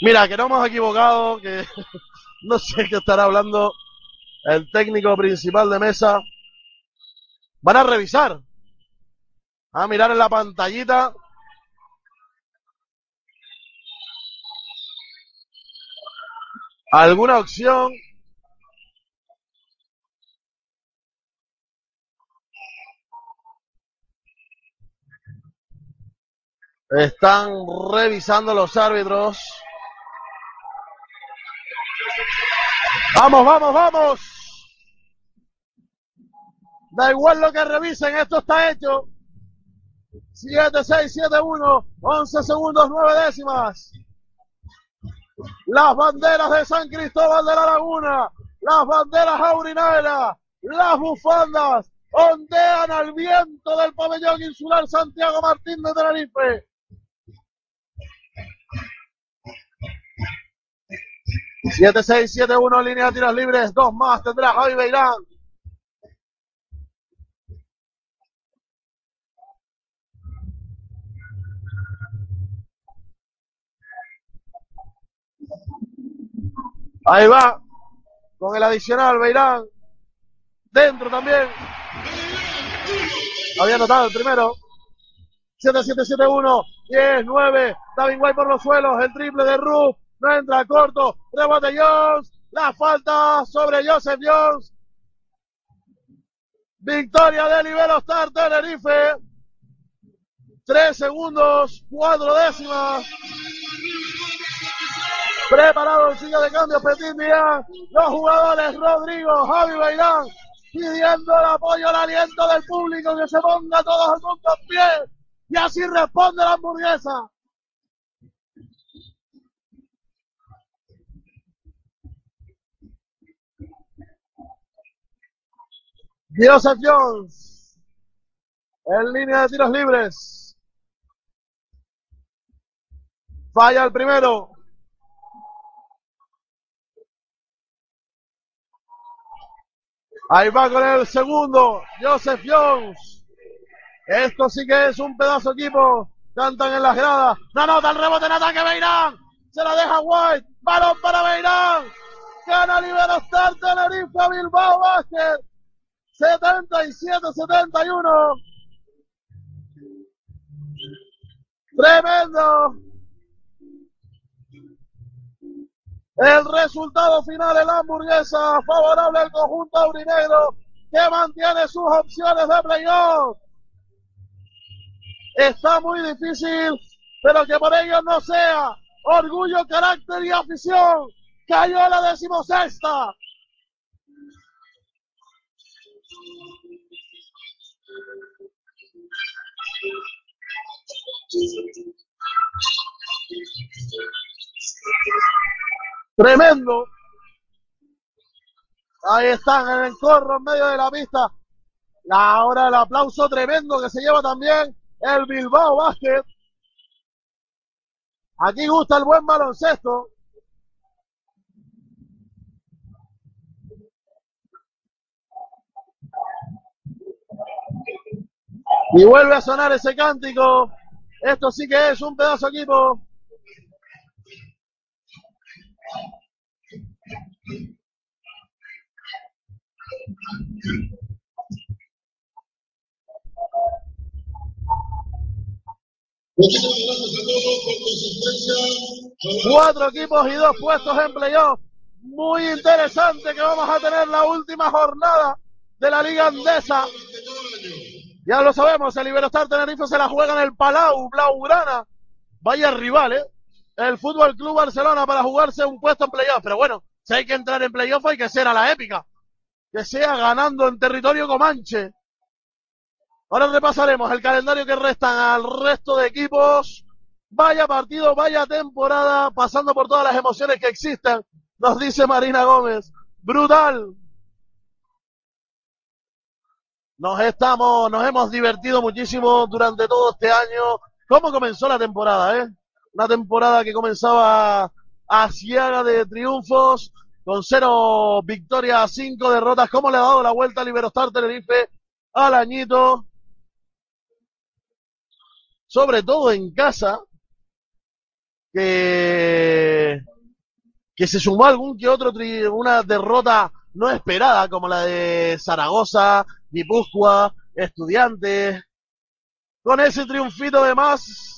Mira, que no hemos equivocado, que no sé qué estará hablando el técnico principal de mesa. Van a revisar. A mirar en la pantallita. ¿Alguna opción? Están revisando los árbitros. Vamos, vamos, vamos. Da igual lo que revisen, esto está hecho. 7, 6, 7, 1, 11 segundos, 9 décimas. Las banderas de San Cristóbal de la Laguna, las banderas aurinaela, las bufandas ondean al viento del pabellón insular Santiago Martín de Tenerife. 7, 6, 7, 1, línea de tiros libres, dos más tendrá Javi Beirán. Ahí va, con el adicional Beirán. Dentro también. Había anotado el primero. 7, 7, 7, 1, 10, 9. David White por los suelos. El triple de Ruth. No entra corto. Rebote Jones. La falta sobre Joseph Jones. Victoria de Libero Star Tenerife. 3 segundos, 4 décimas. Preparado el silla de cambio Petit Díaz. Los jugadores Rodrigo, Javi Beirán pidiendo el apoyo, el aliento del público que se ponga todos al mundo en pie. Y así responde la hamburguesa. Joseph Jones en línea de tiros libres. Falla el primero. Ahí va con el segundo, Joseph Jones. Esto sí que es un pedazo equipo. Cantan en las gradas. No nota el rebote en ataque Beirán. Se la deja White. Balón para Beirán. Gana Liberostar Tenerife Bilbao Basket. 77-71. Tremendo. El resultado final es la hamburguesa favorable al conjunto aurinegro que mantiene sus opciones de playoff. Está muy difícil, pero que por ello no sea orgullo, carácter y afición. Cayó a la decimosexta. Tremendo. Ahí están en el corro en medio de la pista. Ahora el aplauso tremendo que se lleva también el Bilbao Basket. Aquí gusta el buen baloncesto. Y vuelve a sonar ese cántico. Esto sí que es un pedazo equipo. Cuatro equipos y dos puestos en playoff. Muy interesante que vamos a tener la última jornada de la Liga Andesa. Ya lo sabemos, el Iberostar Tenerife se la juega en el Palau, Blaugrana. Vaya rival, ¿eh? El Fútbol Club Barcelona para jugarse un puesto en playoff. Pero bueno, si hay que entrar en playoff hay que ser a la épica. Que sea ganando en territorio comanche. Ahora repasaremos el calendario que restan al resto de equipos. Vaya partido, vaya temporada, pasando por todas las emociones que existen, nos dice Marina Gómez. Brutal. Nos estamos, nos hemos divertido muchísimo durante todo este año. ¿Cómo comenzó la temporada, eh? Una temporada que comenzaba asiaga de triunfos, con cero victorias, cinco derrotas. ¿Cómo le ha dado la vuelta a Liberostar Tenerife al añito? Sobre todo en casa, que, que se sumó algún que otro, tri- una derrota no esperada, como la de Zaragoza, Guipúzcoa, Estudiantes. Con ese triunfito de más,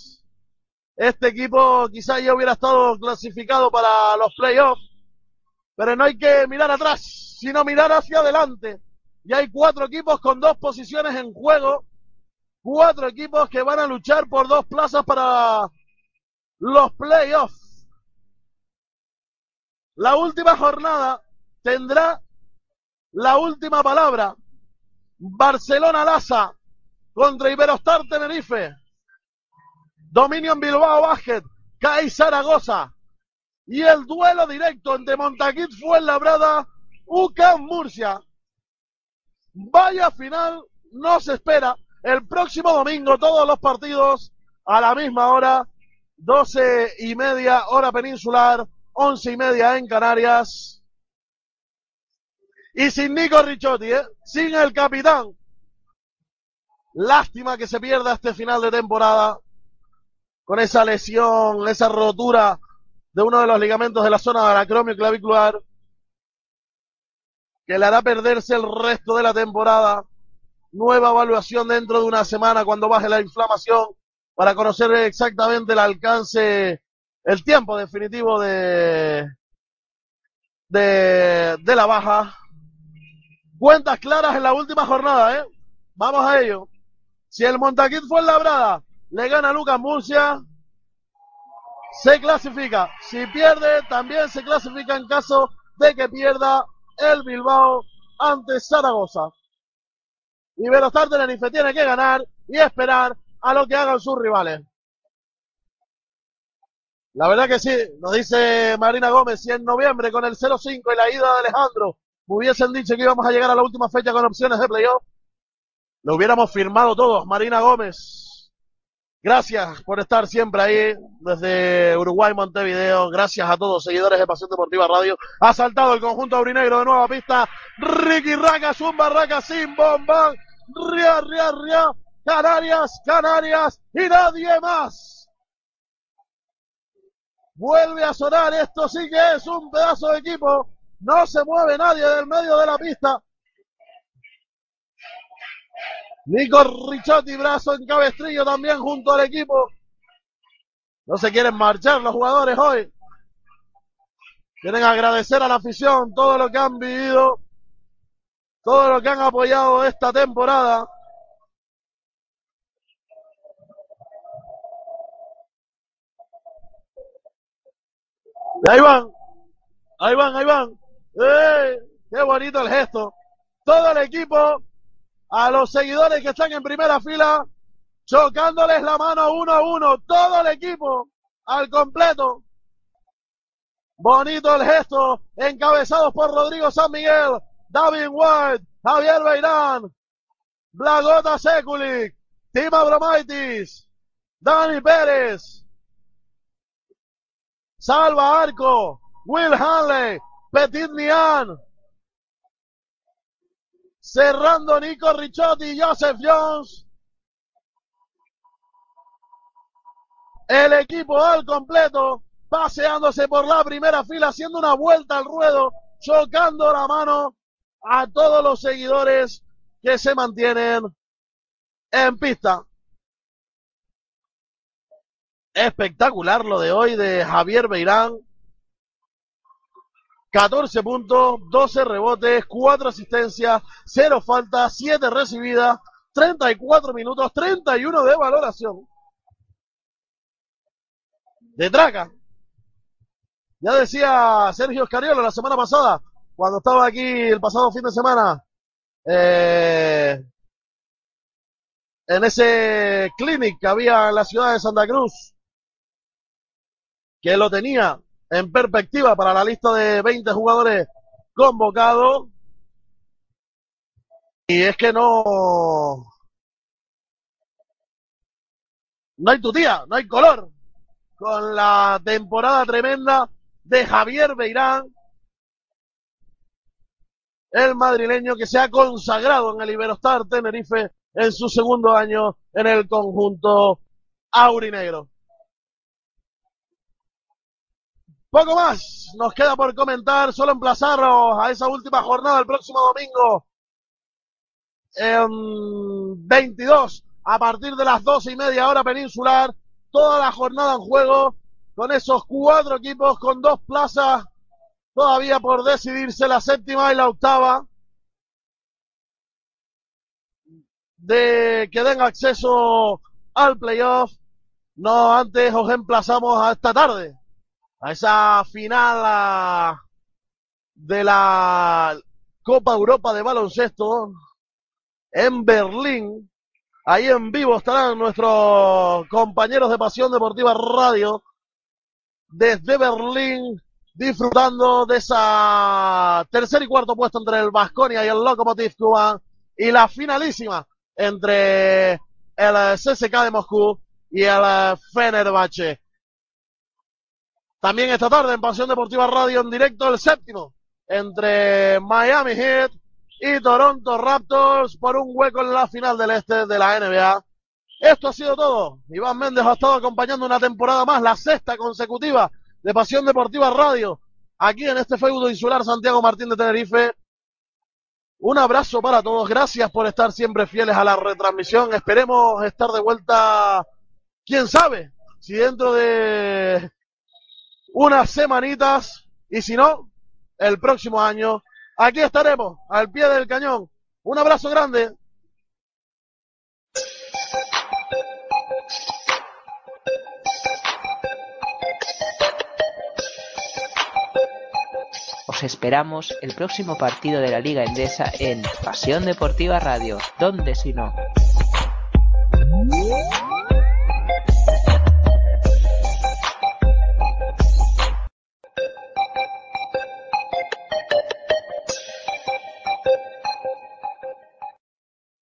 este equipo quizá ya hubiera estado clasificado para los playoffs, pero no hay que mirar atrás, sino mirar hacia adelante. Y hay cuatro equipos con dos posiciones en juego, cuatro equipos que van a luchar por dos plazas para los playoffs. La última jornada tendrá la última palabra. Barcelona Laza contra Iberostar Tenerife. Dominio en Bilbao Basket. CAI Zaragoza. Y el duelo directo entre Montaquit Fuenlabrada, UCAM Murcia. Vaya final, no se espera. El próximo domingo todos los partidos a la misma hora. 12 y media hora peninsular, 11 y media en Canarias. Y sin Nico Ricciotti, ¿eh? sin el capitán. Lástima que se pierda este final de temporada con esa lesión, esa rotura de uno de los ligamentos de la zona de anacromio clavicular que le hará perderse el resto de la temporada. Nueva evaluación dentro de una semana cuando baje la inflamación para conocer exactamente el alcance, el tiempo definitivo de, de, de la baja. Cuentas claras en la última jornada, ¿eh? Vamos a ello. Si el Montaquit fue labrada, le gana Lucas Murcia, se clasifica. Si pierde, también se clasifica en caso de que pierda el Bilbao ante Zaragoza. Y Velozar Tenerife tiene que ganar y esperar a lo que hagan sus rivales. La verdad que sí, nos dice Marina Gómez, si en noviembre con el 0-5 y la ida de Alejandro hubiesen dicho que íbamos a llegar a la última fecha con opciones de playoff, lo hubiéramos firmado todos. Marina Gómez, gracias por estar siempre ahí desde Uruguay, Montevideo. Gracias a todos, seguidores de Pasión Deportiva Radio. Ha saltado el conjunto aurinegro de nueva pista. Ricky Raca, Zumba Raca, sin bomba. Ria, ria, ria. Canarias, Canarias y nadie más. Vuelve a sonar, esto sí que es un pedazo de equipo. No se mueve nadie del medio de la pista. Nico Ricciotti, brazo en cabestrillo también junto al equipo. No se quieren marchar los jugadores hoy. Quieren agradecer a la afición todo lo que han vivido, todo lo que han apoyado esta temporada. Ahí van, ahí van, ahí van. ¡Eh! ¡Qué bonito el gesto! Todo el equipo, a los seguidores que están en primera fila, chocándoles la mano uno a uno. Todo el equipo, al completo. Bonito el gesto, encabezados por Rodrigo San Miguel, David White, Javier Beirán, Blagota Sekulic, Tima Bromaitis, Dani Pérez, Salva Arco, Will Hanley, Petit Nian, cerrando Nico Ricciotti y Joseph Jones. El equipo al completo, paseándose por la primera fila, haciendo una vuelta al ruedo, chocando la mano a todos los seguidores que se mantienen en pista. Espectacular lo de hoy de Javier Beirán. 14 puntos, 12 rebotes, 4 asistencias, 0 faltas, 7 recibidas, 34 minutos, 31 de valoración. De traca. Ya decía Sergio Escariolo la semana pasada, cuando estaba aquí el pasado fin de semana, eh, en ese clinic que había en la ciudad de Santa Cruz, que lo tenía en perspectiva para la lista de 20 jugadores convocados. Y es que no, no hay tutía, no hay color con la temporada tremenda de Javier Beirán, el madrileño que se ha consagrado en el Iberostar Tenerife en su segundo año en el conjunto aurinegro. Poco más nos queda por comentar, solo emplazaros a esa última jornada el próximo domingo en 22 a partir de las doce y media hora peninsular, toda la jornada en juego con esos cuatro equipos con dos plazas todavía por decidirse la séptima y la octava de que den acceso al playoff. No antes os emplazamos a esta tarde a esa final de la Copa Europa de baloncesto en Berlín. Ahí en vivo estarán nuestros compañeros de Pasión Deportiva Radio desde Berlín disfrutando de esa tercer y cuarto puesto entre el Vasconia y el Lokomotiv Cuban y la finalísima entre el CSK de Moscú y el Fenerbahce. También esta tarde en Pasión Deportiva Radio en directo el séptimo entre Miami Heat y Toronto Raptors por un hueco en la final del este de la NBA. Esto ha sido todo. Iván Méndez ha estado acompañando una temporada más, la sexta consecutiva de Pasión Deportiva Radio, aquí en este feudo insular Santiago Martín de Tenerife. Un abrazo para todos. Gracias por estar siempre fieles a la retransmisión. Esperemos estar de vuelta, quién sabe, si dentro de unas semanitas y si no, el próximo año. Aquí estaremos, al pie del cañón. Un abrazo grande. Os esperamos el próximo partido de la Liga Endesa en Pasión Deportiva Radio. ¿Dónde si no?